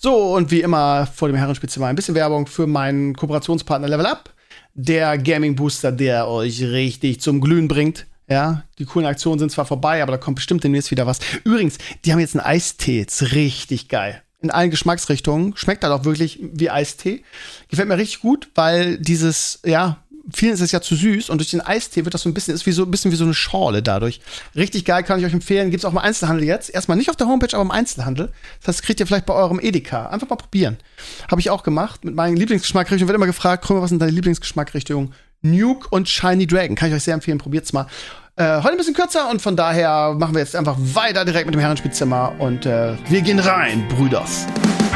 So, und wie immer vor dem Herrenspitze mal ein bisschen Werbung für meinen Kooperationspartner Level Up. Der Gaming Booster, der euch richtig zum Glühen bringt. Ja, die coolen Aktionen sind zwar vorbei, aber da kommt bestimmt demnächst wieder was. Übrigens, die haben jetzt einen Eistee, jetzt richtig geil. In allen Geschmacksrichtungen. Schmeckt halt auch wirklich wie Eistee. Gefällt mir richtig gut, weil dieses, ja, vielen ist es ja zu süß und durch den Eistee wird das so ein bisschen, ist wie so ein bisschen wie so eine Schorle dadurch. Richtig geil, kann ich euch empfehlen. Gibt's auch im Einzelhandel jetzt. Erstmal nicht auf der Homepage, aber im Einzelhandel. Das kriegt ihr vielleicht bei eurem Edeka. Einfach mal probieren. Habe ich auch gemacht mit meinen Lieblingsgeschmackrichtungen. Wird immer gefragt, Krümmer, was sind deine Lieblingsgeschmackrichtungen? Nuke und Shiny Dragon. Kann ich euch sehr empfehlen, probiert's mal. Äh, heute ein bisschen kürzer und von daher machen wir jetzt einfach weiter direkt mit dem Herrenspielzimmer und äh, wir gehen rein, Brüders.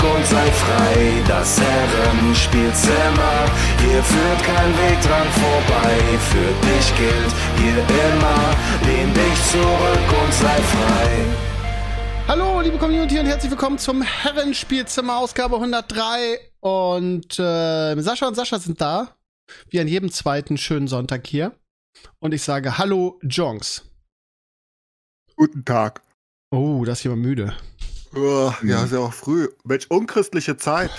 und sei frei. Das Herrenspielzimmer, hier führt kein Weg dran vorbei. Für dich gilt hier immer, lehn dich zurück und sei frei. Hallo, liebe Community und herzlich willkommen zum Herrenspielzimmer Ausgabe 103 und äh, Sascha und Sascha sind da, wie an jedem zweiten schönen Sonntag hier. Und ich sage Hallo, Jonks. Guten Tag. Oh, das ist jemand müde. Oh, ja, ist ja auch früh. Mensch, unchristliche Zeit.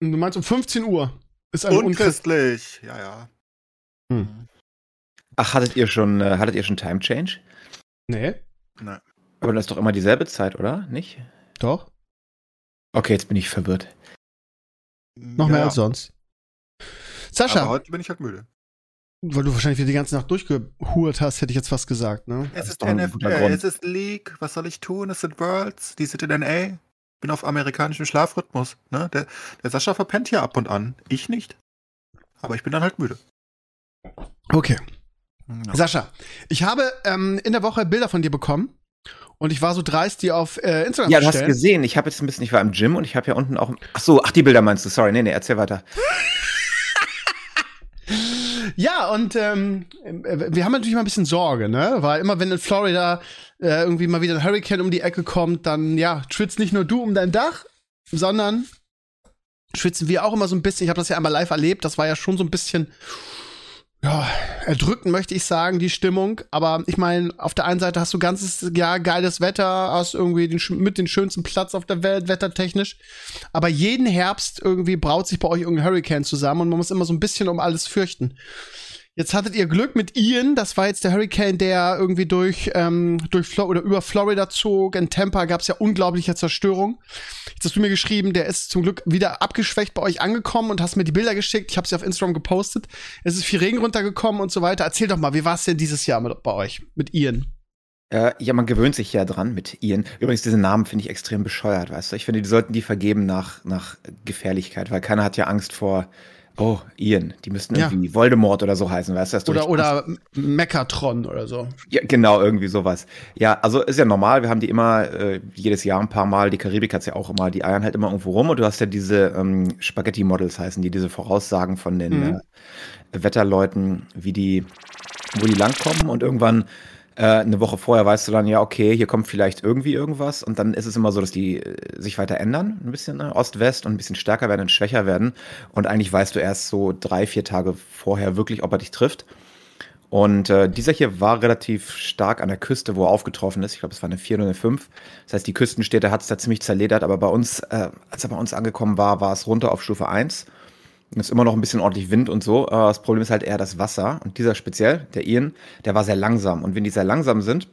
Du meinst um 15 Uhr? Ist eine Unchrist Unchristlich, ja, ja. Hm. Ach, hattet ihr schon, äh, hattet ihr schon Time Change? Nee, Nein. Aber das ist doch immer dieselbe Zeit, oder? Nicht? doch. Okay, jetzt bin ich verwirrt. Noch ja, mehr als sonst. Sascha, Aber heute bin ich halt müde. Weil du wahrscheinlich wieder die ganze Nacht durchgehurt hast, hätte ich jetzt fast gesagt, ne? Es ist NFL, es ist League. Was soll ich tun? Es sind Worlds. Die sind in NA. Bin auf amerikanischem Schlafrhythmus. Ne? Der, der Sascha verpennt hier ab und an. Ich nicht. Aber ich bin dann halt müde. Okay. Ja. Sascha, ich habe ähm, in der Woche Bilder von dir bekommen und ich war so dreist, die auf äh, Instagram Ja, zu du hast gesehen, ich habe jetzt ein bisschen, ich war im Gym und ich habe ja unten auch. Ach so, ach, die Bilder meinst du, sorry, nee, nee, erzähl weiter. Ja, und ähm, äh, wir haben natürlich mal ein bisschen Sorge, ne? Weil immer wenn in Florida äh, irgendwie mal wieder ein Hurricane um die Ecke kommt, dann ja, schwitzt nicht nur du um dein Dach, sondern schwitzen wir auch immer so ein bisschen. Ich habe das ja einmal live erlebt, das war ja schon so ein bisschen ja, erdrückend möchte ich sagen, die Stimmung. Aber ich meine, auf der einen Seite hast du ganzes Jahr geiles Wetter, hast irgendwie den, mit den schönsten Platz auf der Welt, wettertechnisch. Aber jeden Herbst irgendwie braut sich bei euch irgendein Hurricane zusammen und man muss immer so ein bisschen um alles fürchten. Jetzt hattet ihr Glück mit Ian, das war jetzt der Hurricane, der irgendwie durch, ähm, durch Flo oder über Florida zog. In Tampa gab es ja unglaubliche Zerstörung. Jetzt hast du mir geschrieben, der ist zum Glück wieder abgeschwächt bei euch angekommen und hast mir die Bilder geschickt. Ich habe sie auf Instagram gepostet. Es ist viel Regen runtergekommen und so weiter. Erzähl doch mal, wie war es denn dieses Jahr mit, bei euch, mit Ian? Äh, ja, man gewöhnt sich ja dran mit Ian. Übrigens, diesen Namen finde ich extrem bescheuert, weißt du? Ich finde, die sollten die vergeben nach, nach Gefährlichkeit, weil keiner hat ja Angst vor, oh, Ian. Die müssten Ja. irgendwie Voldemort oder so heißen, weißt du? Das Oder, oder Mechatron oder so. Ja, genau, irgendwie sowas. Ja, also ist ja normal, wir haben die immer äh, jedes Jahr ein paar Mal, die Karibik hat's ja auch immer, die eiern halt immer irgendwo rum und du hast ja diese ähm, Spaghetti-Models heißen die, diese Voraussagen von den Mhm. äh, Wetterleuten, wie die, wo die langkommen und irgendwann äh, eine Woche vorher weißt du dann, ja, okay, hier kommt vielleicht irgendwie irgendwas und dann ist es immer so, dass die äh, sich weiter ändern, ein bisschen ne? Ost-West und ein bisschen stärker werden und schwächer werden und eigentlich weißt du erst so drei, vier Tage vorher wirklich, ob er dich trifft. Und äh, dieser hier war relativ stark an der Küste, wo er aufgetroffen ist. Ich glaube, es war eine 4 oder eine 5. Das heißt, die Küstenstädte hat es da ziemlich zerledert, aber bei uns, äh, als er bei uns angekommen war, war es runter auf Stufe 1. Ist immer noch ein bisschen ordentlich Wind und so. Äh, das Problem ist halt eher das Wasser. Und dieser speziell, der Ian, der war sehr langsam. Und wenn die sehr langsam sind,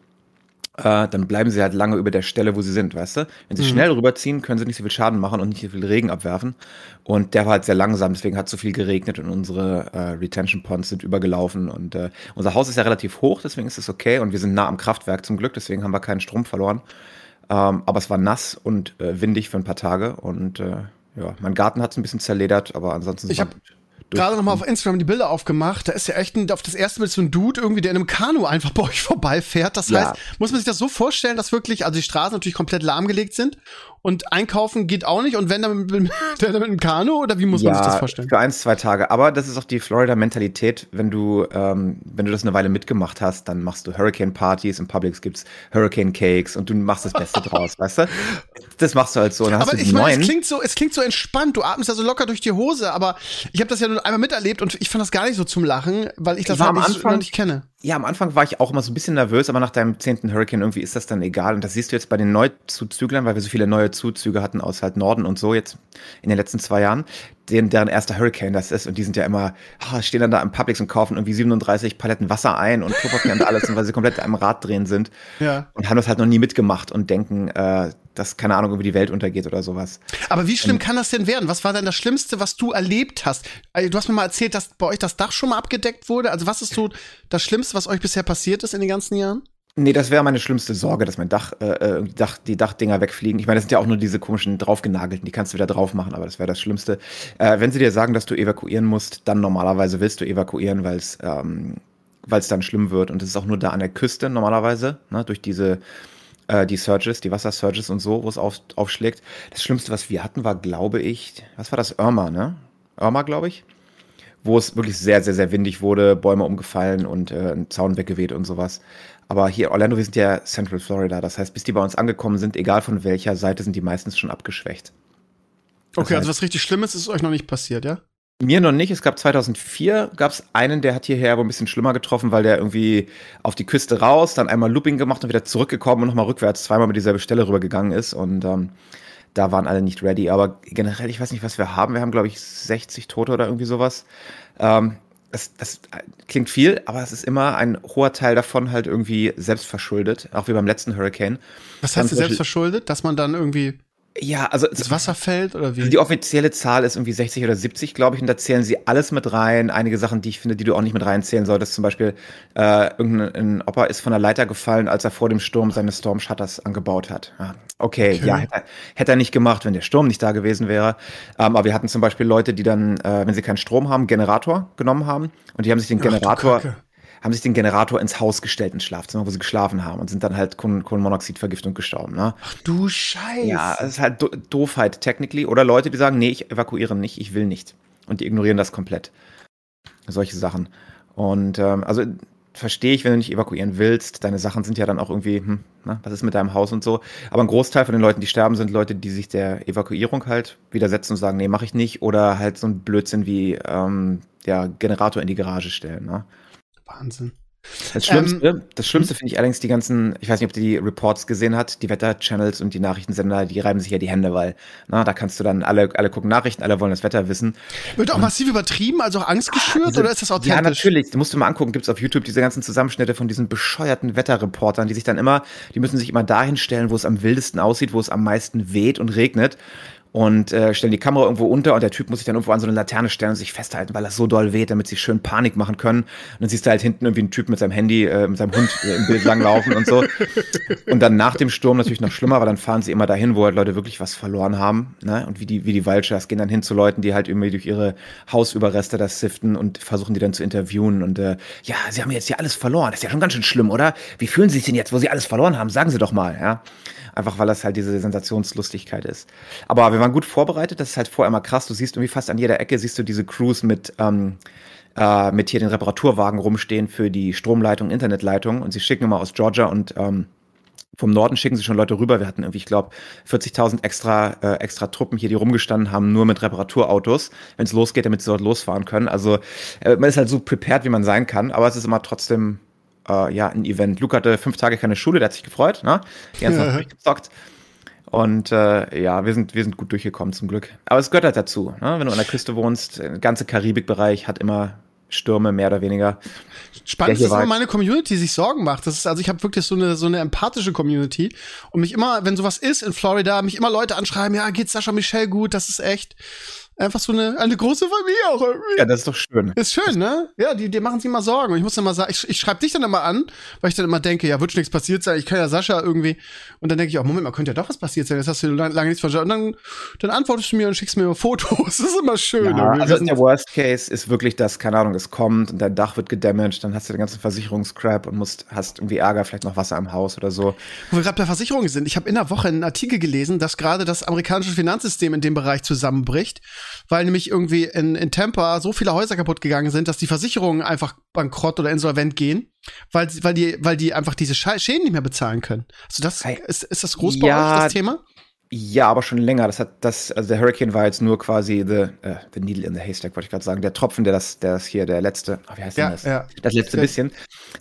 äh, dann bleiben sie halt lange über der Stelle, wo sie sind, weißt du? Wenn sie Mhm. schnell rüberziehen, können sie nicht so viel Schaden machen und nicht so viel Regen abwerfen. Und der war halt sehr langsam, deswegen hat so viel geregnet und unsere äh, Retention Ponds sind übergelaufen. Und äh, unser Haus ist ja relativ hoch, deswegen ist es okay. Und wir sind nah am Kraftwerk zum Glück, deswegen haben wir keinen Strom verloren. Ähm, aber es war nass und äh, windig für ein paar Tage. Und äh, ja, mein Garten hat es ein bisschen zerledert, aber ansonsten. Ich war hab gut. Gerade noch mal auf Instagram die Bilder aufgemacht. Da ist ja echt ein, auf das erste Bild so ein Dude irgendwie, der in einem Kanu einfach bei euch vorbeifährt. Das Ja. heißt, muss man sich das so vorstellen, dass wirklich, also die Straßen natürlich komplett lahmgelegt sind Und einkaufen geht auch nicht. Und wenn dann mit, dann mit einem Kanu oder wie muss man sich das vorstellen? Für eins, zwei Tage. Aber das ist auch die Florida-Mentalität. Wenn du, ähm, wenn du das eine Weile mitgemacht hast, dann machst du Hurricane-Partys. Im Publix gibt's Hurricane-Cakes und du machst das Beste draus, weißt du? Das machst du halt so. Und dann hast aber ich meine, es klingt so, es klingt so entspannt. Du atmest ja so locker durch die Hose. Aber ich habe das ja nur einmal miterlebt und ich fand das gar nicht so zum Lachen, weil ich das war halt am nicht, Anfang- noch nicht kenne. Ja, am Anfang war ich auch immer so ein bisschen nervös, aber nach deinem zehnten Hurricane irgendwie ist das dann egal. Und das siehst du jetzt bei den Neuzuzüglern, weil wir so viele neue Zuzüge hatten aus halt Norden und so jetzt in den letzten zwei Jahren, deren, deren erster Hurricane das ist. Und die sind ja immer, ah, stehen dann da im Publix und kaufen irgendwie 37 Paletten Wasser ein und Klopapier und alles, und weil sie komplett am Rad drehen sind. Ja. Und haben das halt noch nie mitgemacht und denken, äh, dass, keine Ahnung, über die Welt untergeht oder sowas. Aber wie schlimm kann das denn werden? Was war denn das Schlimmste, was du erlebt hast? Also, Du hast mir mal erzählt, dass bei euch das Dach schon mal abgedeckt wurde. Also was ist so das Schlimmste, was euch bisher passiert ist in den ganzen Jahren? Nee, das wäre meine schlimmste Sorge, dass mein Dach, äh, äh, die Dach, die Dachdinger wegfliegen. Ich meine, das sind ja auch nur diese komischen draufgenagelten, die kannst du wieder drauf machen, aber das wäre das Schlimmste. Äh, wenn sie dir sagen, dass du evakuieren musst, dann normalerweise willst du evakuieren, weil es ähm, weil's dann schlimm wird. Und es ist auch nur da an der Küste normalerweise, ne, durch diese äh, die Surges, die Wassersurges und so, wo es auf, aufschlägt. Das Schlimmste, was wir hatten, war, glaube ich, was war das? Irma, ne? Irma, glaube ich wo es wirklich sehr, sehr, sehr windig wurde, Bäume umgefallen und äh, ein Zaun weggeweht und sowas. Aber hier Orlando, wir sind ja Central Florida. Das heißt, bis die bei uns angekommen sind, egal von welcher Seite, sind die meistens schon abgeschwächt. Das Okay, also heißt- was richtig Schlimmes ist euch noch nicht passiert, ja? Mir noch nicht. Es gab 2004 gab es einen, der hat hierher aber ein bisschen schlimmer getroffen, weil der irgendwie auf die Küste raus, dann einmal Looping gemacht und wieder zurückgekommen und nochmal rückwärts zweimal über dieselbe Stelle rübergegangen ist. Und ähm, da waren alle nicht ready. Aber generell, ich weiß nicht, was wir haben. Wir haben, glaube ich, 60 Tote oder irgendwie sowas. Ähm, das, das klingt viel, aber es ist immer ein hoher Teil davon halt irgendwie selbstverschuldet, auch wie beim letzten Hurricane. Was heißt zum selbst Beispiel- verschuldet, dass man dann irgendwie Ja, also ins Wasser fällt oder wie? die offizielle Zahl ist irgendwie 60 oder 70, glaube ich, und da zählen sie alles mit rein. Einige Sachen, die ich finde, die du auch nicht mit reinzählen solltest. Zum Beispiel, äh, irgendein ein Opa ist von der Leiter gefallen, als er vor dem Sturm seine Storm Shutters angebaut hat. Ja, okay, Okay. ja, hätte er, hätte er nicht gemacht, wenn der Sturm nicht da gewesen wäre. Ähm, aber wir hatten zum Beispiel Leute, die dann, äh, wenn sie keinen Strom haben, Generator genommen haben und die haben sich den Ach Generator Kacke. Haben sich den Generator ins Haus gestellt, ins Schlafzimmer, wo sie geschlafen haben und sind dann halt Kohlen- Kohlenmonoxidvergiftung gestorben. Ne? Du Scheiße. Ja, es ist halt Do Doofheit, technically. Oder Leute, die sagen, nee, ich evakuiere nicht, ich will nicht. Und die ignorieren das komplett. Solche Sachen. Und ähm, also verstehe ich, wenn du nicht evakuieren willst. Deine Sachen sind ja dann auch irgendwie, hm, na, was ist mit deinem Haus und so. Aber ein Großteil von den Leuten, die sterben, sind Leute, die sich der Evakuierung halt widersetzen und sagen, nee, mache ich nicht. Oder halt so ein Blödsinn wie ähm, der Generator in die Garage stellen. Ne? Wahnsinn. Das Schlimmste, das Schlimmste finde ich allerdings die ganzen, ich weiß nicht, ob du die Reports gesehen hast, die Wetter-Channels und die Nachrichtensender, die reiben sich ja die Hände, weil, na, da kannst du dann alle, alle gucken Nachrichten, alle wollen das Wetter wissen. Wird auch massiv übertrieben, also auch Angst geschürt Diese- oder ist das authentisch? Ja, natürlich. Du musst du mal angucken, gibt's auf YouTube diese ganzen Zusammenschnitte von diesen bescheuerten Wetterreportern, die sich dann immer, die müssen sich immer dahin stellen, wo es am wildesten aussieht, wo es am meisten weht und regnet. Und äh, stellen die Kamera irgendwo unter und der Typ muss sich dann irgendwo an so eine Laterne stellen und sich festhalten, weil das so doll weht, damit sie schön Panik machen können. Und dann siehst du halt hinten irgendwie einen Typ mit seinem Handy, äh, mit seinem Hund äh, im Bild langlaufen und so. Und dann nach dem Sturm natürlich noch schlimmer, weil dann fahren sie immer dahin, wo halt Leute wirklich was verloren haben. Ne? Und wie die, wie die Vultures gehen dann hin zu Leuten, die halt irgendwie durch ihre Hausüberreste das siften und versuchen die dann zu interviewen. Und äh, ja, sie haben jetzt hier alles verloren. Das ist ja schon ganz schön schlimm, oder? Wie fühlen sie sich denn jetzt, wo sie alles verloren haben? Sagen sie doch mal, ja. Einfach weil das halt diese Sensationslustigkeit ist. Aber wir waren gut vorbereitet, das ist halt vorher immer krass. Du siehst irgendwie fast an jeder Ecke siehst du diese Crews mit, ähm, äh, mit hier den Reparaturwagen rumstehen für die Stromleitung, Internetleitung. Und sie schicken immer aus Georgia und ähm, vom Norden schicken sie schon Leute rüber. Wir hatten irgendwie, ich glaube, 40.000 extra, äh, extra Truppen hier, die rumgestanden haben, nur mit Reparaturautos, wenn es losgeht, damit sie dort losfahren können. Also äh, man ist halt so prepared, wie man sein kann, aber es ist immer trotzdem äh, ja ein Event. Luke hatte fünf Tage keine Schule, der hat sich gefreut, ne? Die ganze Nacht durchgezockt. Und äh, ja, wir sind, wir sind gut durchgekommen zum Glück. Aber es gehört halt dazu. Ne? Wenn du an der Küste wohnst, der ganze Karibikbereich hat immer Stürme, mehr oder weniger. Spannend ist, dass immer meine Community sich Sorgen macht. Das ist, also ich habe wirklich so eine, so eine empathische Community. Und mich immer, wenn sowas ist in Florida, mich immer Leute anschreiben, ja, geht Sascha Michelle gut, das ist echt. Einfach so eine, eine große Familie auch irgendwie. Ja, das ist doch schön. Ist schön, ne? Ja, die, die machen sich immer Sorgen. Und ich muss dann mal sagen, ich, ich schreibe dich dann immer an, weil ich dann immer denke, ja, wird schon nichts passiert sein. Ich kann ja Sascha irgendwie. Und dann denke ich auch, Moment mal, könnte ja doch was passiert sein. Jetzt hast du lange, lange nichts verstanden. Und dann, dann antwortest du mir und schickst mir immer Fotos. Das ist immer schön. Ja, also sind- der Worst Case ist wirklich, dass, keine Ahnung, es kommt und dein Dach wird gedamaged, dann hast du den ganzen Versicherungscrap und musst, hast irgendwie Ärger, vielleicht noch Wasser im Haus oder so. Wo wir gerade bei Versicherungen sind, ich habe in der Woche einen Artikel gelesen, dass gerade das amerikanische Finanzsystem in dem Bereich zusammenbricht, weil nämlich irgendwie in, in Tampa so viele Häuser kaputt gegangen sind, dass die Versicherungen einfach bankrott oder insolvent gehen, weil, weil, die, weil die einfach diese Schäden nicht mehr bezahlen können. Also das, ist, ist das groß bei Ja, euch, das Thema? Ja, aber schon länger. Das hat das, also der Hurricane war jetzt nur quasi the, äh, the needle in the haystack, wollte ich gerade sagen. Der Tropfen, der das, der das hier, der letzte, oh, wie heißt denn Ja, das? ja. Das letzte bisschen.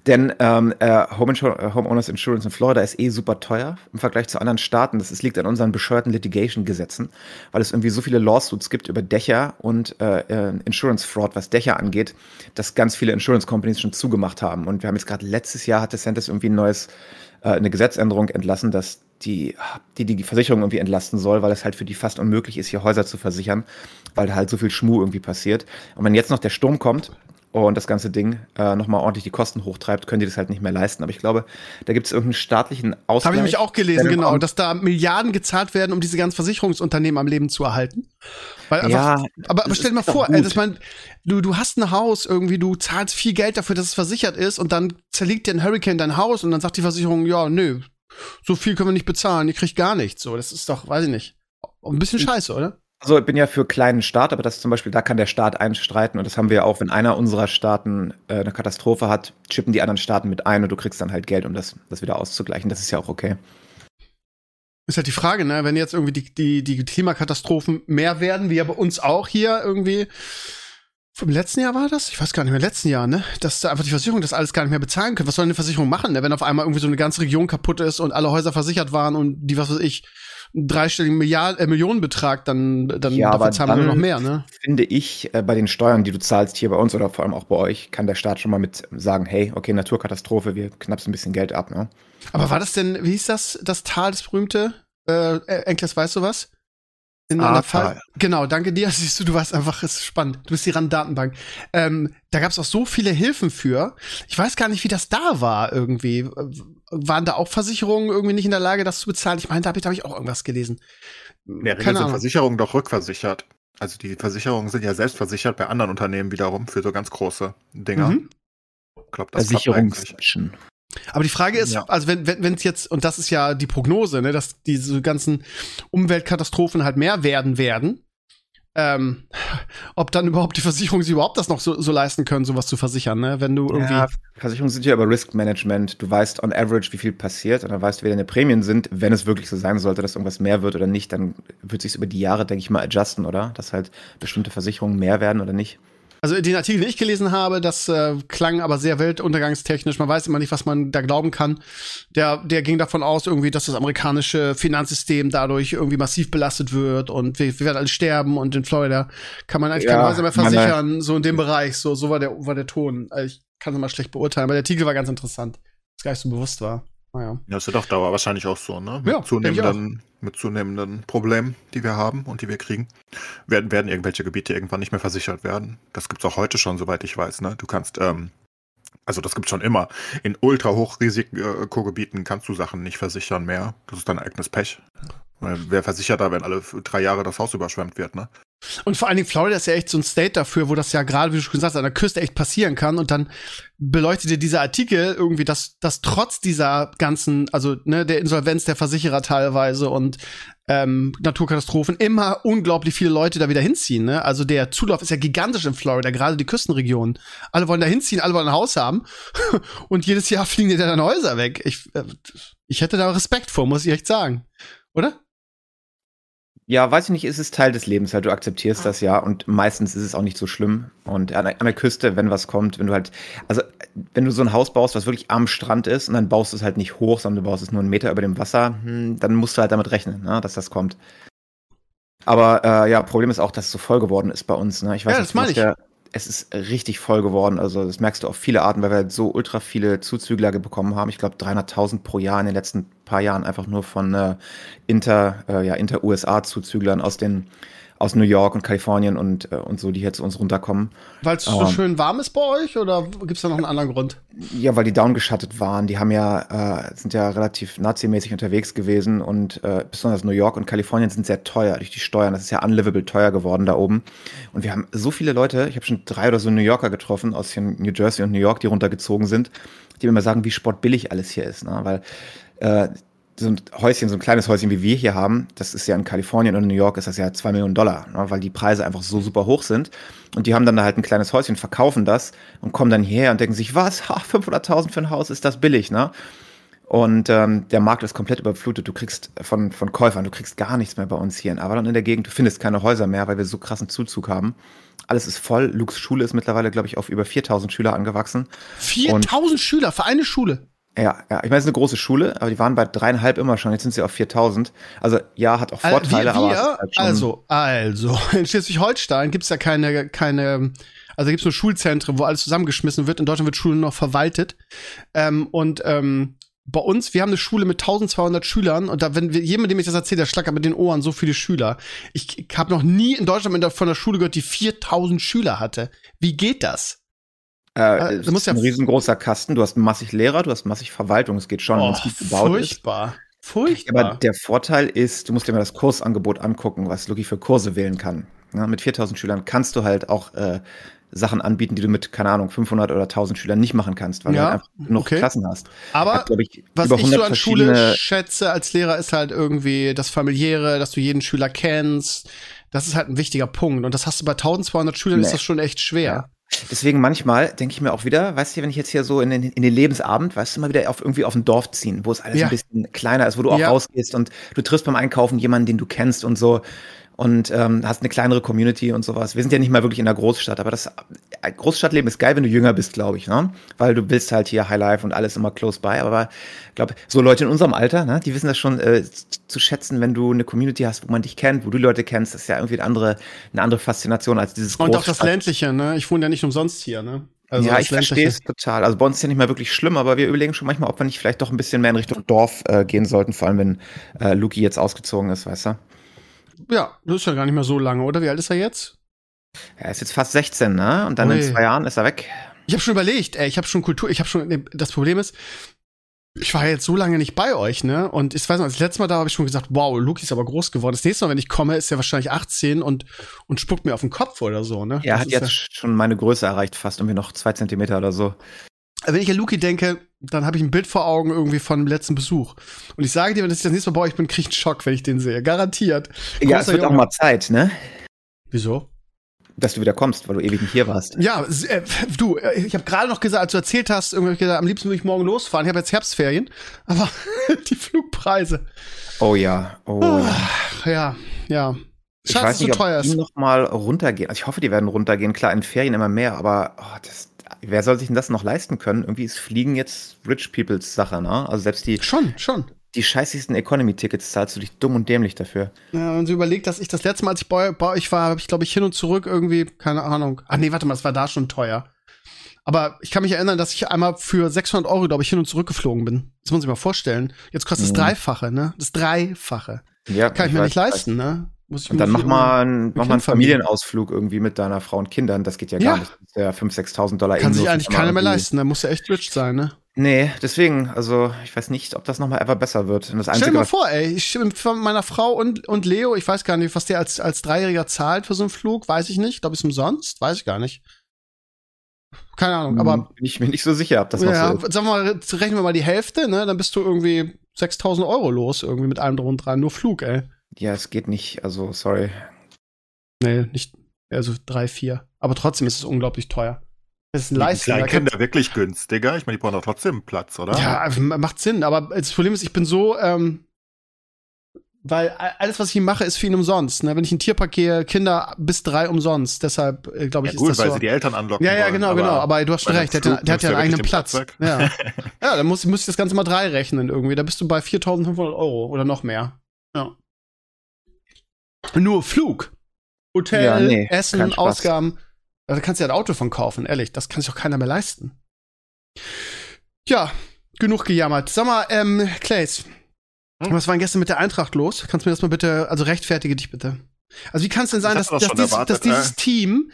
Denn ähm, äh, äh, Homeowners Insurance in Florida ist eh super teuer im Vergleich zu anderen Staaten. Das ist, liegt an unseren bescheuerten Litigation-Gesetzen, weil es irgendwie so viele Lawsuits gibt über Dächer und äh, äh, Insurance Fraud, was Dächer angeht, dass ganz viele Insurance Companies schon zugemacht haben. Und wir haben jetzt gerade letztes Jahr hat DeSantis irgendwie ein neues, äh, eine Gesetzänderung entlassen, dass die, die die Versicherung irgendwie entlasten soll, weil es halt für die fast unmöglich ist, hier Häuser zu versichern, weil da halt so viel Schmuh irgendwie passiert. Und wenn jetzt noch der Sturm kommt und das ganze Ding äh, nochmal ordentlich die Kosten hochtreibt, können die das halt nicht mehr leisten. Aber ich glaube, da gibt es irgendeinen staatlichen Ausgleich. Habe ich mich auch gelesen, genau, kommt. dass da Milliarden gezahlt werden, um diese ganzen Versicherungsunternehmen am Leben zu erhalten. Weil einfach, Ja, aber, aber stell dir mal vor, ey, das mein, du, du hast ein Haus irgendwie, du zahlst viel Geld dafür, dass es versichert ist und dann zerlegt dir ein Hurricane dein Haus und dann sagt die Versicherung, ja, nö, so viel können wir nicht bezahlen, ihr kriegt gar nichts. So, das ist doch, weiß ich nicht. Ein bisschen scheiße, oder? Also ich bin ja für kleinen Staat, aber das zum Beispiel, da kann der Staat einstreiten und das haben wir ja auch, wenn einer unserer Staaten äh, eine Katastrophe hat, chippen die anderen Staaten mit ein und du kriegst dann halt Geld, um das, das wieder auszugleichen. Das ist ja auch okay. Ist halt die Frage, ne, wenn jetzt irgendwie die, die, die Klimakatastrophen mehr werden, wie ja bei uns auch hier irgendwie. Im letzten Jahr war das? Ich weiß gar nicht mehr, letzten Jahr, ne? Dass da einfach die Versicherung das alles gar nicht mehr bezahlen können. Was soll eine Versicherung machen, ne? Wenn auf einmal irgendwie so eine ganze Region kaputt ist und alle Häuser versichert waren und die, was weiß ich, einen dreistelligen Milliard, äh, Millionenbetrag, dann, dann Ja, dafür zahlen wir noch mehr, ne? Finde ich, äh, bei den Steuern, die du zahlst hier bei uns oder vor allem auch bei euch, kann der Staat schon mal mit sagen, hey, okay, Naturkatastrophe, wir knapsen ein bisschen Geld ab, ne? Aber war das denn, wie hieß das, das Tal, das berühmte? Äh, Enkles, weißt du was? In einer Ahrtal. Fall. Genau, danke dir. Siehst du, du warst einfach, es ist spannend. Du bist die RAN-Datenbank. Ähm, da gab es auch so viele Hilfen für. Ich weiß gar nicht, wie das da war irgendwie. Waren da auch Versicherungen irgendwie nicht in der Lage, das zu bezahlen? Ich meine, da habe ich, hab ich auch irgendwas gelesen. In der Regel Keine sind Ahnung. Versicherungen doch rückversichert. Also die Versicherungen sind ja selbst versichert bei anderen Unternehmen wiederum für so ganz große Dinger. Mhm. Ich glaube, das. Versicherungsmenschen. Aber die Frage ist, Ja. also wenn wenn wenn's jetzt und das ist ja die Prognose, ne, dass diese ganzen Umweltkatastrophen halt mehr werden werden, ähm, ob dann überhaupt die Versicherungen sich überhaupt das noch so, so leisten können, sowas zu versichern, ne? Wenn du irgendwie Ja, Versicherungen sind ja über Risk Management. Du weißt on average, wie viel passiert und dann weißt du, wie deine Prämien sind. Wenn es wirklich so sein sollte, dass irgendwas mehr wird oder nicht, dann wird sich über die Jahre, denke ich mal, adjusten, oder? Dass halt bestimmte Versicherungen mehr werden oder nicht. Also den Artikel, den ich gelesen habe, das äh, klang aber sehr weltuntergangstechnisch. Man weiß immer nicht, was man da glauben kann. Der, der ging davon aus, irgendwie, dass das amerikanische Finanzsystem dadurch irgendwie massiv belastet wird und wir, wir werden alle sterben und in Florida kann man eigentlich keine Ja, Häuser mehr meine- versichern, so in dem Bereich. So, so war der, war der Ton. Also ich kann es mal schlecht beurteilen, aber der Artikel war ganz interessant, was gar nicht so bewusst war. Naja. Ja, das wird auf Dauer wahrscheinlich auch so, ne? Ja, Mit ich zunehmenden, mit zunehmenden Problemen, die wir haben und die wir kriegen, werden, werden irgendwelche Gebiete irgendwann nicht mehr versichert werden. Das gibt's auch heute schon, soweit ich weiß, ne? Du kannst, ähm, also das gibt's schon immer. In ultra Hochrisikogebieten kannst du Sachen nicht versichern mehr. Das ist dein eigenes Pech. Wer versichert da, wenn alle drei Jahre das Haus überschwemmt wird, ne? Und vor allen Dingen Florida ist ja echt so ein State dafür, wo das ja gerade, wie du schon gesagt hast, an der Küste echt passieren kann. Und dann beleuchtet dir dieser Artikel irgendwie, dass, dass trotz dieser ganzen, also ne, der Insolvenz der Versicherer teilweise und ähm, Naturkatastrophen immer unglaublich viele Leute da wieder hinziehen. Ne? Also der Zulauf ist ja gigantisch in Florida, gerade die Küstenregionen. Alle wollen da hinziehen, alle wollen ein Haus haben. und jedes Jahr fliegen dir dann Häuser weg. Ich, äh, ich hätte da Respekt vor, muss ich echt sagen. Oder? Ja, weiß ich nicht, ist es Teil des Lebens halt, du akzeptierst das ja und meistens ist es auch nicht so schlimm. Und an der, an der Küste, wenn was kommt, wenn du halt, also wenn du so ein Haus baust, was wirklich am Strand ist und dann baust du es halt nicht hoch, sondern du baust es nur einen Meter über dem Wasser, hm, dann musst du halt damit rechnen, ne, dass das kommt. Aber äh, ja, Problem ist auch, dass es so voll geworden ist bei uns. Ne? Ich weiß Ja, nicht, das meine musst ja, es ist richtig voll geworden. Also das merkst du auf viele Arten, weil wir halt so ultra viele Zuzügler bekommen haben. Ich glaube 300.000 pro Jahr in den letzten paar Jahren einfach nur von äh, Inter, äh, ja, Inter-USA-Zuzüglern aus den aus New York und Kalifornien und, äh, und so, die hier zu uns runterkommen. Weil es so Ähm. schön warm ist bei euch oder gibt es da noch einen anderen Grund? Ja, weil die downgeschattet waren. Die haben ja, äh, sind ja relativ nazimäßig unterwegs gewesen und äh, besonders New York und Kalifornien sind sehr teuer durch die Steuern. Das ist ja unlivable teuer geworden da oben. Und wir haben so viele Leute, ich habe schon drei oder so New Yorker getroffen aus New Jersey und New York, die runtergezogen sind, die mir immer sagen, wie sportbillig alles hier ist. Ne? Weil äh, so ein Häuschen, so ein kleines Häuschen, wie wir hier haben, das ist ja in Kalifornien und New York ist das ja zwei Millionen Dollar, ne, weil die Preise einfach so super hoch sind. Und die haben dann da halt ein kleines Häuschen, verkaufen das und kommen dann hierher und denken sich, was, ha, 500.000 für ein Haus, ist das billig, ne? Und ähm, der Markt ist komplett überflutet. Du kriegst von, von Käufern, du kriegst gar nichts mehr bei uns hier in Avalon in der Gegend. Du findest keine Häuser mehr, weil wir so krassen Zuzug haben. Alles ist voll. Lukes Schule ist mittlerweile, glaube ich, auf über 4000 Schüler angewachsen. 4000 Schüler für eine Schule. Ja, ja, ich meine, es ist eine große Schule, aber die waren bei dreieinhalb immer schon, jetzt sind sie auf 4000. Also ja, hat auch Vorteile, wir, aber halt also, also, in Schleswig-Holstein gibt's ja keine, keine, also gibt's nur Schulzentren, wo alles zusammengeschmissen wird. In Deutschland wird Schule noch verwaltet. Ähm, und ähm, bei uns, wir haben eine Schule mit 1200 Schülern und da, wenn wir, jemand, dem ich das erzählt, der schlackert mit den Ohren so viele Schüler. Ich, ich habe noch nie in Deutschland von einer Schule gehört, die 4000 Schüler hatte. Wie geht das? Äh, äh, es ist ein ja- riesengroßer Kasten, du hast massig Lehrer, du hast massig Verwaltung, es geht schon, wenn Oh, es gut gebaut ist. furchtbar. Aber Furchtbar. der Vorteil ist, du musst dir mal das Kursangebot angucken, was Luki für Kurse wählen kann. Ja, mit 4000 Schülern kannst du halt auch äh, Sachen anbieten, die du mit, keine Ahnung, 500 oder 1000 Schülern nicht machen kannst, weil Ja, du halt einfach genug okay. Klassen hast. Aber Hat, ich, Was ich so 100 an Schule schätze als Lehrer ist halt irgendwie das familiäre, dass du jeden Schüler kennst. Das ist halt ein wichtiger Punkt. Und das hast du bei 1200 Schülern Nee. ist das schon echt schwer. Deswegen manchmal denke ich mir auch wieder, weißt du, wenn ich jetzt hier so in den, in den Lebensabend, weißt du, mal wieder auf irgendwie auf ein Dorf ziehen, wo es alles Ja. ein bisschen kleiner ist, wo du auch Ja. rausgehst und du triffst beim Einkaufen jemanden, den du kennst und so und ähm, hast eine kleinere Community und sowas. Wir sind ja nicht mal wirklich in der Großstadt, aber das äh, Großstadtleben ist geil, wenn du jünger bist, glaube ich, ne? Weil du willst halt hier High Life und alles immer close by. Aber ich glaube, so Leute in unserem Alter, ne, die wissen das schon äh, zu schätzen, wenn du eine Community hast, wo man dich kennt, wo du Leute kennst, das ist ja irgendwie eine andere, eine andere Faszination als dieses Und auch das Großstadt- ländliche, ne? Ich wohne ja nicht umsonst hier, ne? Also ja, ich verstehe es total. Also bei uns ist ja nicht mal wirklich schlimm, aber wir überlegen schon manchmal, ob wir nicht vielleicht doch ein bisschen mehr in Richtung Dorf äh, gehen sollten, vor allem wenn äh, Luki jetzt ausgezogen ist, weißt du? Ja, das ist ja gar nicht mehr so lange, oder? Wie alt ist er jetzt? Er ist jetzt fast 16, ne? Und dann Ui. in zwei Jahren ist er weg. Ich habe schon überlegt, ey, ich habe schon Kultur, ich habe schon, das Problem ist, ich war jetzt so lange nicht bei euch, ne? Und ich weiß noch, das letzte Mal da habe ich schon gesagt, wow, Luki ist aber groß geworden. Das nächste Mal, wenn ich komme, ist er wahrscheinlich 18 und, und spuckt mir auf den Kopf oder so, ne? Er Das hat jetzt schon meine Größe erreicht, fast irgendwie noch zwei Zentimeter oder so. Wenn ich an Luki denke, dann habe ich ein Bild vor Augen irgendwie von dem letzten Besuch. Und ich sage dir, wenn ich das nächste Mal bei euch bin, kriege ich einen Schock, wenn ich den sehe. Garantiert. Ja, es Großer wird auch Junge. mal Zeit, ne? Wieso? Dass du wieder kommst, weil du ewig nicht hier warst. Ja, äh, du, äh, ich habe gerade noch gesagt, als du erzählt hast, irgendwie ich gesagt, am liebsten würde ich morgen losfahren. Ich habe jetzt Herbstferien, aber die Flugpreise. Oh ja, oh ja. Ach, ja, ja. Ich Schade, dass weiß es so nicht, teuer ob die ist. noch mal runtergehen. Also ich hoffe, die werden runtergehen. Klar, in Ferien immer mehr, aber oh, das, wer soll sich denn das noch leisten können? Irgendwie ist Fliegen jetzt Rich Peoples Sache, ne? Also selbst die, Schon, schon. die scheißigsten Economy-Tickets zahlst du dich dumm und dämlich dafür. Ja, wenn sie überlegt, dass ich das letzte Mal, als ich bei, bei euch war, habe ich, glaube ich, hin und zurück irgendwie, keine Ahnung. Ach nee, warte mal, es war da schon teuer. Aber ich kann mich erinnern, dass ich einmal für 600 Euro, glaube ich, hin und zurück geflogen bin. Das muss man sich mal vorstellen. Jetzt kostet es Mhm. Dreifache, ne? Das Dreifache. Ja, Kann ich, mir weiß, nicht leisten, ne? Muss ich Und dann mach mal, einen, mach mal einen. Familienausflug irgendwie mit deiner Frau und Kindern. Das geht ja, Ja. gar nicht. Das ist ja 5.000, 6.000 Dollar Kann sich eigentlich keiner mehr leisten. Da muss ja echt rich sein, ne? Nee, deswegen, also ich weiß nicht, ob das nochmal ever besser wird. Und das Stell dir Einzige, mal vor, ey, ich von meiner Frau und, und Leo, ich weiß gar nicht, was der als, als Dreijähriger zahlt für so einen Flug, weiß ich nicht. Glaube ich, umsonst, weiß ich gar nicht. Keine Ahnung, aber bin ich mir nicht so sicher, ob das noch ja, so ist. sagen wir mal, rechnen wir mal die Hälfte, ne? Dann bist du irgendwie 6000 Euro los, irgendwie mit allem drum und dran. Nur Flug, ey. Ja, es geht nicht, also sorry. Nee, nicht, also drei, vier. Aber trotzdem ist es unglaublich teuer. Das ist ein Die da kann- Kinder wirklich günstiger. Ich meine, die brauchen doch trotzdem Platz, oder? Ja, also, macht Sinn, aber das Problem ist, ich bin so, ähm, weil alles, was ich hier mache, ist für ihn umsonst. Ne? Wenn ich in den Tierpark gehe, Kinder bis drei umsonst. Deshalb, äh, glaube ich, Ja, gut, ist das weil so. sie die Eltern anlocken Ja, ja, wollen, genau, genau. Aber du hast schon recht, der, hat ja- Flug der hat ja einen eigenen Platz. den Ja. ja, dann muss, muss ich das Ganze mal drei rechnen irgendwie. Da bist du bei 4500 Euro oder noch mehr. Ja. Nur Flug. Hotel, Ja, nee, Essen. Ausgaben. Da kannst du ja ein Auto von kaufen, ehrlich. Das kann sich doch keiner mehr leisten. Ja, genug gejammert. Sag mal, ähm, Clays, Hm? Was war denn gestern mit der Eintracht los? Kannst du mir das mal bitte, also rechtfertige dich bitte. Also wie kann es denn sein, dass, das dass, dieses, erwartet, dass dieses äh. Team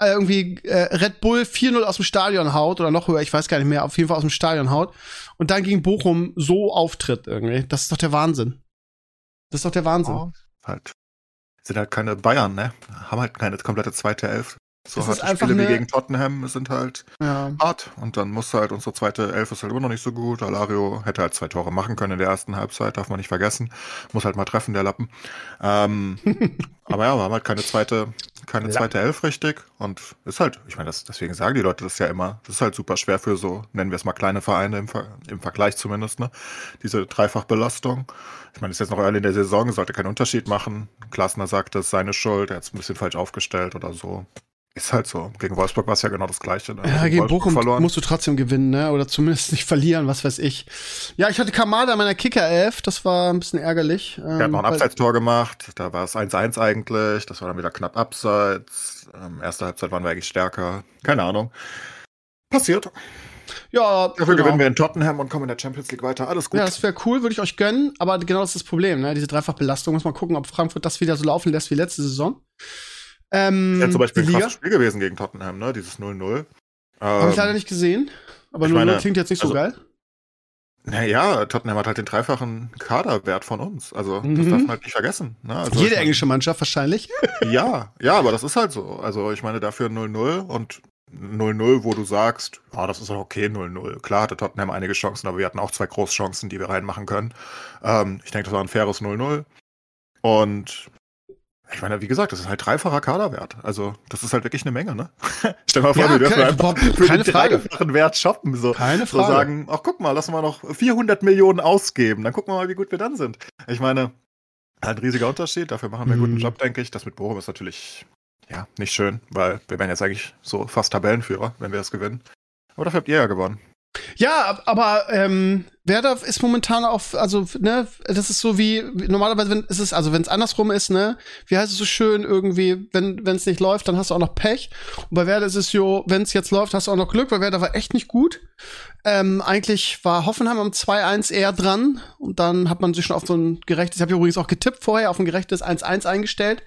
äh, irgendwie äh, Red Bull 4-0 aus dem Stadion haut oder noch höher, ich weiß gar nicht mehr, auf jeden Fall aus dem Stadion haut und dann gegen Bochum so auftritt irgendwie. Das ist doch der Wahnsinn. Das ist doch der Wahnsinn. Ja, halt. Sind halt keine Bayern, ne? Haben halt keine komplette zweite Elf. So harte Spiele wie eine- gegen Tottenham sind halt Ja. hart. Und dann muss halt unsere zweite Elf ist halt immer noch nicht so gut. Alario hätte halt zwei Tore machen können in der ersten Halbzeit, darf man nicht vergessen. Muss halt mal treffen, der Lappen. Ähm, aber ja, wir haben halt keine zweite, keine zweite Elf richtig. Und ist halt, ich meine, das, deswegen sagen die Leute das ja immer. Das ist halt super schwer für so, nennen wir es mal kleine Vereine im, Ver im Vergleich zumindest, ne? Diese Dreifachbelastung. Ich meine, ist jetzt noch early in der Saison, sollte keinen Unterschied machen. Klasner sagt, das ist seine Schuld, er hat es ein bisschen falsch aufgestellt oder so. Ist halt so. Gegen Wolfsburg war es ja genau das Gleiche. Ne? Ja, gegen Bochum musst du trotzdem gewinnen, ne? Oder zumindest nicht verlieren, was weiß ich. Ja, ich hatte Kamada in meiner Kicker-Elf, das war ein bisschen ärgerlich. Er hat noch ein weil- Abseitstor gemacht, da war es 1-1 eigentlich, das war dann wieder knapp abseits. Ähm, erste Halbzeit waren wir eigentlich stärker. Keine Ahnung. Passiert. Ja, Dafür genau. gewinnen wir in Tottenham und kommen in der Champions League weiter. Alles gut. Ja, das wäre cool, würde ich euch gönnen, aber genau das ist das Problem, ne? Diese Dreifachbelastung. Muss man gucken, ob Frankfurt das wieder so laufen lässt wie letzte Saison. Ähm, ja, zum Beispiel ein krasses Spiel gewesen gegen Tottenham, ne? Dieses 0-0. habe ich leider Ähm, nicht gesehen, aber ich nur meine, klingt jetzt nicht so also- geil. Naja, Tottenham hat halt den dreifachen Kaderwert von uns. Also, das Mhm. darf man halt nicht vergessen. Ne? Also, Jede meine- englische Mannschaft wahrscheinlich. Ja, ja, aber das ist halt so. Also ich meine dafür 0-0 und 0-0, wo du sagst, ja, das ist auch okay 0-0. Klar hatte Tottenham einige Chancen, aber wir hatten auch zwei Großchancen, die wir reinmachen können. Ähm, ich denke, das war ein faires 0-0. Und ich meine, wie gesagt, das ist halt dreifacher Kaderwert. Also das ist halt wirklich eine Menge, ne? Stell mal vor, Ja, wir dürfen keine- einfach für keine den Frage. dreifachen Wert shoppen. So. Keine So Frage. sagen, ach guck mal, lassen wir noch 400 Millionen ausgeben. Dann gucken wir mal, wie gut wir dann sind. Ich meine, halt ein riesiger Unterschied. Dafür machen wir einen guten Mhm. Job, denke ich. Das mit Bochum ist natürlich ja nicht schön, weil wir wären jetzt eigentlich so fast Tabellenführer, wenn wir das gewinnen. Aber dafür habt ihr ja gewonnen. Ja, ab- aber ähm, Werder ist momentan auf, also ne, das ist so wie normalerweise, wenn es ist, also wenn es andersrum ist, ne, wie heißt es so schön irgendwie, wenn es nicht läuft, dann hast du auch noch Pech. Und bei Werder ist es so, wenn es jetzt läuft, hast du auch noch Glück, weil Werder war echt nicht gut. Ähm, eigentlich war Hoffenheim am 2-1 eher dran und dann hat man sich schon auf so ein gerechtes, ich habe übrigens auch getippt vorher, auf ein gerechtes 1-1 eingestellt.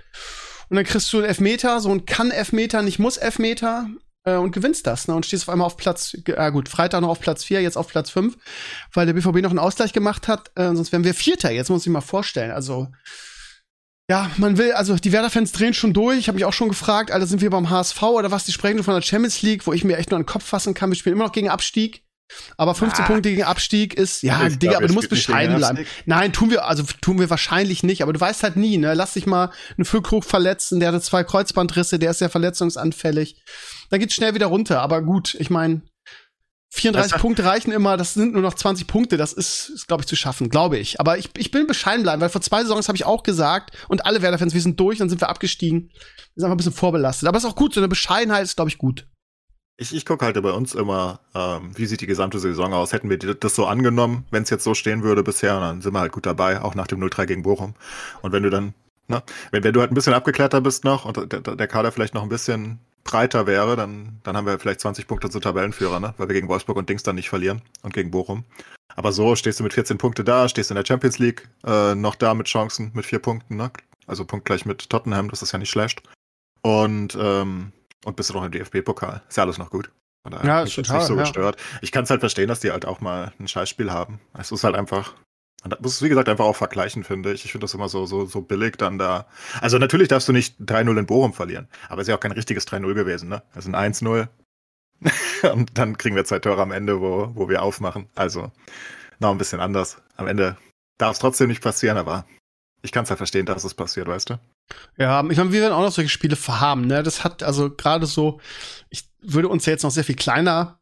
Und dann kriegst du einen Elfmeter, so ein kann-Elfmeter, nicht muss-Elfmeter äh, und gewinnst das, ne? Und stehst auf einmal auf Platz, äh, gut, Freitag noch auf Platz 4, jetzt auf Platz 5, weil der BVB noch einen Ausgleich gemacht hat, äh, sonst wären wir Vierter, jetzt muss ich mal vorstellen. Also, ja, man will, also die Werder-Fans drehen schon durch. Ich habe mich auch schon gefragt, Alter, sind wir beim HSV oder was? Die sprechen von der Champions League, wo ich mir echt nur den Kopf fassen kann. Wir spielen immer noch gegen Abstieg. Aber 15 Ah. Punkte gegen Abstieg ist, ja, Ich Digga, glaub, aber du musst bescheiden bleiben. Nein, tun wir, also tun wir wahrscheinlich nicht, aber du weißt halt nie, ne? Lass dich mal einen Füllkrug verletzen, der hatte zwei Kreuzbandrisse, der ist sehr verletzungsanfällig. Dann geht's schnell wieder runter, aber gut, ich meine, 34 Das- Punkte reichen immer, das sind nur noch 20 Punkte, das ist, ist glaube ich, zu schaffen, glaube ich. Aber ich, ich will bescheiden bleiben, weil vor zwei Saisons habe ich auch gesagt, und alle Werder-Fans, wir sind durch, dann sind wir abgestiegen. Wir sind einfach ein bisschen vorbelastet. Aber ist auch gut, so eine Bescheidenheit ist, glaube ich, gut. Ich, ich gucke halt bei uns immer, ähm, wie sieht die gesamte Saison aus. Hätten wir das so angenommen, wenn es jetzt so stehen würde bisher, dann sind wir halt gut dabei, auch nach dem 0-3 gegen Bochum. Und wenn du dann, ne, wenn, wenn du halt ein bisschen abgeklärter bist noch und der, der Kader vielleicht noch ein bisschen breiter wäre, dann, dann haben wir vielleicht 20 Punkte zu Tabellenführer, ne? weil wir gegen Wolfsburg und Dings dann nicht verlieren und gegen Bochum. Aber so stehst du mit 14 Punkte da, stehst in der Champions League äh, noch da mit Chancen, mit vier Punkten, ne? also punktgleich mit Tottenham, das ist ja nicht schlecht. Und, ähm, und bist du noch im DFB-Pokal. Ist ja alles noch gut. Von daher Ja, ist total, nicht so ja. gestört. Ich kann es halt verstehen, dass die halt auch mal ein Scheißspiel haben. Es ist halt einfach. Man muss es, wie gesagt, einfach auch vergleichen, finde ich. Ich finde das immer so, so, so billig dann da. Also natürlich darfst du nicht 3-0 in Bochum verlieren. Aber es ist ja auch kein richtiges 3-0 gewesen, ne? Es ist ein 1-0. und dann kriegen wir zwei Tore am Ende, wo, wo wir aufmachen. Also noch ein bisschen anders. Am Ende darf es trotzdem nicht passieren, aber ich kann es halt verstehen, dass es passiert, weißt du? Ja, ich meine, wir werden auch noch solche Spiele verhaben, ne? Das hat also gerade so, ich würde uns ja jetzt noch sehr viel kleiner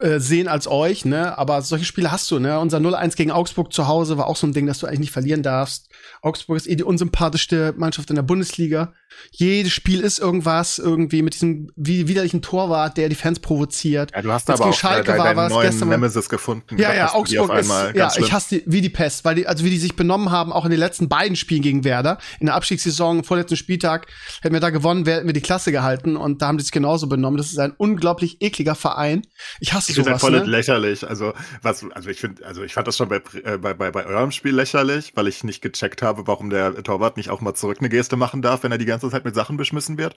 äh, sehen als euch, ne? Aber solche Spiele hast du, ne? Unser 0-1 gegen Augsburg zu Hause war auch so ein Ding, das du eigentlich nicht verlieren darfst. Augsburg ist eh die unsympathischste Mannschaft in der Bundesliga. Jedes Spiel ist irgendwas irgendwie mit diesem widerlichen Torwart, der die Fans provoziert. Ja, du hast Jetzt aber auch Schalke war was neuen gestern mal- Nemesis gefunden. Ja, ja, Augsburg ist, ja, schlimm. ich hasse die wie die Pest, weil die, also wie die sich benommen haben, auch in den letzten beiden Spielen gegen Werder. In der Abstiegssaison, vorletzten Spieltag, hätten wir da gewonnen, hätten wir die Klasse gehalten und da haben die sich genauso benommen. Das ist ein unglaublich ekliger Verein. Ich hasse du Ihr seid sowas, voll ne? lächerlich. Also, was, also ich finde, also ich fand das schon bei, äh, bei, bei, bei eurem Spiel lächerlich, weil ich nicht gecheckt habe, warum der Torwart nicht auch mal zurück eine Geste machen darf, wenn er die ganze Zeit mit Sachen beschmissen wird.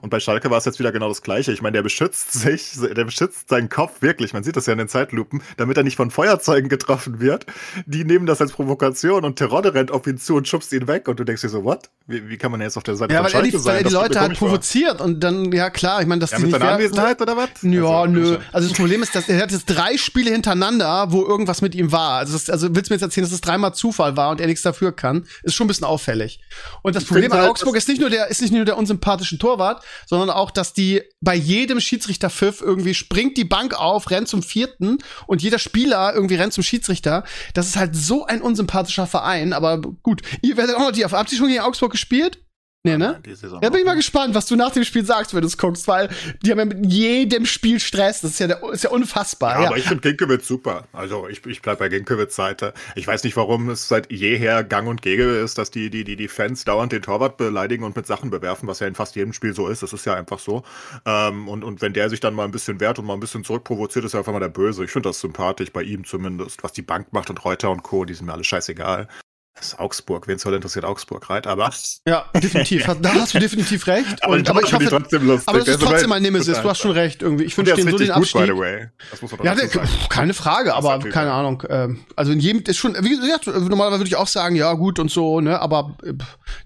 Und bei Schalke war es jetzt wieder genau das Gleiche. Ich meine, der beschützt sich, der beschützt seinen Kopf wirklich. Man sieht das ja in den Zeitlupen, damit er nicht von Feuerzeugen getroffen wird. Die nehmen das als Provokation und Terodde rennt auf ihn zu und schubst ihn weg. Und du denkst dir so, what? Wie, wie kann man jetzt auf der Seite Ja, von weil er die, Schalke weil er sein? die Das Leute halt provoziert und dann, ja klar, ich meine, dass Ja, die mit nicht seiner Anwesenheit oder was? Ja, Also, nö. Also das Problem ist, dass er hat jetzt drei Spiele hintereinander, wo irgendwas mit ihm war. Also, das, also willst du mir jetzt erzählen, dass es dreimal Zufall war und er nichts dafür kann? Ist schon ein bisschen auffällig. Und das Problem bei halt, Augsburg ist nicht nur der, ist nicht nur der unsympathische Torwart, sondern auch, dass die bei jedem Schiedsrichterpfiff irgendwie springt die Bank auf, rennt zum vierten und jeder Spieler irgendwie rennt zum Schiedsrichter. Das ist halt so ein unsympathischer Verein. Aber gut, ihr werdet auch noch die, habt ihr schon gegen Augsburg gespielt? Nee, ne? Ja, bin ich mal gespannt, was du nach dem Spiel sagst, wenn du es guckst, weil die haben ja mit jedem Spiel Stress. Das ist ja, der, ist ja unfassbar. Ja, Ja, aber ich finde Ginkiewicz super. Also ich, ich bleib bei Ginkiewicz Seite. Ich weiß nicht, warum es seit jeher gang und gäbe ist, dass die, die, die, die Fans dauernd den Torwart beleidigen und mit Sachen bewerfen, was ja in fast jedem Spiel so ist. Das ist ja einfach so. Ähm, und, und wenn der sich dann mal ein bisschen wehrt und mal ein bisschen zurückprovoziert, ist er einfach mal der Böse. Ich finde das sympathisch, bei ihm zumindest. Was die Bank macht und Reuter und Co., die sind mir alle scheißegal. Das ist Augsburg. Wen soll interessiert Augsburg, right? Aber, ja definitiv. Da hast du definitiv recht. aber, Und, aber ich hoffe, trotzdem lustig. aber das ist trotzdem mein Nemesis. Du hast schon recht irgendwie. Ich wünsche denen so den richtig gut, by Abstieg. the way. Das muss man Ja, der, keine Frage, aber keine ja. Ahnung. ähm, Also in jedem ist schon, wie gesagt, normalerweise würde ich auch sagen, ja gut und so, ne, aber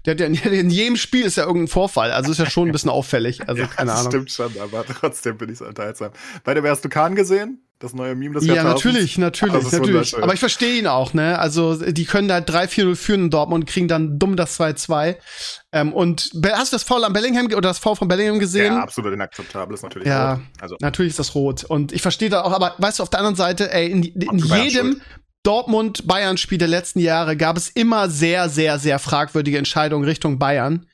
der, der, in jedem Spiel ist ja irgendein Vorfall, also ist ja schon ein bisschen auffällig. Also keine das Ahnung. stimmt schon, aber trotzdem bin ich so unterhaltsam. Bei dem hast du Kahn gesehen? Das neue Meme des Ja, natürlich, natürlich, das natürlich. Aber ich verstehe ihn auch, ne? Also, die können da 3-4-0 führen in Dortmund und kriegen dann dumm das 2-2. Ähm, und hast du das Foul an Bellingham oder das Foul von Bellingham gesehen? Ja, absolut inakzeptabel ist natürlich Ja. rot. Also, Natürlich ist das rot. Und ich verstehe da auch, aber weißt du, auf der anderen Seite, ey, in, in jedem. Dortmund-Bayern-Spiel der letzten Jahre gab es immer sehr, sehr, sehr fragwürdige Entscheidungen Richtung Bayern.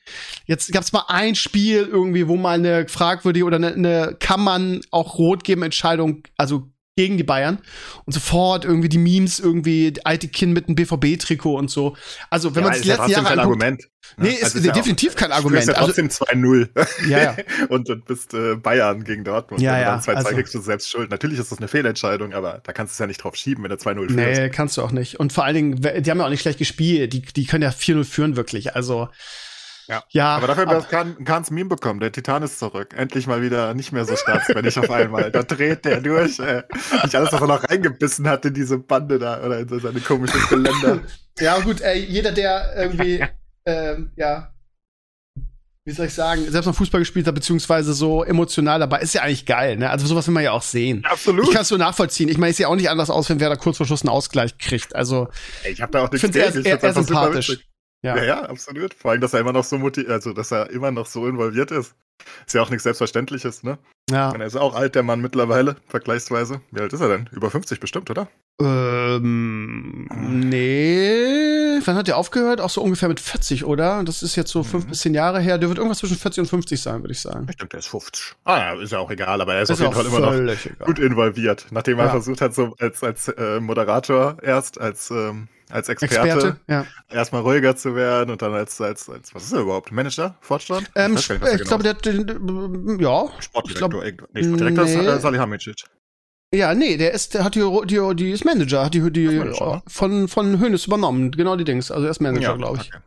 Jetzt gab es mal ein Spiel irgendwie, wo mal eine fragwürdige oder eine, eine kann man auch rot geben Entscheidung, also gegen die Bayern und sofort irgendwie die Memes irgendwie alte Kind mit einem BVB-Trikot und so. Also wenn ja, man sich ist die ja letzten trotzdem Jahre kein anguckt, Argument. ne? Nee, ist ja definitiv kein Du Argument. ja Also- trotzdem 2-0. Ja, ja. und, und bist äh, Bayern gegen Dortmund. Ja, du ja, dann 2-2 also- kriegst du selbst schuld. Natürlich ist das eine Fehlentscheidung, aber da kannst du es ja nicht drauf schieben, wenn du 2-0 führst. Nee, kannst du auch nicht. Und vor allen Dingen, die haben ja auch nicht schlecht gespielt. Die, die können ja 4-0 führen, wirklich. Also, Ja. ja. Aber dafür ab- hat Kahn, Kahns Meme bekommen. Der Titan ist zurück. Endlich mal wieder nicht mehr so staatsmännisch auf einmal. Da dreht der durch. Äh. Nicht alles, was er noch reingebissen hat in diese Bande da oder in so seine komisches Geländer. ja, gut, ey, jeder, der irgendwie, ähm, ja, wie soll ich sagen, selbst mal Fußball gespielt hat, beziehungsweise so emotional dabei, ist ja eigentlich geil, ne? Also sowas will man ja auch sehen. Absolut. Ich kann es so nachvollziehen. Ich meine, es sieht ja auch nicht anders aus, wenn wer da kurz vor Schluss einen Ausgleich kriegt. Also, Ich habe da auch ich nichts finde gegen. er, er, find's er einfach super sympathisch. Ja. Ja. ja, absolut. Vor allem, dass er immer noch so motiviert, also dass er immer noch so involviert ist. Ist ja auch nichts Selbstverständliches, ne? ja. Und er ist auch alt, der Mann mittlerweile, vergleichsweise. Wie alt ist er denn? Über 50 bestimmt, oder? Ähm, nee. Wann hat der aufgehört? Auch so ungefähr mit 40, oder? Das ist jetzt so fünf Mhm. bis zehn Jahre her. Der wird irgendwas zwischen 40 und 50 sein, würde ich sagen. Ich denke, der ist 50. Ah, ja, ist ja auch egal, aber er ist, Ist auf jeden Fall immer noch egal. gut involviert. Nachdem er Ja. versucht hat, so als, als äh, Moderator erst, als, ähm, als Experte, Experte, ja. erstmal ruhiger zu werden und dann als, als, als, was ist er überhaupt? Manager? Vorstand? Ähm, ich nicht, was er glaube, genau der, hat den- ja. ist. Sportdirektor. ich glaub- nee, Sportdirektor nee. ist äh, Salihamidzic. Ja, nee, der ist, der hat die, die, die ist Manager, hat die, die Manager, von, von Hönes übernommen. Genau die Dings. Also er ist Manager, glaube ich. okay.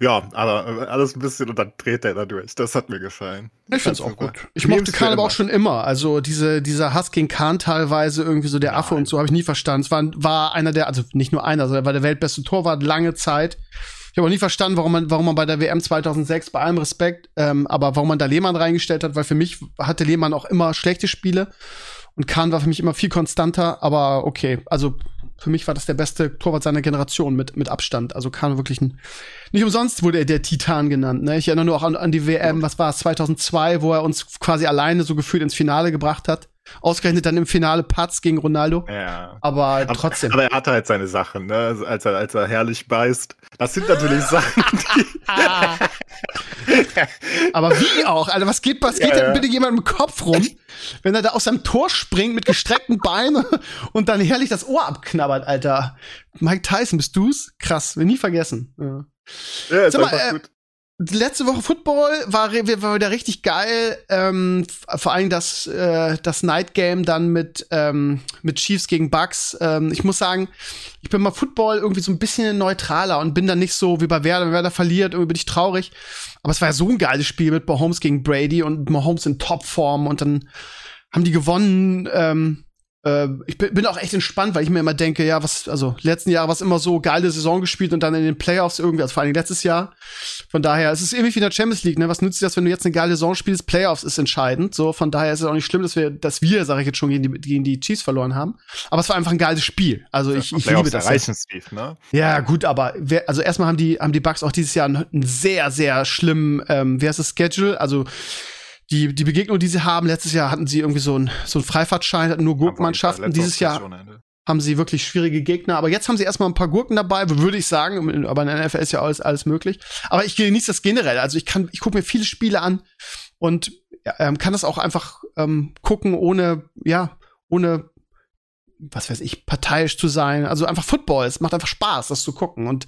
Ja, aber äh, alles ein bisschen und dann dreht er da durch. Das hat mir gefallen. Ich find's auch gut. Ich Memes mochte Kahn aber auch schon immer. Also diese, dieser Hass gegen Kahn teilweise, irgendwie so der Affe Nein. und so, habe ich nie verstanden. Es war, war einer der, also nicht nur einer, sondern er war der weltbeste Torwart lange Zeit. Ich habe auch nie verstanden, warum man, warum man bei der WM 2006, bei allem Respekt, ähm, aber warum man da Lehmann reingestellt hat, weil für mich hatte Lehmann auch immer schlechte Spiele und Kahn war für mich immer viel konstanter, aber okay, also für mich war das der beste Torwart seiner Generation mit, mit Abstand. Also Kahn wirklich ein, nicht umsonst wurde er der Titan genannt. Ne? Ich erinnere nur auch an, an die WM, was war es, 2002, wo er uns quasi alleine so gefühlt ins Finale gebracht hat. Ausgerechnet dann im Finale Patz gegen Ronaldo. Ja. Aber, trotzdem. aber er hatte halt seine Sachen, ne? Also Als er, als er herrlich beißt. Das sind natürlich Sachen, die. Aber wie auch? Alter, was geht, was geht Ja, denn ja. bitte jemandem im Kopf rum, wenn er da aus seinem Tor springt mit gestreckten Beinen und dann herrlich das Ohr abknabbert, Alter? Mike Tyson, bist du's? Krass, wir nie vergessen. Ja. Ja, ist Sag mal, äh, gut. Letzte Woche Football war, war wieder richtig geil. Ähm, vor allem das, äh, das Night Game dann mit, ähm, mit Chiefs gegen Bucks. Ähm, ich muss sagen, ich bin mal Football irgendwie so ein bisschen neutraler und bin dann nicht so wie bei Werder, wenn Werder verliert, irgendwie bin ich traurig. Aber es war ja so ein geiles Spiel mit Mahomes gegen Brady und Mahomes in Topform und dann haben die gewonnen. Ähm, äh, ich bin auch echt entspannt, weil ich mir immer denke, ja, was, also letzten Jahr war es immer so geile Saison gespielt und dann in den Playoffs irgendwie, also vor allem letztes Jahr. Von daher, es ist irgendwie wie in der Champions League, ne? Was nützt dir das, wenn du jetzt eine geile Saison spielst? Playoffs ist entscheidend. So, von daher ist es auch nicht schlimm, dass wir, dass wir, sage ich jetzt schon, gegen die, gegen die Chiefs verloren haben. Aber es war einfach ein geiles Spiel. Also ich, ich liebe das. Erreichen, Steve, ne? Ja, gut, aber wer, also erstmal haben die, haben die Bucks auch dieses Jahr einen, einen sehr, sehr schlimmen, ähm, wie heißt das, Schedule? Also die, die Begegnung, die sie haben, letztes Jahr hatten sie irgendwie so einen so einen Freifahrtschein, hatten nur Gurkenmannschaften. Dieses Jahr haben sie wirklich schwierige Gegner. Aber jetzt haben sie erstmal ein paar Gurken dabei, würde ich sagen. Aber in der NFL ist ja alles, alles möglich. Aber ich genieße das generell. Also ich kann, ich gucke mir viele Spiele an und ähm, kann das auch einfach ähm, gucken, ohne, ja, ohne was weiß ich, parteiisch zu sein. Also einfach Football. Es macht einfach Spaß, das zu gucken. Und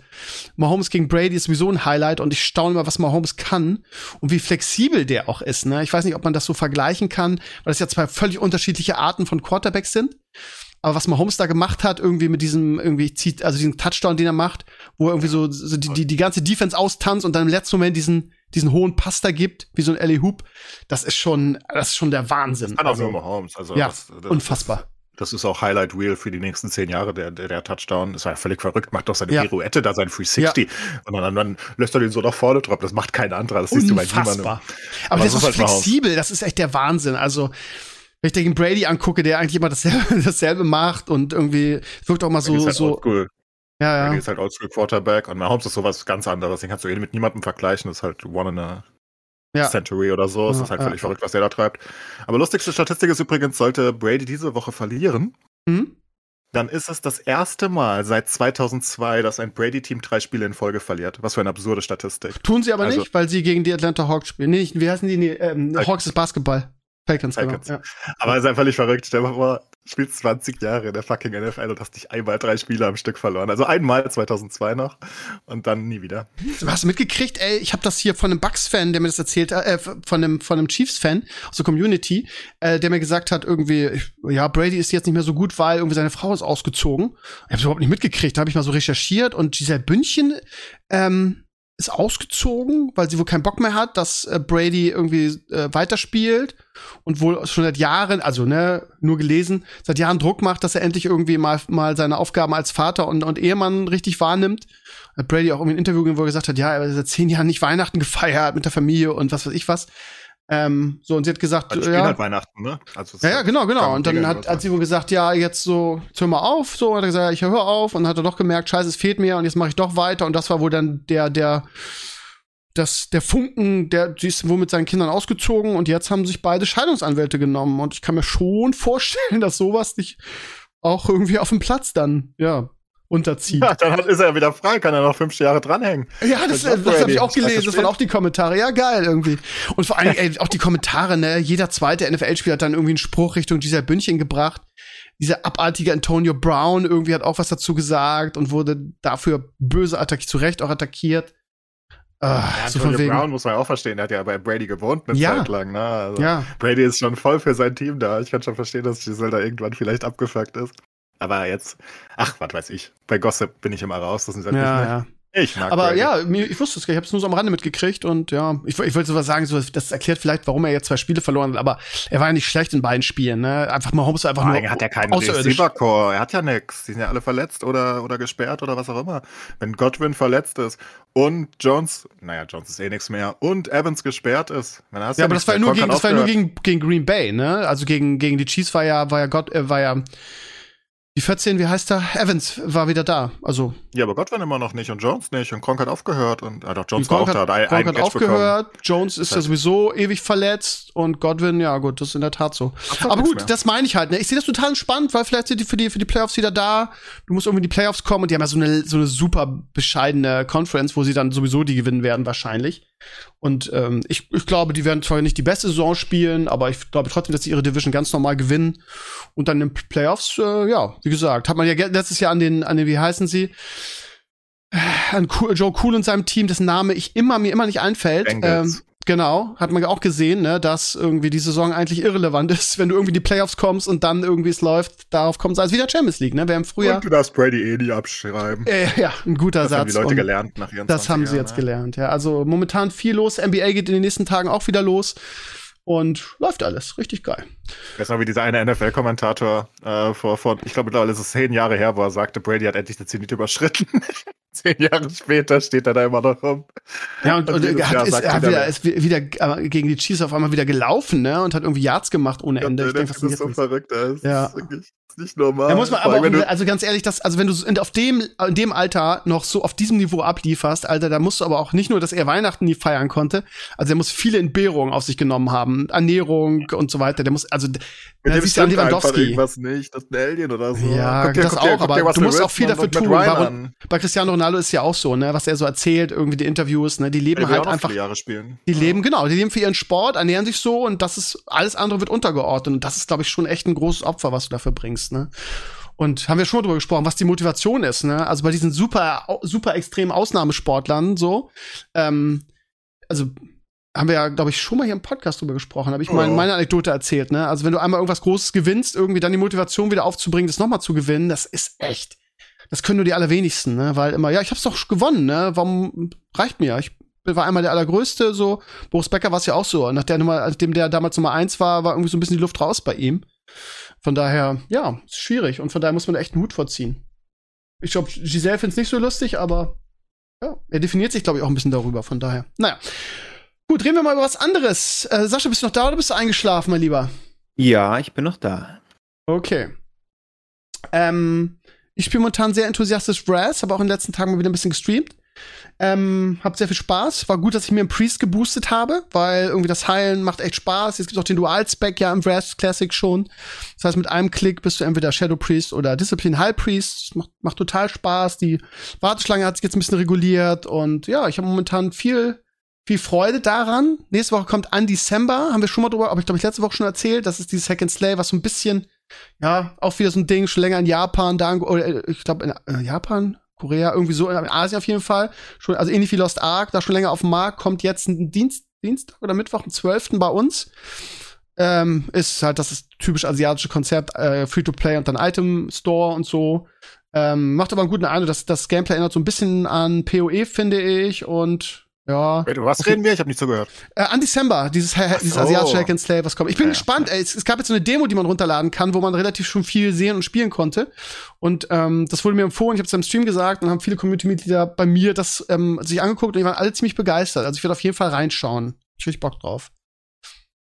Mahomes gegen Brady ist sowieso ein Highlight und ich staune mal, was Mahomes kann und wie flexibel der auch ist. Ne? Ich weiß nicht, ob man das so vergleichen kann, weil das ja zwei völlig unterschiedliche Arten von Quarterbacks sind. Aber was Mahomes da gemacht hat, irgendwie mit diesem, irgendwie zieht, also diesen Touchdown, den er macht, wo er irgendwie so, so die, die, die ganze Defense austanzt und dann im letzten Moment diesen, diesen hohen Pasta gibt, wie so ein Ellie Hoop, das ist schon, das ist schon der Wahnsinn. Das kann auch also, nur Mahomes, also ja, das, das, unfassbar. Das ist auch Highlight Wheel für die nächsten zehn Jahre, der, der, der Touchdown. Das war ja völlig verrückt, macht doch seine ja. Pirouette da, sein 360. Ja. Und dann, dann lässt er den so nach vorne droppen. Das macht kein anderer. Das siehst du bei niemandem. Aber, Aber das ist halt flexibel. Das ist echt der Wahnsinn. Also, wenn ich den Brady angucke, der eigentlich immer dasselbe, dasselbe macht und irgendwie wirkt auch mal so, halt so. Cool. Ja, ja. Brady ist halt Oldschool Quarterback und Mahomes ist sowas ganz anderes. Den kannst du eh mit niemandem vergleichen. Das ist halt one in a ja. Century oder so. Es ja, ist halt völlig ja. verrückt, was der da treibt. Aber lustigste Statistik ist übrigens, sollte Brady diese Woche verlieren, Mhm. Dann ist es das erste Mal seit 2002, dass ein Brady-Team drei Spiele in Folge verliert. Was für eine absurde Statistik. Tun sie aber also, nicht, weil sie gegen die Atlanta Hawks spielen. Nee, wie heißen die? Nee, ähm, Hawks ist Basketball. Falcons, Falcons. Genau, ja. Aber es ist einfach völlig verrückt. Stell dir mal vor, spielst 20 Jahre in der fucking NFL und hast dich einmal drei Spiele am Stück verloren. Also einmal 2002 noch und dann nie wieder. Du hast mitgekriegt, ey, ich habe das hier von einem Bucks-Fan, der mir das erzählt hat, äh, von einem, von einem Chiefs-Fan aus der Community, äh, der mir gesagt hat, irgendwie, ja, Brady ist jetzt nicht mehr so gut, weil irgendwie seine Frau ist ausgezogen. Ich habe überhaupt nicht mitgekriegt. Da habe ich mal so recherchiert und Giselle Bündchen, ähm, ist ausgezogen, weil sie wohl keinen Bock mehr hat, dass äh, Brady irgendwie äh, weiterspielt und wohl schon seit Jahren, also ne, nur gelesen, seit Jahren Druck macht, dass er endlich irgendwie mal, mal seine Aufgaben als Vater und, und Ehemann richtig wahrnimmt. Hat Brady auch irgendwie ein Interview, wo er gesagt hat, ja, er hat seit zehn Jahren nicht Weihnachten gefeiert mit der Familie und was weiß ich was. Ähm, so, und sie hat gesagt, also ja. halt Weihnachten, ne? Also ja, ja, genau, genau. Und dann hat, hat sie wohl gesagt, ja, jetzt so, jetzt hör mal auf. So, hat er gesagt, ja, ich höre auf. Und dann hat er doch gemerkt, scheiße, es fehlt mir und jetzt mache ich doch weiter. Und das war wohl dann der, der, das, der Funken, der, die ist wohl mit seinen Kindern ausgezogen und jetzt haben sich beide Scheidungsanwälte genommen. Und ich kann mir schon vorstellen, dass sowas nicht auch irgendwie auf dem Platz dann, ja, unterzieht. Ja, dann ist er ja wieder frei, kann er noch fünf Jahre dranhängen. Ja, das, das, das habe ich auch gelesen, das waren auch die Kommentare. Ja, geil irgendwie. Und vor allem ey, auch die Kommentare, ne? Jeder zweite NFL-Spieler hat dann irgendwie einen Spruch Richtung dieser Bündchen gebracht. Dieser abartige Antonio Brown irgendwie hat auch was dazu gesagt und wurde dafür böse attackiert, zu Recht auch attackiert. Ah, ja, so Antonio Brown muss man ja auch verstehen, der hat ja bei Brady gewohnt eine ja. Zeit lang. Ne? Also ja. Brady ist schon voll für sein Team da. Ich kann schon verstehen, dass Giselle da irgendwann vielleicht abgefuckt ist. Aber jetzt, ach, was weiß ich. Bei Gossip bin ich immer raus. Das sind halt ja, ja. Ich mag Aber Brady. ja, ich wusste es, ich habe es nur so am Rande mitgekriegt und ja, ich, ich wollte sowas sagen, so, das erklärt vielleicht, warum er jetzt zwei Spiele verloren hat, aber er war ja nicht schlecht in beiden Spielen, ne? Einfach mal Holmes einfach Nein, nur. hat ja keinen Receiver-Core, er hat ja nix. Die sind ja alle verletzt oder, oder gesperrt oder was auch immer. Wenn Godwin verletzt ist und Jones, naja, Jones ist eh nichts mehr, und Evans gesperrt ist, dann hast ja, ja aber das war ja nur, gegen, das war nur gegen, gegen Green Bay, ne? Also gegen, gegen die Chiefs war ja, war ja Gott, äh, war ja die 14, wie heißt er? Evans war wieder da. Also. Ja, aber Godwin immer noch nicht und Jones nicht. Und Gronk hat aufgehört und ah, doch, Jones war auch da. Hat, Gronk hat aufgehört. Bekommen. Jones ist ja sowieso ewig verletzt und Godwin, ja gut, das ist in der Tat so. Aber gut, mehr. das meine ich halt. Ne? Ich sehe das total spannend, weil vielleicht sind die für die für die Playoffs wieder da. Du musst irgendwie in die Playoffs kommen und die haben ja so eine so eine super bescheidene Conference, wo sie dann sowieso die gewinnen werden wahrscheinlich. Und ähm, ich, ich glaube, die werden zwar nicht die beste Saison spielen, aber ich glaube trotzdem, dass sie ihre Division ganz normal gewinnen. Und dann in den Playoffs, äh, ja, wie gesagt, hat man ja letztes Jahr an den, an den, wie heißen sie? an Joe Cool und seinem Team, dessen Name ich immer mir immer nicht einfällt. Ähm, genau, hat man auch gesehen, ne, dass irgendwie die Saison eigentlich irrelevant ist, wenn du irgendwie in die Playoffs kommst und dann irgendwie es läuft, darauf kommt es als wieder Champions League, ne? Wir haben früher. Und du darfst Brady eh nie abschreiben. Äh, ja, ein guter das Satz. haben die Leute gelernt nach ihren Das haben sie Jahren, jetzt ne? gelernt, ja. Also momentan viel los. NBA geht in den nächsten Tagen auch wieder los. Und läuft alles. Richtig geil. Weiß noch, wie dieser eine NFL-Kommentator äh, vor, vor, ich glaube mittlerweile ist es zehn Jahre her, wo er sagte, Brady hat endlich den Zenit überschritten. zehn Jahre später steht er da immer noch rum. Ja, und, und er hat, ist, er hat wieder, ist wieder gegen die Chiefs auf einmal wieder gelaufen, ne? Und hat irgendwie Yards gemacht ohne Ende. Ich der denke, Typ ist so verrückt, das ist Ja. wirklich ist nicht normal. Da muss man aber auch, also ganz ehrlich, das, also wenn du in- auf dem, in dem Alter noch so auf diesem Niveau ablieferst, Alter, da musst du aber auch nicht nur, dass er Weihnachten nie feiern konnte, also er muss viele Entbehrungen auf sich genommen haben, Ernährung und so weiter. Der muss, also, mit da dem stimmt einfach irgendwas nicht, das ist ein Alien oder so. Ja, Guck dir- das guck dir- auch, guck dir aber du musst auch viel dafür tun. An. bei Cristiano Ronaldo ist ja auch so, ne, was er so erzählt, irgendwie die Interviews, ne, die leben halt auch noch einfach Jahre spielen. Die leben, genau, die leben für ihren Sport, ernähren sich so und das ist, alles andere wird untergeordnet. Und das ist, glaube ich, schon echt ein großes Opfer, was du dafür bringst, ne? Und haben wir schon mal drüber gesprochen, was die Motivation ist, ne? Also bei diesen super, super extremen Ausnahmesportlern so, ähm, also haben wir ja, glaube ich, schon mal hier im Podcast drüber gesprochen, habe ich mal Ja. meine Anekdote erzählt, ne? Also wenn du einmal irgendwas Großes gewinnst, irgendwie dann die Motivation wieder aufzubringen, das nochmal zu gewinnen, das ist echt. Das können nur die allerwenigsten, ne? Weil immer, ja, ich hab's doch gewonnen, ne? Warum reicht mir? Ich war einmal der allergrößte, so. Boris Becker war es ja auch so. Nach der Nummer, nachdem der damals Nummer eins war, war irgendwie so ein bisschen die Luft raus bei ihm. Von daher, ja, ist schwierig. Und von daher muss man da echt einen Hut vorziehen. Ich glaube, Giselle find's nicht so lustig, aber ja, er definiert sich, glaube ich, auch ein bisschen darüber. Von daher, naja. Gut, reden wir mal über was anderes. Äh, Sascha, bist du noch da oder bist du eingeschlafen, mein Lieber? Ja, ich bin noch da. Okay. Ähm, ich spiele momentan sehr enthusiastisch Brass, habe auch in den letzten Tagen mal wieder ein bisschen gestreamt. Ähm, hab sehr viel Spaß. War gut, dass ich mir einen Priest geboostet habe, weil irgendwie das Heilen macht echt Spaß. Jetzt gibt auch den Dual-Spec ja im Brass Classic schon. Das heißt, mit einem Klick bist du entweder Shadow Priest oder Discipline High Priest. Das macht, macht total Spaß. Die Warteschlange hat sich jetzt ein bisschen reguliert und ja, ich habe momentan viel, viel Freude daran. Nächste Woche kommt an December, haben wir schon mal drüber, aber ich glaube, ich letzte Woche schon erzählt. Das ist dieses Hack and Slay, was so ein bisschen, ja, auch wieder so ein Ding, schon länger in Japan, da, oder äh, ich glaube, in äh, Japan, Korea, irgendwie so, in Asien auf jeden Fall. Schon, also ähnlich wie Lost Ark, da schon länger auf dem Markt, kommt jetzt ein Dienst, Dienstag oder Mittwoch, am 12. bei uns. Ähm, ist halt das ist typisch asiatische Konzept, äh, Free-to-Play und dann Item-Store und so. Ähm, macht aber einen guten Eindruck, dass das Gameplay erinnert so ein bisschen an PoE, finde ich, und ja. Wait, was Okay. reden wir? Ich habe nicht zugehört. Äh, an December, dieses, ha dieses so. asiatische Hack and Slay, was kommt. Ich bin Ja, gespannt. Ey, es, es gab jetzt so eine Demo, die man runterladen kann, wo man relativ schon viel sehen und spielen konnte. Und ähm, das wurde mir empfohlen. Ich habe es im Stream gesagt und haben viele Community-Mitglieder bei mir das ähm, sich angeguckt und die waren alle ziemlich begeistert. Also ich werde auf jeden Fall reinschauen. Ich hab richtig Bock drauf.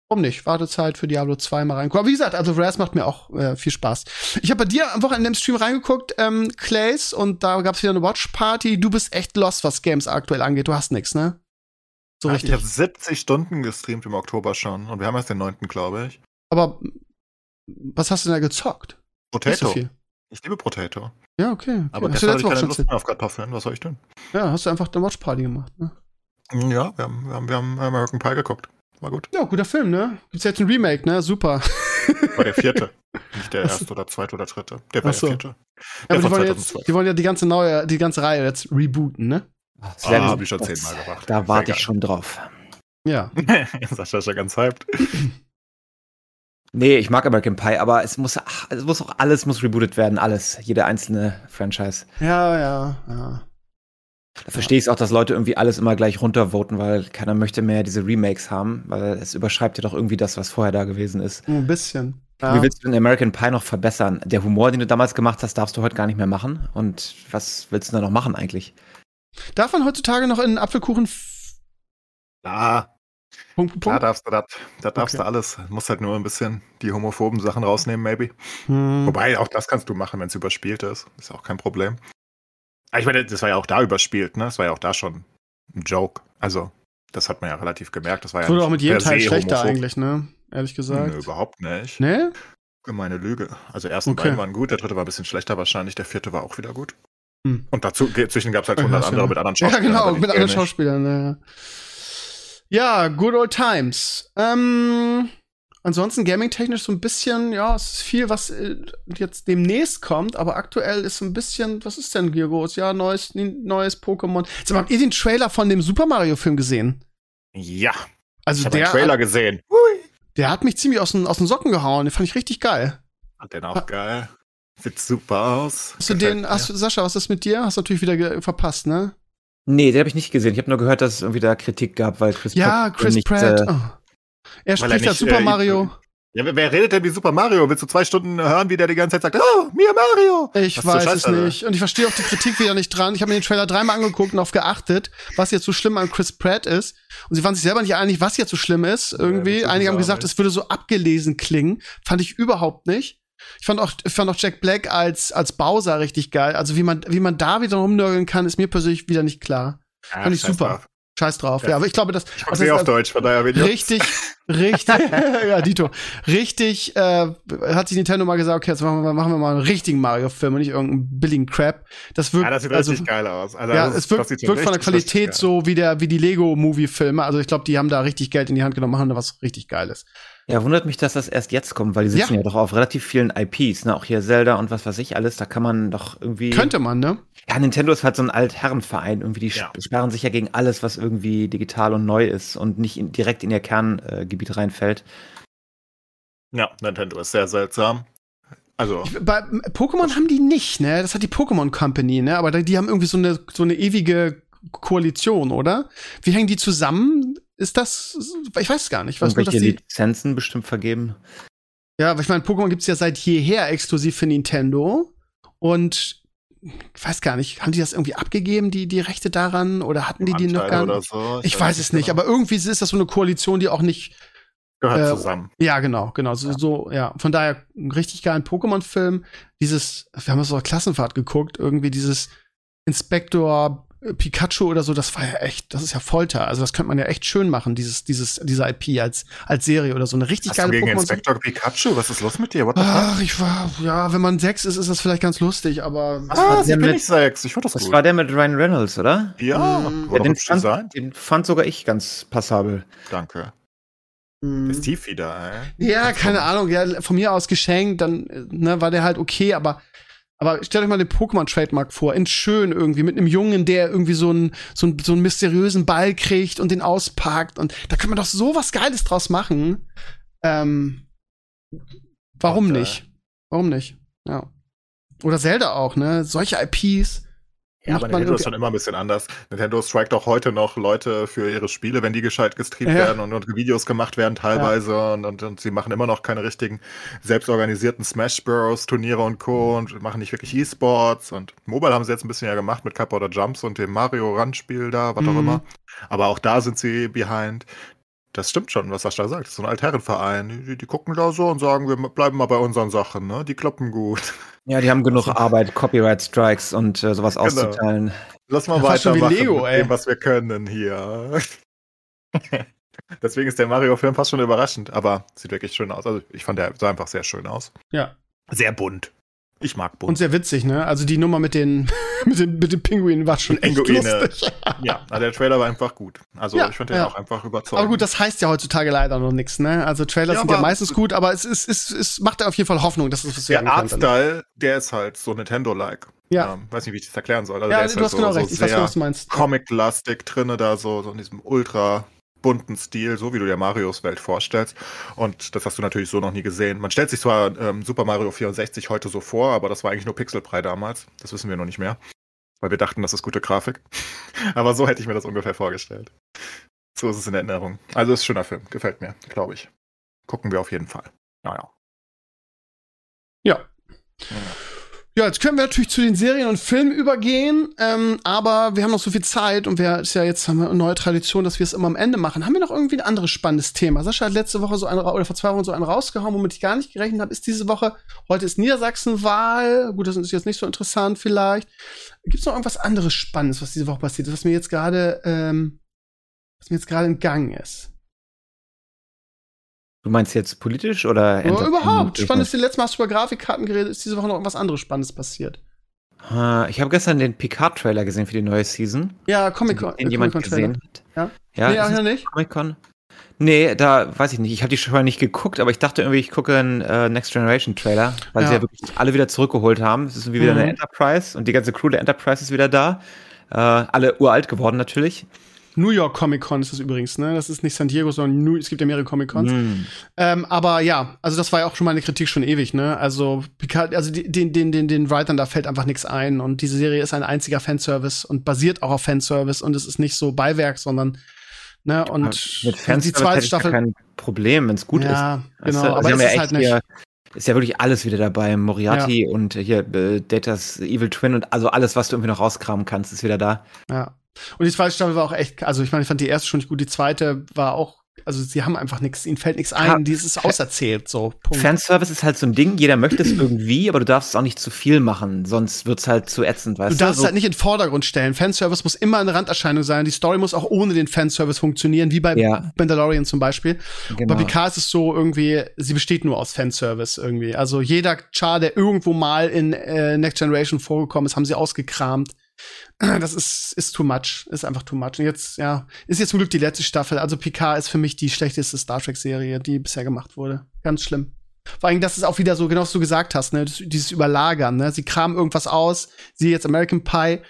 Warum nicht? Wartezeit für Diablo 2 mal reingucken. Aber wie gesagt, also Raz macht mir auch äh, viel Spaß. Ich habe bei dir am Wochenende im Stream reingeguckt, ähm, Clays, und da gab es wieder eine Watch-Party. Du bist echt lost, was Games aktuell angeht. Du hast nix, ne? So ich richtig. habe 70 Stunden gestreamt im Oktober schon und wir haben jetzt den 9. glaube ich. Aber was hast du denn da gezockt? So Potato. viel. Ich liebe Potato. Ja, okay. okay. Aber hast du gestern hatte letzte ich keine Lust mehr auf Kartoffeln. Was soll ich tun? Ja, hast du einfach eine Watchparty gemacht, ne? Ja, wir haben, wir haben, wir haben American Pie geguckt. War gut. Ja, guter Film, ne? Gibt's jetzt ein Remake, ne? Super. War der vierte. Nicht der erste oder zweite oder dritte. Der war so. der vierte. Aber Der die von wollen, jetzt, 2012. die wollen ja die ganze neue, die ganze Reihe jetzt rebooten, ne? Das Ah, werden hab sie- ich schon zehnmal gemacht. Da warte Sehr ich schon drauf. Ja. Sascha ist ja ganz hyped. Nee, ich mag American Pie, aber es muss, ach, es muss auch alles muss rebootet werden, alles, jede einzelne Franchise. Ja, ja, ja. Da verstehe ich es auch, dass Leute irgendwie alles immer gleich runtervoten, weil keiner möchte mehr diese Remakes haben, weil es überschreibt ja doch irgendwie das, was vorher da gewesen ist. Ein bisschen. Ja. Wie willst du den American Pie noch verbessern? Der Humor, den du damals gemacht hast, darfst du heute gar nicht mehr machen. Und was willst du da noch machen eigentlich? Darf man heutzutage noch in Apfelkuchen Ah, Punkt, Punkt, da darfst du das. Da darfst Okay. du alles. Musst halt nur ein bisschen die homophoben Sachen rausnehmen, maybe. Hm. Wobei, auch das kannst du machen, wenn es überspielt ist. Ist auch kein Problem. Aber ich meine, das war ja auch da überspielt, ne? Das war ja auch da schon ein Joke. Also, das hat man ja relativ gemerkt. Das war Das ja wurde auch mit jedem Teil schlechter eigentlich, ne? Ehrlich gesagt. Nö, überhaupt nicht. Ne? Gemeine Lüge. Also, ersten Okay. beiden waren gut, der dritte war ein bisschen schlechter wahrscheinlich, der vierte war auch wieder gut. Hm. Und dazu, zwischen gab es halt Ja, 100 ja. andere mit anderen Ja, Schauspielern. genau, aber die mit anderen. Schauspielern. Ja, ja. ja, good old times. Ähm, ansonsten gaming-technisch so ein bisschen, ja, es ist viel, was äh, jetzt demnächst kommt, aber aktuell ist so ein bisschen, was ist denn hier groß? Ja, neues, neues Pokémon. Sag mal, habt ihr den Trailer von dem Super Mario-Film gesehen? Ja. Also Ich habe der, den Trailer gesehen. der hat mich ziemlich aus den, aus den Socken gehauen. Den fand ich richtig geil. Fand den auch geil. Sieht super aus. Hast du den, mir. hast du, Sascha, was ist mit dir? Hast du natürlich wieder verpasst, ne? Nee, den habe ich nicht gesehen. Ich habe nur gehört, dass es irgendwie da Kritik gab, weil Chris Ja, Pratt Chris nicht, Pratt. Äh, oh. Er Weil er spricht als nicht, Super äh, Mario. Ja, wer, redet denn wie Super Mario? Willst du zwei Stunden hören, wie der die ganze Zeit sagt, oh, mir Mario? Ich Was weiß es nicht. Und ich verstehe auch die Kritik wieder nicht dran. Ich habe mir den Trailer dreimal angeguckt und auf geachtet, was jetzt so schlimm an Chris Pratt ist. Und sie waren sich selber nicht einig, was jetzt so schlimm ist. Irgendwie. das Einige haben gesagt, es würde so abgelesen klingen. Fand ich überhaupt nicht. Ich fand auch, ich fand auch Jack Black als, als Bowser richtig geil. Also wie man, wie man da wieder rumnörgeln kann, ist mir persönlich wieder nicht klar. Ja, Fand ich super. drauf. Scheiß drauf. Ja. Ja, aber ich glaube, das, Ich guck das auf Deutsch, von daher bin ich Richtig, richtig, ja, Dito. Richtig, äh, hat sich Nintendo mal gesagt, okay, jetzt machen wir, mal- machen wir mal einen richtigen Mario-Film und nicht irgendeinen billigen Crap. Das wirkt, Ja, das sieht also, richtig geil aus. Also, ja, es wirkt, wirkt von der Qualität so wie der, wie die Lego-Movie-Filme. Also ich glaube, die haben da richtig Geld in die Hand genommen, machen da was richtig Geiles. Ja, wundert mich, dass das erst jetzt kommt, weil die sitzen Ja. ja, doch auf relativ vielen IPs, ne? Auch hier Zelda und was weiß ich alles. Da kann man doch irgendwie. Könnte man, ne? Ja, Nintendo ist halt so ein Altherrenverein. Irgendwie, die Ja. sperren sich ja gegen alles, was irgendwie digital und neu ist und nicht in, direkt in ihr Kerngebiet äh, reinfällt. Ja, Nintendo ist sehr seltsam. Also, Bei Pokémon haben die nicht, ne? Das hat die Pokémon Company, ne? Aber die haben irgendwie so eine, so eine ewige Koalition, oder? Wie hängen die zusammen? Ist das, ich weiß es gar nicht. Ich weiß nur, dass die, Lizenzen bestimmt vergeben. Ja, aber ich meine, Pokémon gibt's ja seit jeher exklusiv für Nintendo. Und ich weiß gar nicht, haben die das irgendwie abgegeben, die, die Rechte daran? Oder hatten die die noch gar Anteile nicht? so. Ich weiß es nicht, genau. aber irgendwie ist das so eine Koalition, die auch nicht. Gehört äh, zusammen. Ja, genau, genau. So, so ja. Von daher einen richtig geilen Pokémon-Film. Dieses, wir haben das auf Klassenfahrt geguckt, irgendwie dieses Inspektor Pikachu oder so, das war ja echt, das ist ja Folter. Also das könnte man ja echt schön machen, dieses, dieses, diese IP als, als Serie oder so. Eine richtig Hast du geile gegen Pokémon. Inspektor Pikachu? Was ist los mit dir? Ach, ich war, ja, wenn man sechs ist, ist das vielleicht ganz lustig, aber. Ah, sie bin ich sechs. Ich fand das Das gut. war der mit Ryan Reynolds, oder? ja, war doch den, fand, den fand sogar ich ganz passabel. Danke. Mhm. Ist tief wieder, ey. Ja, keine Ahnung, ja, von mir aus geschenkt, dann äh, ne, war der halt okay, aber aber stellt euch mal den Pokémon-Trademark vor, in schön irgendwie, mit einem Jungen, der irgendwie so einen so einen, so einen mysteriösen Ball kriegt und den auspackt. Und da kann man doch so was Geiles draus machen. Ähm, warum Und, nicht? Warum nicht? Ja. Oder Zelda auch, ne? Solche IPs. Ja, aber Nintendo ist schon immer ein bisschen anders. Nintendo strikt auch heute noch Leute für ihre Spiele, wenn die gescheit gestreamt Ja. werden und, und Videos gemacht werden teilweise und, und, und sie machen immer noch keine richtigen selbstorganisierten Smash Bros. Turniere und Co. und machen nicht wirklich E-Sports und Mobile haben sie jetzt ein bisschen ja gemacht mit Cup oder Jumps und dem Mario Run Spiel da, was auch Mhm. immer. Aber auch da sind sie behind. Das stimmt schon, was Sascha sagt. Das ist so ein Altherrenverein. Die, die gucken da so und sagen, wir bleiben mal bei unseren Sachen, ne? Die kloppen gut. Ja, die haben genug Arbeit, Copyright Strikes und äh, sowas Genau. auszuteilen. Lass mal Ja, fast schon wie weitermachen mit dem, was wir können hier. Deswegen ist der Mario-Film fast schon überraschend, aber sieht wirklich schön aus. Also ich fand, der sah einfach sehr schön aus. Ja. Sehr bunt. Ich mag Und bunt. sehr witzig, ne? Also die Nummer mit den, mit den, mit den Pinguinen war schon echt Pinguine. lustig. ja, also der Trailer war einfach gut. Also Ja, ich fand den ja. auch einfach überzeugend. Aber gut, das heißt ja heutzutage leider noch nichts, ne? Also Trailer Ja, sind ja meistens gut, aber es ist, es, es macht auf jeden Fall Hoffnung, dass es was der werden könnte. Artstyle, der ist halt so Nintendo-like. Ja. Ähm, weiß nicht, wie ich das erklären soll. Also Ja, der du halt hast so, genau so recht. Ich weiß genau, was du meinst. Comic-lastig drinne da, so, so in diesem ultra bunten Stil, so wie du dir Marios Welt vorstellst. Und das hast du natürlich so noch nie gesehen. Man stellt sich zwar ähm, Super Mario 64 heute so vor, aber das war eigentlich nur Pixelbrei damals. Das wissen wir noch nicht mehr. Weil wir dachten, das ist gute Grafik. aber so hätte ich mir das ungefähr vorgestellt. So ist es in Erinnerung. Also ist ein schöner Film. Gefällt mir, glaube ich. Gucken wir auf jeden Fall. Naja. Ja. Ja, jetzt können wir natürlich zu den Serien und Filmen übergehen, ähm, aber wir haben noch so viel Zeit und wir ist ja jetzt haben wir eine neue Tradition, dass wir es immer am Ende machen. Haben wir noch irgendwie ein anderes spannendes Thema? Sascha hat letzte Woche so einen oder vor zwei Wochen so einen rausgehauen, womit ich gar nicht gerechnet habe. Ist diese Woche heute ist Niedersachsen-Wahl. Gut, das ist jetzt nicht so interessant vielleicht. Gibt es noch irgendwas anderes Spannendes, was diese Woche passiert ist, was mir jetzt gerade ähm, was mir jetzt gerade entgangen ist? Du meinst jetzt politisch oder Entertainment überhaupt. Business? Spannend ist, die letzte Mal hast du über Grafikkarten geredet, ist diese Woche noch irgendwas anderes Spannendes passiert. Ich habe gestern den Picard-Trailer gesehen für die neue Season. Ja, Comic-Con. Den jemand Comic-Con-Trailer. gesehen hat. Ja? Ja, nee, nicht. Comic-Con? Nee, da weiß ich nicht. Ich habe die schon nicht geguckt, aber ich dachte irgendwie, ich gucke einen äh, Next Generation Trailer, weil Ja. sie ja wirklich alle wieder zurückgeholt haben. Es ist irgendwie wieder Mhm. eine Enterprise und die ganze Crew der Enterprise ist wieder da. Äh, alle uralt geworden natürlich. New York Comic Con ist das übrigens, ne? Das ist nicht San Diego, sondern New, es gibt ja mehrere Comic Cons. Mhm. Ähm, aber ja, also das war ja auch schon meine Kritik schon ewig, ne? Also Picard, also die, den, den, den, den Writern da fällt einfach nichts ein und diese Serie ist ein einziger Fanservice und basiert auch auf Fanservice und es ist nicht so Beiwerk, sondern ne und Mit die Fans zweite ja Staffel. kein Problem, wenn es gut ist. ja, Weißt genau, du? aber es ja ist halt nicht. hier- ist ja wirklich alles wieder dabei. Moriarty und hier äh, Datas Evil Twin und also alles, was du irgendwie noch rauskramen kannst, ist wieder da. Ja. Und die zweite Staffel war auch echt, also ich meine, ich fand die erste schon nicht gut, die zweite war auch, also sie haben einfach nichts, ihnen fällt nichts ein, Ja. die ist auserzählt, so. Punkt. Fanservice ist halt so ein Ding, jeder möchte es irgendwie, aber du darfst es auch nicht zu viel machen, sonst wird's halt zu ätzend, weißt Du du? darfst es So- halt nicht in den Vordergrund stellen. Fanservice muss immer eine Randerscheinung sein. Die Story muss auch ohne den Fanservice funktionieren, wie bei Ja. Mandalorian zum Beispiel. Genau. Bei Picard ist es so irgendwie, sie besteht nur aus Fanservice irgendwie. Also jeder Char, der irgendwo mal in äh, Next Generation vorgekommen ist, haben sie ausgekramt. Das ist, ist too much. Ist einfach too much. Und jetzt, ja, ist jetzt zum Glück die letzte Staffel. Also Picard ist für mich die schlechteste Star Trek-Serie, die bisher gemacht wurde. Ganz schlimm. Vor allem, das ist auch wieder so, genau was du gesagt hast, ne? Dieses Überlagern, ne? Sie kramen irgendwas aus, sie jetzt American Pie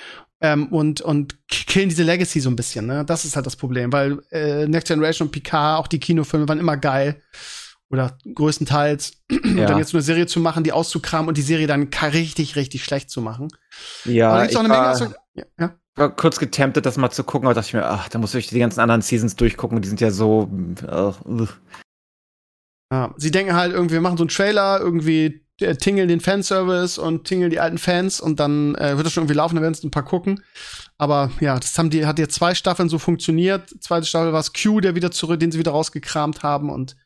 ähm, und, und killen diese Legacy so ein bisschen, ne? Das ist halt das Problem, weil äh, Next Generation und Picard, auch die Kinofilme waren immer geil. Oder größtenteils. Ja. dann jetzt eine Serie zu machen, die auszukramen und die Serie dann richtig, richtig schlecht zu machen. ja, Aber da gibt's auch eine Menge. war, ja, ja. war kurz getemptet, das mal zu gucken, aber dachte ich mir, ach, da muss ich die ganzen anderen Seasons durchgucken, die sind ja so. Äh, ugh. Ja, sie denken halt irgendwie, wir machen so einen Trailer, irgendwie äh, tingeln den Fanservice und tingeln die alten Fans und dann äh, wird das schon irgendwie laufen, dann werden es ein paar gucken. Aber ja, das haben die, hat jetzt zwei Staffeln so funktioniert. Zweite Staffel war es Q, der wieder zurück, den sie wieder rausgekramt haben und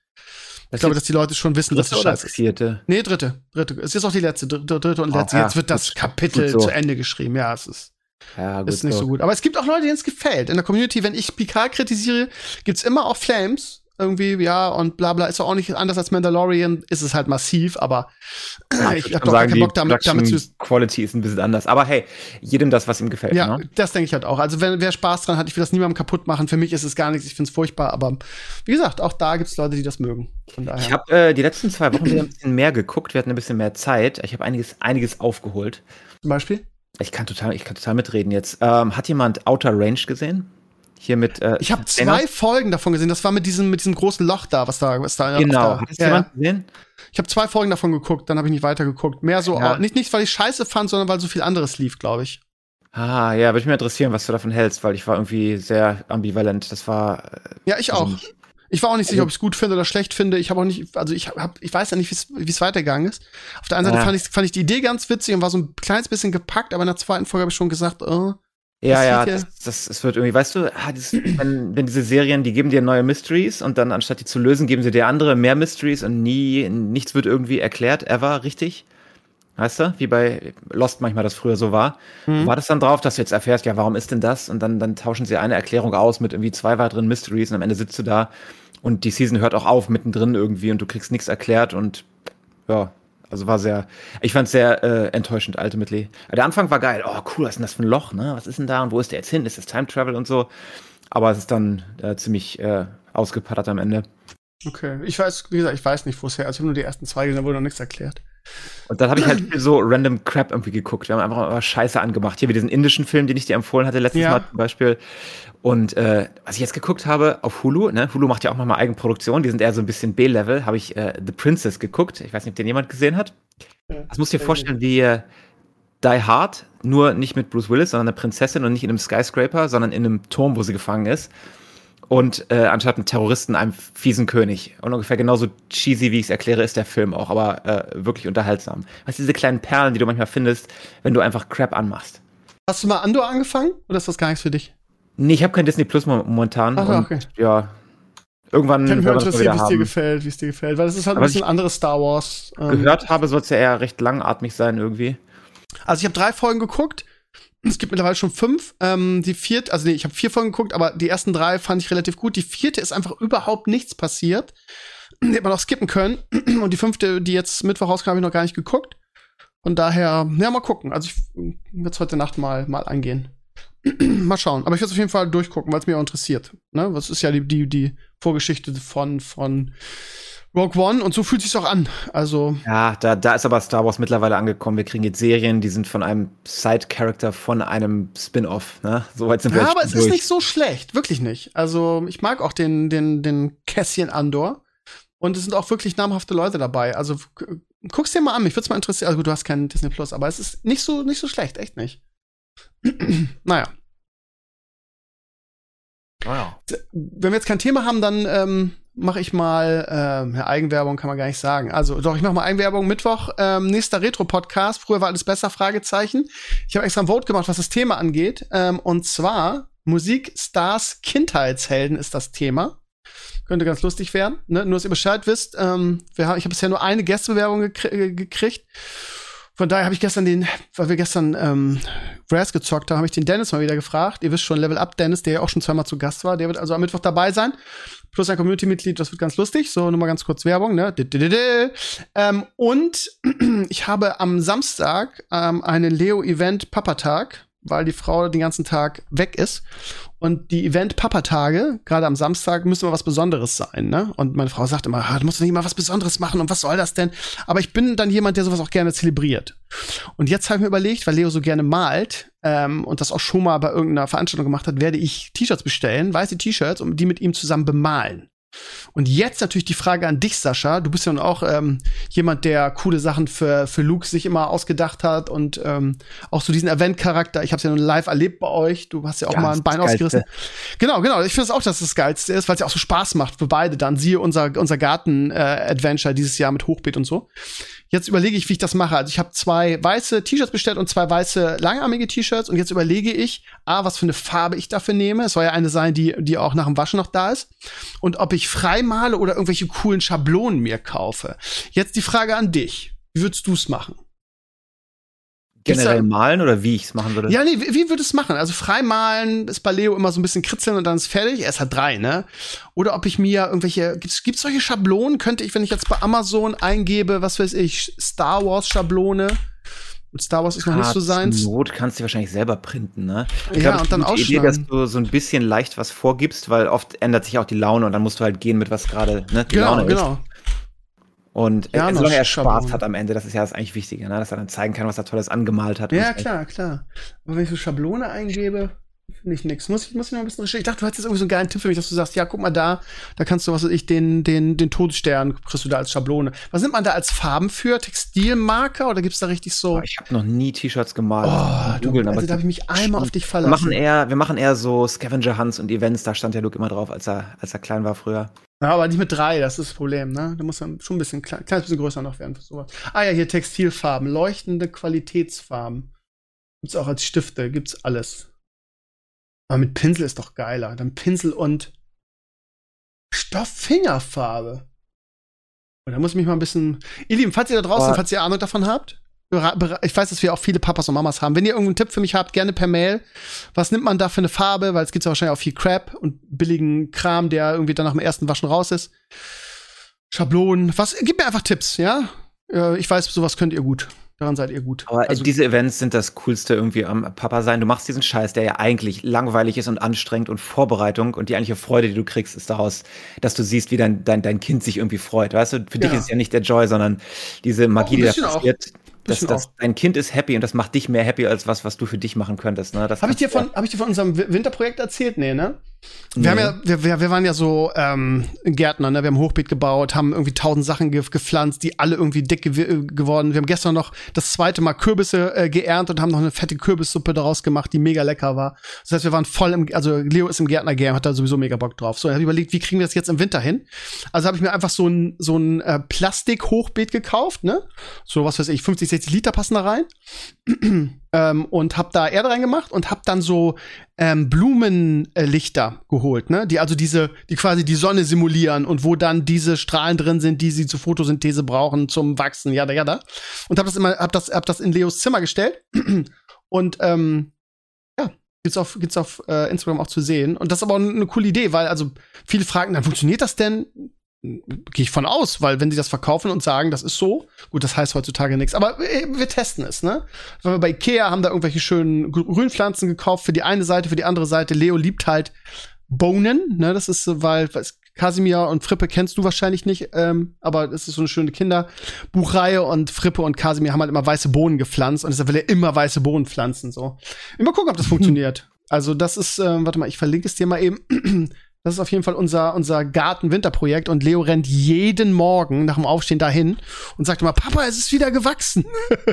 ich glaube, dass die Leute schon wissen, dass oder scheiße ist. vierte. Nee, dritte. Dritte. Es ist jetzt auch die letzte. Dritte, dritte und Oh, letzte. ja, jetzt wird das gut. Kapitel Gut so. zu Ende geschrieben. Ja, es ist, Ja, gut. ist nicht so gut. Aber es gibt auch Leute, denen es gefällt. In der Community, wenn ich Picard kritisiere, gibt's immer auch Flames. Irgendwie, ja, und bla bla. Ist auch nicht anders als Mandalorian. Ist es halt massiv, aber Ja, ich würd hab doch gar keinen Bock damit, damit zu. Quality ist ein bisschen anders. Aber hey, jedem das, was ihm gefällt. Ja, Ne? das denke ich halt auch. Also, wenn wer Spaß dran hat, ich will das niemandem kaputt machen. Für mich ist es gar nichts. Ich finde es furchtbar. Aber wie gesagt, auch da gibt's Leute, die das mögen. Von daher. Ich habe äh, die letzten zwei Wochen wieder ein bisschen mehr geguckt. Wir hatten ein bisschen mehr Zeit. Ich habe einiges, einiges aufgeholt. zum Beispiel. Ich kann total, ich kann total mitreden jetzt. Ähm, hat jemand Outer Range gesehen? Hier mit. Äh, Ich habe zwei Folgen davon gesehen. Das war mit diesem, mit diesem großen Loch da, was da, was da. Genau. Hat der, es ja, jemand gesehen? Ich habe zwei Folgen davon geguckt, dann habe ich nicht weitergeguckt. Mehr so, Ja. nicht, nicht, weil ich scheiße fand, sondern weil so viel anderes lief, glaube ich. Ah, ja, würde mich mal interessieren, was du davon hältst, weil ich war irgendwie sehr ambivalent. Das war. äh, Ja, ich Also auch. nicht- Ich war auch nicht sicher, Also- ob ich es gut finde oder schlecht finde. Ich habe auch nicht, also ich hab, ich weiß ja nicht, wie es weitergegangen ist. Auf der einen Seite Ja. fand ich, fand ich die Idee ganz witzig und war so ein kleines bisschen gepackt, aber in der zweiten Folge habe ich schon gesagt, oh, Ja, Das ja, das, das, es wird irgendwie, weißt du, ah, das, wenn, wenn diese Serien, die geben dir neue Mysteries und dann anstatt die zu lösen, geben sie dir andere mehr Mysteries und nie, nichts wird irgendwie erklärt, ever, richtig? Weißt du, wie bei Lost manchmal das früher so war. Mhm. War das dann drauf, dass du jetzt erfährst, ja, warum ist denn das? Und dann, dann tauschen sie eine Erklärung aus mit irgendwie zwei weiteren Mysteries und am Ende sitzt du da und die Season hört auch auf mittendrin irgendwie und du kriegst nichts erklärt und ja, also war sehr, ich fand es sehr äh, enttäuschend, ultimately. Der Anfang war geil, oh cool, was ist denn das für ein Loch, ne? Was ist denn da und wo ist der jetzt hin? Ist das Time Travel und so? Aber es ist dann äh, ziemlich äh, ausgepattert am Ende. okay. Ich weiß, wie gesagt, ich weiß nicht, wo es her ist. Ich habe nur die ersten zwei gesehen, da wurde noch nichts erklärt. Und dann habe ich halt so random Crap irgendwie geguckt. Wir haben einfach mal Scheiße angemacht. Hier wie diesen indischen Film, den ich dir empfohlen hatte letztes Ja. Mal zum Beispiel. Und äh, was ich jetzt geguckt habe auf Hulu, ne? Hulu macht ja auch nochmal Eigenproduktion, die sind eher so ein bisschen B-Level, habe ich äh, The Princess geguckt. Ich weiß nicht, ob den jemand gesehen hat. Das musst du dir vorstellen wie äh, Die Hard, nur nicht mit Bruce Willis, sondern eine Prinzessin und nicht in einem Skyscraper, sondern in einem Turm, wo sie gefangen ist. Und äh, anstatt einem Terroristen einem fiesen König. Und ungefähr genauso cheesy, wie ich es erkläre, ist der Film auch, aber äh, wirklich unterhaltsam. Weißt du, diese kleinen Perlen, die du manchmal findest, wenn du einfach Crap anmachst. Hast du mal Andor angefangen oder ist das gar nichts für dich? Nee, ich habe kein Disney Plus mo- momentan. Ach, und, okay. Ja. Irgendwann Ich hätte mich mal wieder wie es dir gefällt, wie es dir gefällt. Weil es ist halt ein bisschen anderes Star Wars. Ähm, Gehört habe, soll es ja eher recht langatmig sein irgendwie. Also ich habe drei Folgen geguckt. Es gibt mittlerweile schon fünf. Ähm, die vierte, also nee, ich habe vier Folgen geguckt, aber die ersten drei fand ich relativ gut. Die vierte ist einfach überhaupt nichts passiert. Die hätte man auch skippen können. Und die fünfte, die jetzt Mittwoch rauskam, habe ich noch gar nicht geguckt. Von daher, ja, mal gucken. Also ich werde es heute Nacht mal, mal angehen. mal schauen. Aber ich werde es auf jeden Fall durchgucken, weil es mich auch interessiert. Ne? Was ist ja die, die, die Vorgeschichte von, von Rogue One und so fühlt sich auch an. Also ja, da, da ist aber Star Wars mittlerweile angekommen. Wir kriegen jetzt Serien, die sind von einem Side-Character von einem Spin-off. Ne? So weit sind wir Ja, aber es durch. ist nicht so schlecht, wirklich nicht. Also ich mag auch den, den, den Cassian Andor. Und es sind auch wirklich namhafte Leute dabei. Also gu- guck's dir mal an, mich würde es mal interessieren. Also gut, du hast keinen Disney Plus, aber es ist nicht so, nicht so schlecht, echt nicht. naja. Naja. wenn wir jetzt kein Thema haben, dann ähm, mache ich mal ähm, ja, Eigenwerbung, kann man gar nicht sagen. Also doch, ich mache mal Eigenwerbung. Mittwoch, ähm, nächster Retro-Podcast. Früher war alles besser, Fragezeichen. Ich habe extra ein Vote gemacht, was das Thema angeht. Ähm, und zwar Musikstars Kindheitshelden ist das Thema. Könnte ganz lustig werden. Ne? Nur, dass ihr Bescheid wisst. Ähm, wir ich habe bisher nur eine Gästebewerbung gekri äh, gekriegt. Von daher habe ich gestern den, weil wir gestern ähm, Brass gezockt haben, habe ich den Dennis mal wieder gefragt. Ihr wisst schon, Level Up Dennis, der ja auch schon zweimal zu Gast war. Der wird also am Mittwoch dabei sein. Plus ein Community-Mitglied, das wird ganz lustig. So, nur mal ganz kurz Werbung, ne? Ähm, und ich habe am Samstag ähm, einen Leo-Event Papatag, weil die Frau den ganzen Tag weg ist. Und die Event-Papa-Tage, gerade am Samstag, müssen immer was Besonderes sein, ne? Und meine Frau sagt immer, ah, du musst doch nicht immer was Besonderes machen und was soll das denn? Aber ich bin dann jemand, der sowas auch gerne zelebriert. Und jetzt habe ich mir überlegt, weil Leo so gerne malt ähm, und das auch schon mal bei irgendeiner Veranstaltung gemacht hat, werde ich T-Shirts bestellen, weiße T-Shirts und die mit ihm zusammen bemalen. Und jetzt natürlich die Frage an dich, Sascha. Du bist ja nun auch ähm, jemand, der coole Sachen für, für Luke sich immer ausgedacht hat und ähm, auch so diesen Event-Charakter. Ich habe es ja nun live erlebt bei euch. Du hast ja auch Ja, mal ein das Bein ausgerissen. Genau, genau. Ich finde es auch, dass es das Geilste ist, weil es ja auch so Spaß macht für beide dann. Siehe unser, unser Garten-Adventure dieses Jahr mit Hochbeet und so. Jetzt überlege ich, wie ich das mache. Also ich habe zwei weiße T-Shirts bestellt und zwei weiße langarmige T-Shirts und jetzt überlege ich, a, was für eine Farbe ich dafür nehme. Es soll ja eine sein, die, die auch nach dem Waschen noch da ist. Und ob ich freimale oder irgendwelche coolen Schablonen mir kaufe. Jetzt die Frage an dich. Wie würdest du es machen? Generell da- malen oder wie ich es machen würde? Ja, nee, wie, wie würdest du es machen? Also freimalen ist bei Leo immer so ein bisschen kritzeln und dann ist fertig. Er ist halt drei, ne? Oder ob ich mir irgendwelche, gibt's, gibt's solche Schablonen? Könnte ich, wenn ich jetzt bei Amazon eingebe, was weiß ich, Star Wars Schablone? Und Star Wars ist noch nicht so seins. Not kannst du wahrscheinlich selber printen, ne? Ja, glaub, und dann gute Idee, dass du so ein bisschen leicht was vorgibst, weil oft ändert sich auch die Laune und dann musst du halt gehen mit was gerade, ne? Die Genau, Laune genau. ist. Und Ja, solange er Schablonen. Spaß hat am Ende, das ist ja das eigentlich Wichtige, ne? Dass er dann zeigen kann, was er Tolles angemalt hat. Ja, klar, klar. Aber wenn ich so Schablone eingebe, finde ich nix. Muss ich, muss ich noch ein bisschen recherchieren. Ich dachte, du hättest jetzt irgendwie so einen geilen Tipp für mich, dass du sagst, ja, guck mal da, da kannst du, was weiß ich, den, den, den Todesstern kriegst du da als Schablone. Was nimmt man da als Farben für? Textilmarker oder gibt's da richtig so? Ich habe noch nie T-Shirts gemalt. Oh, du, Googeln, also aber da habe ich mich einmal auf dich wir verlassen. machen eher, wir machen eher so Scavenger Hunts und Events, da stand der Luke immer drauf, als er, als er klein war früher. Ja, aber nicht mit drei, das ist das Problem, ne? Da muss dann schon ein bisschen klein, kleines bisschen größer noch werden für sowas. Ah ja, hier Textilfarben, leuchtende Qualitätsfarben. Gibt's auch als Stifte, gibt's alles. Aber mit Pinsel ist doch geiler. Dann Pinsel und Stofffingerfarbe. Und da muss ich mich mal ein bisschen. Ihr Lieben, falls ihr da draußen, Aber- falls ihr Ahnung davon habt, ich weiß, dass wir auch viele Papas und Mamas haben. Wenn ihr irgendeinen Tipp für mich habt, gerne per Mail. Was nimmt man da für eine Farbe? Weil es gibt ja wahrscheinlich auch viel Crap und billigen Kram, der irgendwie dann nach dem ersten Waschen raus ist. Schablonen. Was? Gib mir einfach Tipps, ja? Äh, Ich weiß, sowas könnt ihr gut. Daran seid ihr gut. Aber Also- diese Events sind das Coolste irgendwie am Papa sein. Du machst diesen Scheiß, der ja eigentlich langweilig ist und anstrengend und Vorbereitung und die eigentliche Freude, die du kriegst, ist daraus, dass du siehst, wie dein, dein, dein Kind sich irgendwie freut. Weißt du, für dich Ja. ist es ja nicht der Joy, sondern diese Magie, die da bisschen auch. Dass, dass dein Kind ist happy und das macht dich mehr happy als was, was du für dich machen könntest. Ne? Das Habe ich, dir von, hab ich dir von unserem Wi- Winterprojekt erzählt? Nee, ne? Wir, haben ja, wir, wir, wir waren ja so ähm, Gärtner, ne? Wir haben Hochbeet gebaut, haben irgendwie tausend Sachen ge gepflanzt, die alle irgendwie dick gew äh, geworden. Wir haben gestern noch das zweite Mal Kürbisse äh, geerntet und haben noch eine fette Kürbissuppe daraus gemacht, die mega lecker war. Das heißt, wir waren voll im, also Leo ist im Gärtner-Game, hat da sowieso mega Bock drauf. So, ich habe überlegt, wie kriegen wir das jetzt im Winter hin? Also habe ich mir einfach so ein, so ein äh, Plastik-Hochbeet gekauft, ne? So, was weiß ich, 50, 60 Liter passen da rein ähm, und hab da Erde reingemacht und hab dann so ähm, Blumenlichter geholt, ne? Die also diese, die quasi die Sonne simulieren und wo dann diese Strahlen drin sind, die sie zur Photosynthese brauchen, zum Wachsen, jada jada. Und hab das immer, hab das, hab das in Leos Zimmer gestellt und ähm, ja, gibt's auf, gibt's auf äh, Instagram auch zu sehen. Und das ist aber auch eine coole Idee, weil also viele fragen, dann funktioniert das denn? Gehe ich von aus, weil wenn sie das verkaufen und sagen, das ist so, gut, das heißt heutzutage nichts, aber äh, wir testen es, ne? Weil wir bei Ikea haben da irgendwelche schönen Grünpflanzen gekauft für die eine Seite, für die andere Seite. Leo liebt halt Bohnen, ne? Das ist, weil, Kasimir und Frippe kennst du wahrscheinlich nicht, ähm, aber es ist so eine schöne Kinderbuchreihe und Frippe und Kasimir haben halt immer weiße Bohnen gepflanzt und deshalb will er immer weiße Bohnen pflanzen, so. Mal gucken, ob das funktioniert. Also, das ist, ähm, warte mal, ich verlinke es dir mal eben. Das ist auf jeden Fall unser, unser Garten-Winterprojekt und Leo rennt jeden Morgen nach dem Aufstehen dahin und sagt immer, Papa, es ist wieder gewachsen.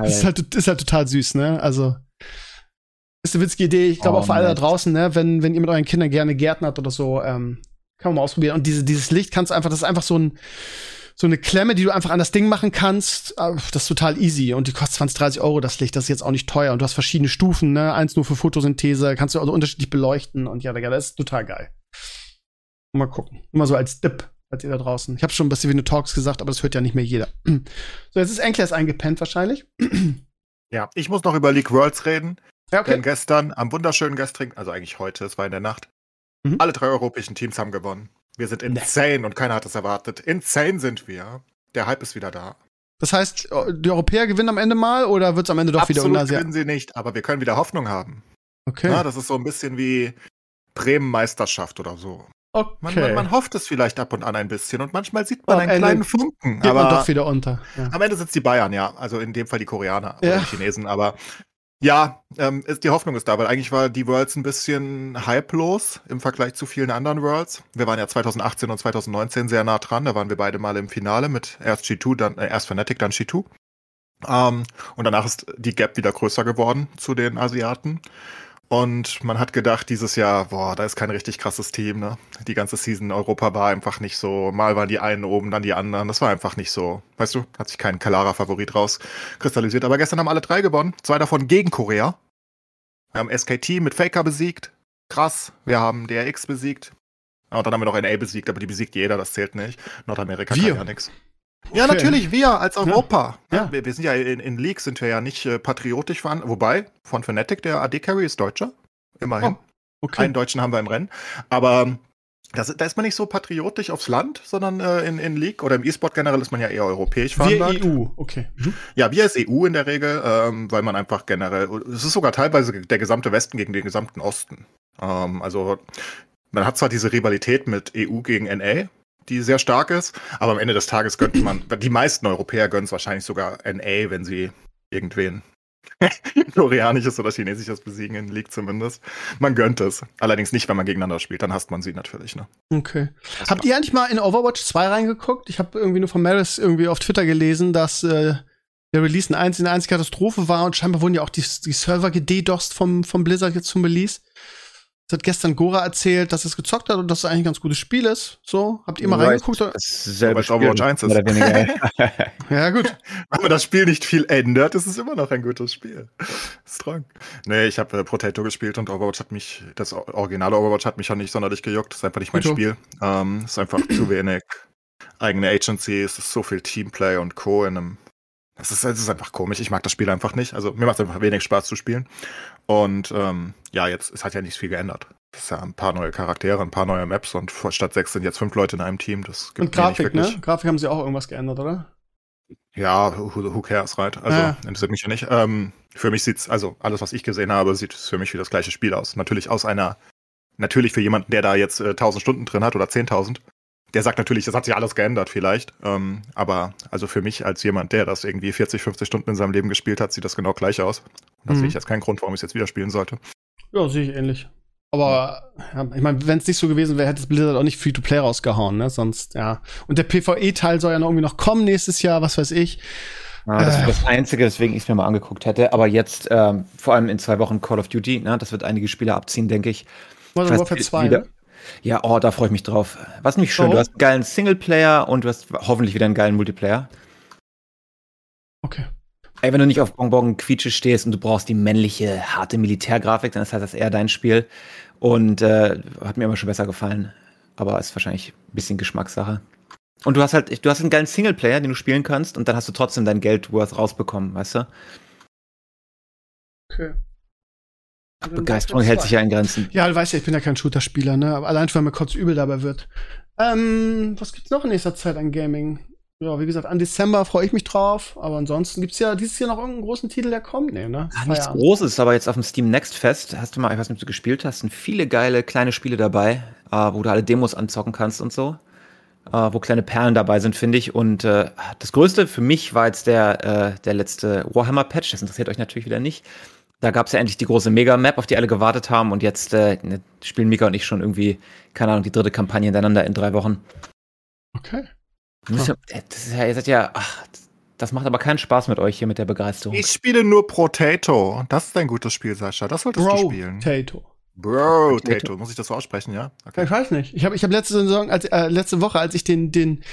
das ist halt, ist halt total süß, ne? Also, ist eine witzige Idee. Ich glaube oh, auch für alle da draußen, ne? Wenn, wenn ihr mit euren Kindern gerne Gärten habt oder so, ähm, kann man mal ausprobieren. Und diese, dieses Licht kannst du einfach, das ist einfach so ein, so eine Klemme, die du einfach an das Ding machen kannst. Ah, das ist total easy und die kostet 20, 30 Euro das Licht. Das ist jetzt auch nicht teuer und du hast verschiedene Stufen, ne? Eins nur für Photosynthese, kannst du also unterschiedlich beleuchten und ja, das ist total geil. Mal gucken. Immer so als Dip, als ihr da draußen. Ich habe schon ein bisschen wie eine Talks gesagt, aber das hört ja nicht mehr jeder. So, jetzt ist Enkles eingepennt wahrscheinlich. Ja, ich muss noch über League Worlds reden. Ja, okay. Denn gestern, am wunderschönen gestrigen, also eigentlich heute, es war in der Nacht, mhm. alle drei europäischen Teams haben gewonnen. Wir sind insane nee. und keiner hat es erwartet. Insane sind wir. Der Hype ist wieder da. Das heißt, die Europäer gewinnen am Ende mal oder wird es am Ende doch Absolut wieder Absolut gewinnen sie nicht, aber wir können wieder Hoffnung haben. Okay. Na, das ist so ein bisschen wie Bremen-Meisterschaft oder so. Okay. Man, man, man, hofft es vielleicht ab und an ein bisschen und manchmal sieht man oh, einen kleinen Funken. Geht aber man doch wieder unter. Ja. Am Ende sind es die Bayern, ja. Also in dem Fall die Koreaner ja. oder die Chinesen. Aber ja, ähm, ist, die Hoffnung ist da, weil eigentlich war die Worlds ein bisschen hypelos im Vergleich zu vielen anderen Worlds. Wir waren ja 2018 und 2019 sehr nah dran, da waren wir beide mal im Finale mit erst G2, dann äh, erst Fnatic, dann G2. Ähm, und danach ist die Gap wieder größer geworden zu den Asiaten. Und man hat gedacht, dieses Jahr, boah, da ist kein richtig krasses Team, ne? Die ganze Season Europa war einfach nicht so, mal waren die einen oben, dann die anderen. Das war einfach nicht so. Weißt du, hat sich kein klarer Favorit rauskristallisiert. Aber gestern haben alle drei gewonnen. Zwei davon gegen Korea. Wir haben SKT mit Faker besiegt. Krass. Wir haben DRX besiegt. Und dann haben wir noch NA besiegt, aber die besiegt jeder, das zählt nicht. Nordamerika wir. kann ja nichts. Okay. Ja, natürlich, wir als Europa. Ja. ja. Wir, wir, sind ja in, in League sind wir ja nicht äh, patriotisch voran. Wobei, von Fnatic, der AD-Carry ist Deutscher. Immerhin. Oh, okay. Einen Deutschen haben wir im Rennen. Aber das, da ist man nicht so patriotisch aufs Land, sondern äh, in, in League oder im E-Sport generell ist man ja eher europäisch veranlagt. Wir EU, okay. Mhm. Ja, wir als EU in der Regel, ähm, weil man einfach generell, es ist sogar teilweise der gesamte Westen gegen den gesamten Osten. Ähm, also man hat zwar diese Rivalität mit EU gegen NA, die sehr stark ist. Aber am Ende des Tages gönnt man, die meisten Europäer gönnen es wahrscheinlich sogar NA, wenn sie irgendwen Koreanisches oder Chinesisches besiegen in League zumindest. Man gönnt es. Allerdings nicht, wenn man gegeneinander spielt, dann hasst man sie natürlich. Ne? Okay. Das Habt ihr eigentlich mal in Overwatch 2 reingeguckt? Ich habe irgendwie nur von Maris irgendwie auf Twitter gelesen, dass äh, der Release eine einzige, eine einzige Katastrophe war und scheinbar wurden ja auch die, die Server gededost vom, vom Blizzard jetzt zum Release. Das hat gestern Gora erzählt, dass es gezockt hat und dass es eigentlich ein ganz gutes Spiel ist. So, habt ihr mal right. reingeguckt? Das selber Spiel, Overwatch 1 ist. ja, gut. Wenn man das Spiel nicht viel ändert, ist es immer noch ein gutes Spiel. Strong. Nee, ich habe äh, Potato gespielt und Overwatch hat mich, das originale Overwatch hat mich ja nicht sonderlich gejuckt. Das ist einfach nicht mein Kuto. Spiel. Ähm, ist einfach zu wenig eigene Agency, es ist so viel Teamplay und Co. in einem es ist, es ist einfach komisch. Ich mag das Spiel einfach nicht. Also mir macht es einfach wenig Spaß zu spielen. Und ähm, ja, jetzt, es hat ja nicht viel geändert. Es ist ja ein paar neue Charaktere, ein paar neue Maps und statt sechs sind jetzt fünf Leute in einem Team. Das gibt und Grafik, ne? Grafik haben sie auch irgendwas geändert, oder? Ja, who, who cares, right? Also, ja. interessiert mich ja nicht. Ähm, für mich sieht's, also alles, was ich gesehen habe, sieht für mich wie das gleiche Spiel aus. Natürlich aus einer, natürlich für jemanden, der da jetzt äh, 1000 Stunden drin hat oder 10.000, der sagt natürlich, das hat sich alles geändert vielleicht. Ähm, aber also für mich als jemand, der das irgendwie 40, 50 Stunden in seinem Leben gespielt hat, sieht das genau gleich aus. Und das mhm. sehe ich jetzt keinen Grund, warum ich es jetzt wieder spielen sollte. Ja, sehe ich ähnlich. Aber ja, ich meine, wenn es nicht so gewesen wäre, hätte es Blizzard auch nicht Free-to-Play rausgehauen, ne? Sonst, ja. Und der PvE-Teil soll ja noch irgendwie noch kommen nächstes Jahr, was weiß ich. Ja, das ist das Einzige, weswegen ich es mir mal angeguckt hätte. Aber jetzt, ähm, vor allem in zwei Wochen Call of Duty, ne? das wird einige Spieler abziehen, denke ich. Modern Warfare 2. Wieder, ja, oh, da freue ich mich drauf. Was nämlich schön, oh. du hast einen geilen Singleplayer und du hast hoffentlich wieder einen geilen Multiplayer. Okay. Ey, wenn du nicht auf Bonbon Quietsche stehst und du brauchst die männliche, harte Militärgrafik, dann ist das eher dein Spiel. Und äh, hat mir immer schon besser gefallen. Aber ist wahrscheinlich ein bisschen Geschmackssache. Und du hast halt, du hast einen geilen Singleplayer, den du spielen kannst, und dann hast du trotzdem dein Geld worth rausbekommen, weißt du? Okay. Begeisterung hält sich ja in Grenzen. Ja, du weißt ja, ich bin ja kein Shooter-Spieler, ne? Aber allein schon, weil mir kurz übel dabei wird. Ähm, was gibt's noch in nächster Zeit an Gaming? Ja, wie gesagt, an Dezember freue ich mich drauf, aber ansonsten gibt's ja dieses Jahr noch irgendeinen großen Titel, der kommt, nee, ne? Ja, nichts Großes, aber jetzt auf dem Steam Next Fest, hast du mal, ich weiß nicht, ob du gespielt hast, sind viele geile kleine Spiele dabei, äh, wo du alle Demos anzocken kannst und so. Äh, wo kleine Perlen dabei sind, finde ich. Und äh, das Größte für mich war jetzt der, äh, der letzte Warhammer-Patch. Das interessiert euch natürlich wieder nicht. Da gab es ja endlich die große Mega-Map, auf die alle gewartet haben. Und jetzt äh, ne, spielen Mika und ich schon irgendwie, keine Ahnung, die dritte Kampagne hintereinander in drei Wochen. Okay. Ja, das ist ja, ihr seid ja, ach, das macht aber keinen Spaß mit euch hier mit der Begeisterung. Ich spiele nur Potato. Das ist ein gutes Spiel, Sascha. Das solltest Bro du spielen. Potato. Bro, Potato. Muss ich das so aussprechen, ja? Ich weiß nicht. Ich habe ich hab letzte Saison, als, äh, letzte Woche, als ich den, den,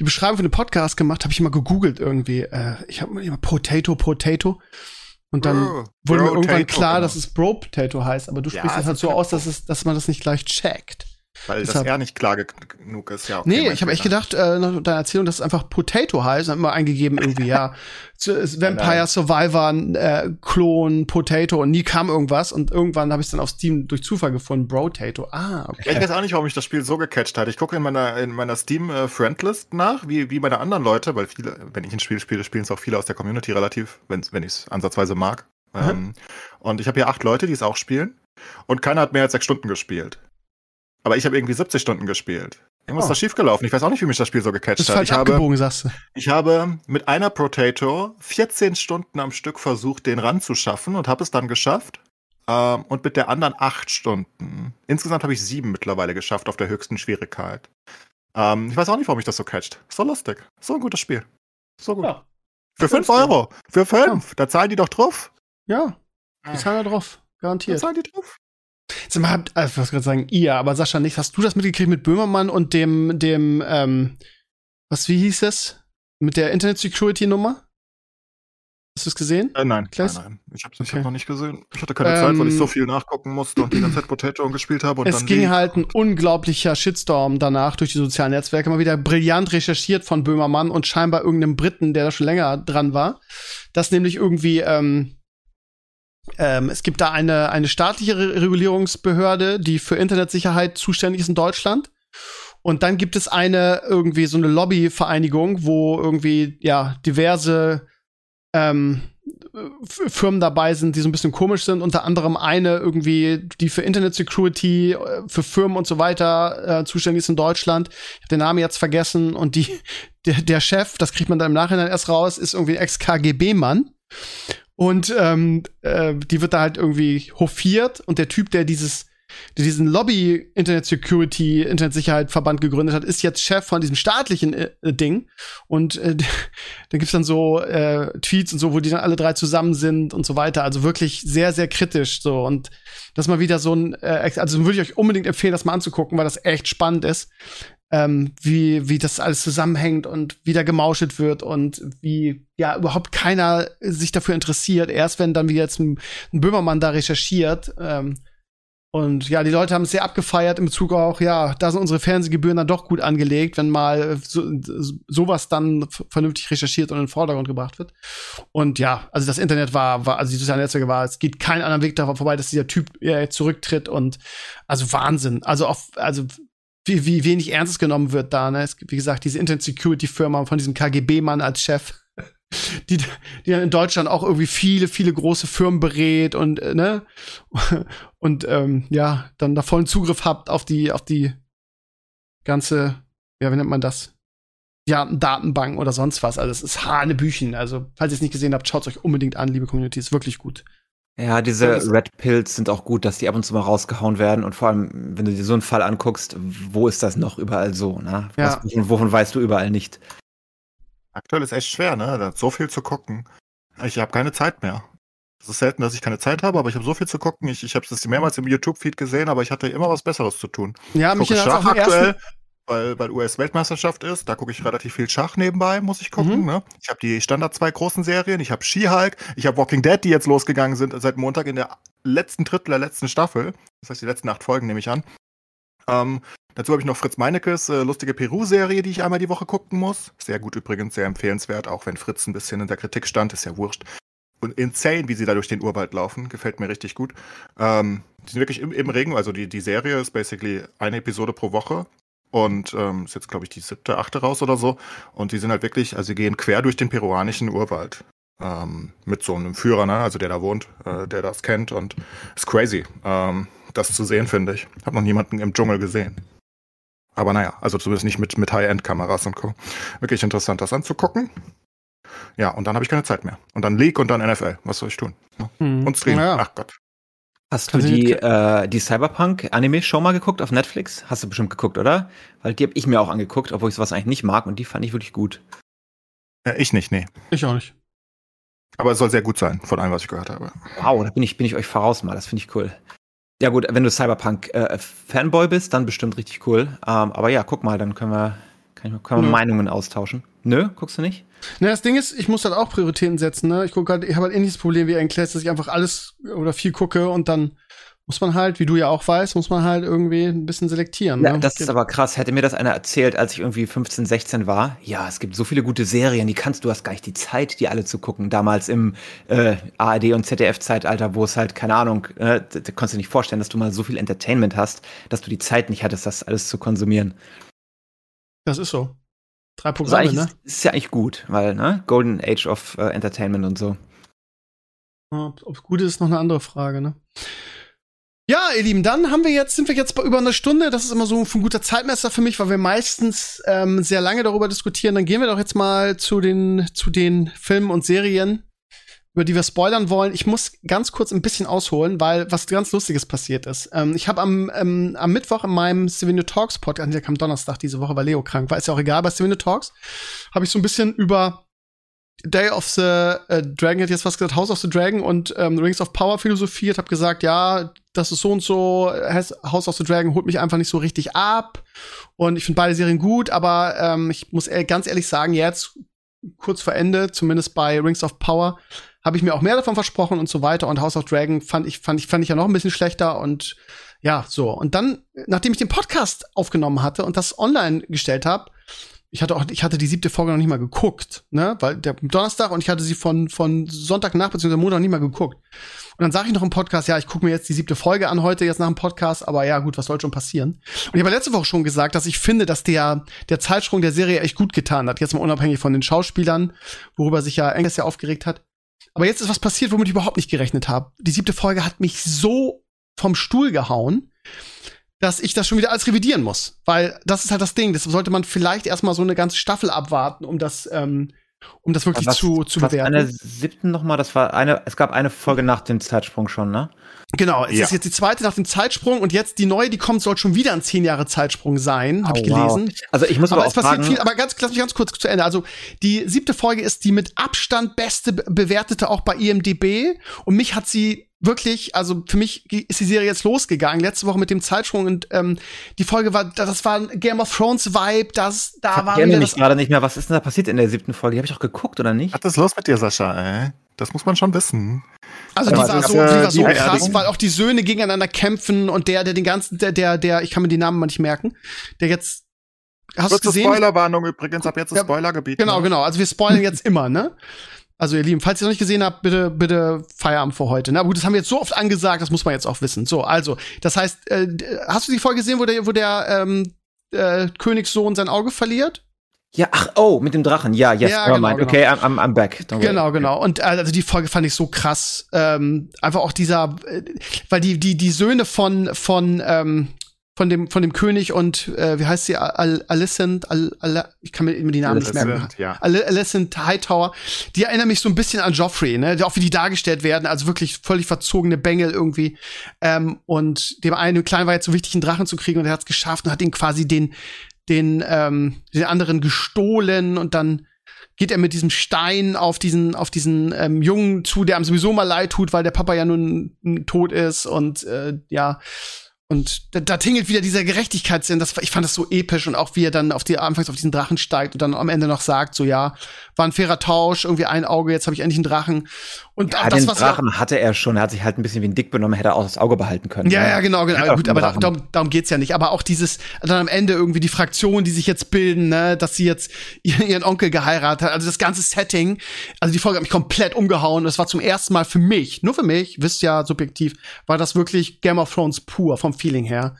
die Beschreibung für den Podcast gemacht habe, ich immer gegoogelt irgendwie. Äh, ich habe immer Potato, Potato. Und dann wurde mir irgendwann klar, dass es Bro Potato heißt, aber du Ja, sprichst es es halt so kein aus, dass, es, dass man das nicht gleich checkt. Weil das Deshalb- R nicht klar ge- genug ist, ja. Okay, nee, ich habe echt gedacht, äh, nach deiner Erzählung, dass es einfach Potato heißt. Hab immer eingegeben irgendwie, ja, Vampire. Survivor, äh, Klon, Potato und nie kam irgendwas und irgendwann habe ich es dann auf Steam durch Zufall gefunden, Brotato. Ah, okay. Ich weiß auch nicht, warum mich das Spiel so gecatcht hat. Ich gucke in meiner, in meiner Steam-Friendlist nach, wie, wie meine anderen Leute, weil viele, wenn ich ein Spiel spiele, spielen es auch viele aus der Community relativ, wenn, wenn ich es ansatzweise mag. Mhm. Ähm, und ich habe hier acht Leute, die es auch spielen. Und keiner hat mehr als sechs Stunden gespielt. Aber ich habe irgendwie 70 Stunden gespielt. Irgendwas Oh. ist da schiefgelaufen. Ich weiß auch nicht, wie mich das Spiel so gecatcht hat. falsch Ich habe, abgebogen, sagst du. ich habe mit einer Potato 14 Stunden am Stück versucht, den ranzuschaffen und habe es dann geschafft. Ähm, und mit der anderen acht Stunden. Insgesamt habe ich sieben mittlerweile geschafft auf der höchsten Schwierigkeit. Ähm, ich weiß auch nicht, warum mich das so catcht. So lustig. So ein gutes Spiel. So gut. Ja. Für fünf Euro. Für fünf. Da zahlen die doch drauf. Ja, die Ja. zahlen da drauf. Da Garantiert. zahlen die drauf. Sag mal, habt, äh, ich wollte gerade sagen, ihr, aber Sascha nicht. Hast du das mitgekriegt mit Böhmermann und dem, dem, ähm, was, wie hieß es? Mit der Internet Security Nummer? Hast du es gesehen? Äh, nein, nein, nein. Ich habe Okay. hab noch nicht gesehen. Ich hatte keine Zeit, weil ich Ähm, so viel nachgucken musste und die ganze Zeit Potato gespielt habe. Und es dann ging halt ein unglaublicher Shitstorm danach durch die sozialen Netzwerke. Mal wieder brillant recherchiert von Böhmermann und scheinbar irgendeinem Briten, der da schon länger dran war. Dass nämlich irgendwie, ähm, ähm, es gibt da eine, eine staatliche Re Regulierungsbehörde, die für Internetsicherheit zuständig ist in Deutschland. Und dann gibt es eine irgendwie so eine Lobbyvereinigung, wo irgendwie ja diverse ähm, Firmen dabei sind, die so ein bisschen komisch sind. Unter anderem eine irgendwie, die für Internet Security, äh, für Firmen und so weiter äh, zuständig ist in Deutschland. Ich habe den Namen jetzt vergessen. Und die, der, der Chef, das kriegt man dann im Nachhinein erst raus, ist irgendwie ein Ex-KGB-Mann. Und ähm, äh, die wird da halt irgendwie hofiert. Und der Typ, der dieses der diesen Lobby Internet Security, Internetsicherheit Verband gegründet hat, ist jetzt Chef von diesem staatlichen äh, Ding. Und äh, da gibt's dann so äh, Tweets und so, wo die dann alle drei zusammen sind und so weiter. Also wirklich sehr, sehr kritisch so. Und das mal wieder so ein, äh, also würde ich euch unbedingt empfehlen, das mal anzugucken, weil das echt spannend ist. Ähm, wie, wie das alles zusammenhängt und wie da gemauschelt wird und wie ja überhaupt keiner sich dafür interessiert. Erst wenn dann wie jetzt ein, ein Böhmermann da recherchiert. Ähm, und ja, die Leute haben es sehr abgefeiert im Bezug auch, ja, da sind unsere Fernsehgebühren dann doch gut angelegt, wenn mal so, sowas dann vernünftig recherchiert und in den Vordergrund gebracht wird. Und ja, also das Internet war, war also die sozialen Netzwerke war, es geht keinen anderen Weg davon vorbei, dass dieser Typ jetzt zurücktritt und also Wahnsinn. Also auf, also wie, wie wenig ernst genommen wird da, ne? Es gibt, wie gesagt, diese Internet Security Firma von diesem KGB-Mann als Chef. Die, die dann in Deutschland auch irgendwie viele, viele große Firmen berät und, äh, ne? Und ähm, ja, dann da vollen Zugriff habt auf die, auf die ganze, ja, wie nennt man das? Ja, Datenbank oder sonst was. Also es ist Hanebüchen. Also, falls ihr es nicht gesehen habt, schaut es euch unbedingt an, liebe Community. Ist wirklich gut. Ja, diese Ja, das- Red Pills sind auch gut, dass die ab und zu mal rausgehauen werden. Und vor allem, wenn du dir so einen Fall anguckst, wo ist das noch überall so? Ne? Ja. Was, wovon, weißt du überall nicht? Aktuell ist echt schwer, ne? Da hat so viel zu gucken. Ich habe keine Zeit mehr. Es ist selten, dass ich keine Zeit habe, aber ich habe so viel zu gucken. Ich, ich habe es mehrmals im YouTube-Feed gesehen, aber ich hatte immer was Besseres zu tun. Ja, Ich mich auch im ersten, aktuell, weil, weil US-Weltmeisterschaft ist. Da gucke ich relativ viel Schach nebenbei, muss ich gucken. Mhm. Ne? Ich habe die Standard zwei großen Serien. Ich habe She-Hulk. Ich habe Walking Dead, die jetzt losgegangen sind seit Montag in der letzten Drittel der letzten Staffel. Das heißt, die letzten acht Folgen nehme ich an. Ähm, dazu habe ich noch Fritz Meinekes äh, lustige Peru-Serie, die ich einmal die Woche gucken muss. Sehr gut übrigens, sehr empfehlenswert, auch wenn Fritz ein bisschen in der Kritik stand, ist ja wurscht. Und insane, wie sie da durch den Urwald laufen, gefällt mir richtig gut. Ähm, die sind wirklich im, im Regen, also die, die Serie ist basically eine Episode pro Woche. Und ähm, ist jetzt, glaube ich, die siebte, achte raus oder so. Und die sind halt wirklich, also sie gehen quer durch den peruanischen Urwald. Ähm, mit so einem Führer, ne? also der da wohnt, äh, der das kennt und ist crazy, ähm, das zu sehen, finde ich. Hab noch niemanden im Dschungel gesehen. Aber naja, also zumindest nicht mit, mit High-End-Kameras und Co. Wirklich interessant, das anzugucken. Ja, und dann habe ich keine Zeit mehr. Und dann League und dann NFL. Was soll ich tun? Hm. Und Stream. Ja. Ach Gott. Hast du die, äh, die Cyberpunk-Anime-Show mal geguckt auf Netflix? Hast du bestimmt geguckt, oder? Weil die habe ich mir auch angeguckt, obwohl ich sowas eigentlich nicht mag und die fand ich wirklich gut. Äh, ich nicht, nee. Ich auch nicht. Aber es soll sehr gut sein, von allem, was ich gehört habe. Wow, da bin ich, bin ich euch voraus mal, das finde ich cool. Ja gut, wenn du Cyberpunk-Fanboy bist, dann bestimmt richtig cool. Ähm, aber ja, guck mal, dann können wir, können wir, können wir Nö. Meinungen austauschen. Nö, guckst du nicht? Na, das Ding ist, ich muss halt auch Prioritäten setzen, ne? Ich gucke halt, ich habe halt ähnliches Problem wie Enkles, dass ich einfach alles oder viel gucke und dann muss man halt, wie du ja auch weißt, muss man halt irgendwie ein bisschen selektieren. Ja, ne? das ist aber krass. Hätte mir das einer erzählt, als ich irgendwie 15, 16 war. Ja, es gibt so viele gute Serien, die kannst du hast gar nicht die Zeit, die alle zu gucken. Damals im äh, ARD und ZDF-Zeitalter, wo es halt, keine Ahnung, äh, da, da konntest du nicht vorstellen, dass du mal so viel Entertainment hast, dass du die Zeit nicht hattest, das alles zu konsumieren. das ist so. Drei Also Programme, eigentlich ne? ist, ist ja eigentlich gut, weil, ne? Golden Age of äh, Entertainment und so. Ob es gut ist, ist noch eine andere Frage, ne? Ja, ihr Lieben, dann haben wir jetzt, sind wir jetzt bei über einer Stunde. Das ist immer so ein guter Zeitmesser für mich, weil wir meistens ähm, sehr lange darüber diskutieren. Dann gehen wir doch jetzt mal zu den, zu den Filmen und Serien, über die wir spoilern wollen. Ich muss ganz kurz ein bisschen ausholen, weil was ganz Lustiges passiert ist. Ähm, ich habe am, ähm, am Mittwoch in meinem Stevenio Talks Podcast, der kam Donnerstag diese Woche, weil Leo krank war, ist ja auch egal, bei Stevenio Talks, habe ich so ein bisschen über Day of the äh, Dragon, hätte jetzt was gesagt, House of the Dragon und ähm, Rings of Power philosophiert, habe gesagt, ja, das ist so und so, House of the Dragon holt mich einfach nicht so richtig ab und ich finde beide Serien gut, aber ähm, ich muss ehr- ganz ehrlich sagen, jetzt kurz vor Ende, zumindest bei Rings of Power, habe ich mir auch mehr davon versprochen und so weiter und House of Dragon fand ich fand ich fand ich ja noch ein bisschen schlechter und ja, so und dann nachdem ich den Podcast aufgenommen hatte und das online gestellt habe, ich hatte auch, ich hatte die siebte Folge noch nicht mal geguckt, ne, weil der Donnerstag und ich hatte sie von von Sonntag nach bzw. Montag noch nicht mal geguckt. Und dann sage ich noch im Podcast, ja, ich gucke mir jetzt die siebte Folge an heute jetzt nach dem Podcast, aber ja, gut, was soll schon passieren? Und ich habe letzte Woche schon gesagt, dass ich finde, dass der der Zeitsprung der Serie echt gut getan hat, jetzt mal unabhängig von den Schauspielern, worüber sich ja Engels ja aufgeregt hat. Aber jetzt ist was passiert, womit ich überhaupt nicht gerechnet habe. Die siebte Folge hat mich so vom Stuhl gehauen, dass ich das schon wieder alles revidieren muss. Weil das ist halt das Ding. Deshalb sollte man vielleicht erstmal so eine ganze Staffel abwarten, um das, ähm, um das wirklich Was- zu, zu was bewerten. Eine siebten nochmal, das war eine, es gab eine Folge nach dem Zeitsprung schon, ne? Genau, es Ja. ist jetzt die zweite nach dem Zeitsprung und jetzt die neue, die kommt, soll schon wieder ein zehn Jahre Zeitsprung sein, habe ich Oh, wow. gelesen. Also ich muss aber, Aber auch es passiert fragen, viel, aber ganz, lass mich ganz kurz zu Ende. Also, die siebte Folge ist die mit Abstand beste be- bewertete auch bei IMDB. Und mich hat sie wirklich, also für mich ist die Serie jetzt losgegangen, letzte Woche mit dem Zeitsprung und ähm, die Folge war, das war ein Game of Thrones Vibe, das, da ich war erinnere wieder mich das, gerade nicht mehr, was ist denn da passiert in der siebten Folge? Die habe ich auch geguckt, oder nicht? Was ist los mit dir, Sascha, ey? Das muss man schon wissen. also die war das, so, die war so die krass, weil auch die Söhne gegeneinander kämpfen und der, der den ganzen, der, der, der, ich kann mir die Namen mal nicht merken, der jetzt, hast du Kurze gesehen? Spoilerwarnung übrigens, ab jetzt ist Ja, Spoilergebiet. Genau, ne? genau. Also wir spoilern jetzt immer, ne? Also ihr Lieben, falls ihr noch nicht gesehen habt, bitte, bitte Feierabend für heute. Na gut, das haben wir jetzt so oft angesagt, das muss man jetzt auch wissen. So, also, das heißt, äh, hast du die Folge gesehen, wo der, wo der ähm, äh, Königssohn sein Auge verliert? Ja, ach, oh, mit dem Drachen. Ja, yes, Ja, never genau, mind. genau. Okay, I'm, I'm, I'm back. Don't worry. Genau, genau. Und äh, also die Folge fand ich so krass. Ähm, einfach auch dieser, äh, weil die die die Söhne von von ähm, von dem von dem König und äh, wie heißt sie Al Alicent Al, Al ich kann mir immer die Namen nicht merken. Alicent, ja. Al Alicent Hightower, die erinnern mich so ein bisschen an Joffrey, ne? Auch wie die dargestellt werden, also wirklich völlig verzogene Bengel irgendwie. Ähm, und dem einen Kleinen war jetzt so wichtig, einen Drachen zu kriegen und er hat es geschafft und hat ihn quasi den den ähm, den anderen gestohlen und dann geht er mit diesem Stein auf diesen auf diesen ähm, Jungen zu, der ihm sowieso mal leid tut, weil der Papa ja nun tot ist und äh, ja und da, da tingelt wieder dieser Gerechtigkeitssinn. Das, ich fand das so episch und auch wie er dann auf die anfangs auf diesen Drachen steigt und dann am Ende noch sagt, so ja, war ein fairer Tausch, irgendwie ein Auge, jetzt habe ich endlich einen Drachen. Und Ja, das, den was Drachen hatte er schon. Er hat sich halt ein bisschen wie ein Dick benommen, hätte er auch das Auge behalten können. Ja, ne? ja, genau, genau. Gut, aber Drachen. darum, darum geht's ja nicht. Aber auch dieses, dann am Ende irgendwie die Fraktion, die sich jetzt bilden, ne, dass sie jetzt ihren, ihren Onkel geheiratet hat. Also das ganze Setting, also die Folge hat mich komplett umgehauen. Das war zum ersten Mal für mich, nur für mich, wisst ja subjektiv, war das wirklich Game of Thrones pur vom Feeling her.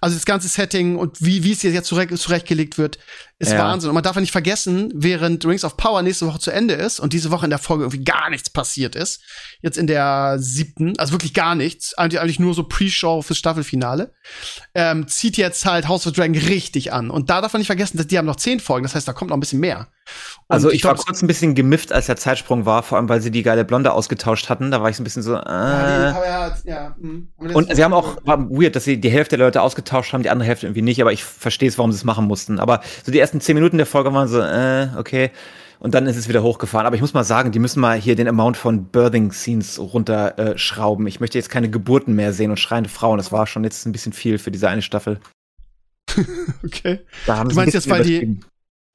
Also das ganze Setting und wie, wie es jetzt zurecht, zurechtgelegt wird, ist Ja. Wahnsinn. Und man darf ja nicht vergessen, während Rings of Power nächste Woche zu Ende ist und diese Woche in der Folge irgendwie gar nichts passiert ist, jetzt in der siebten, also wirklich gar nichts, eigentlich, eigentlich nur so Pre-Show fürs Staffelfinale, ähm, zieht jetzt halt House of Dragon richtig an. Und da darf man nicht vergessen, dass die haben noch zehn Folgen, das heißt, da kommt noch ein bisschen mehr. Und Also ich, war glaub, kurz ein bisschen gemifft, als der Zeitsprung war, vor allem weil sie die geile Blonde ausgetauscht hatten. Da war ich so ein bisschen so. Äh. ja, die, ja, hm. Aber das- Und sie haben auch, war weird, dass sie die Hälfte der Leute ausgetauscht haben, die andere Hälfte irgendwie nicht, aber ich verstehe es, warum sie es machen mussten. Aber so die ersten zehn Minuten der Folge waren so, äh, okay. Und dann ist es wieder hochgefahren. Aber ich muss mal sagen, die müssen mal hier den Amount von Birthing-Scenes runterschrauben. Äh, schrauben. ich möchte jetzt keine Geburten mehr sehen und schreiende Frauen. Das war schon jetzt ein bisschen viel für diese eine Staffel. okay. Da haben Du meinst jetzt, weil die-.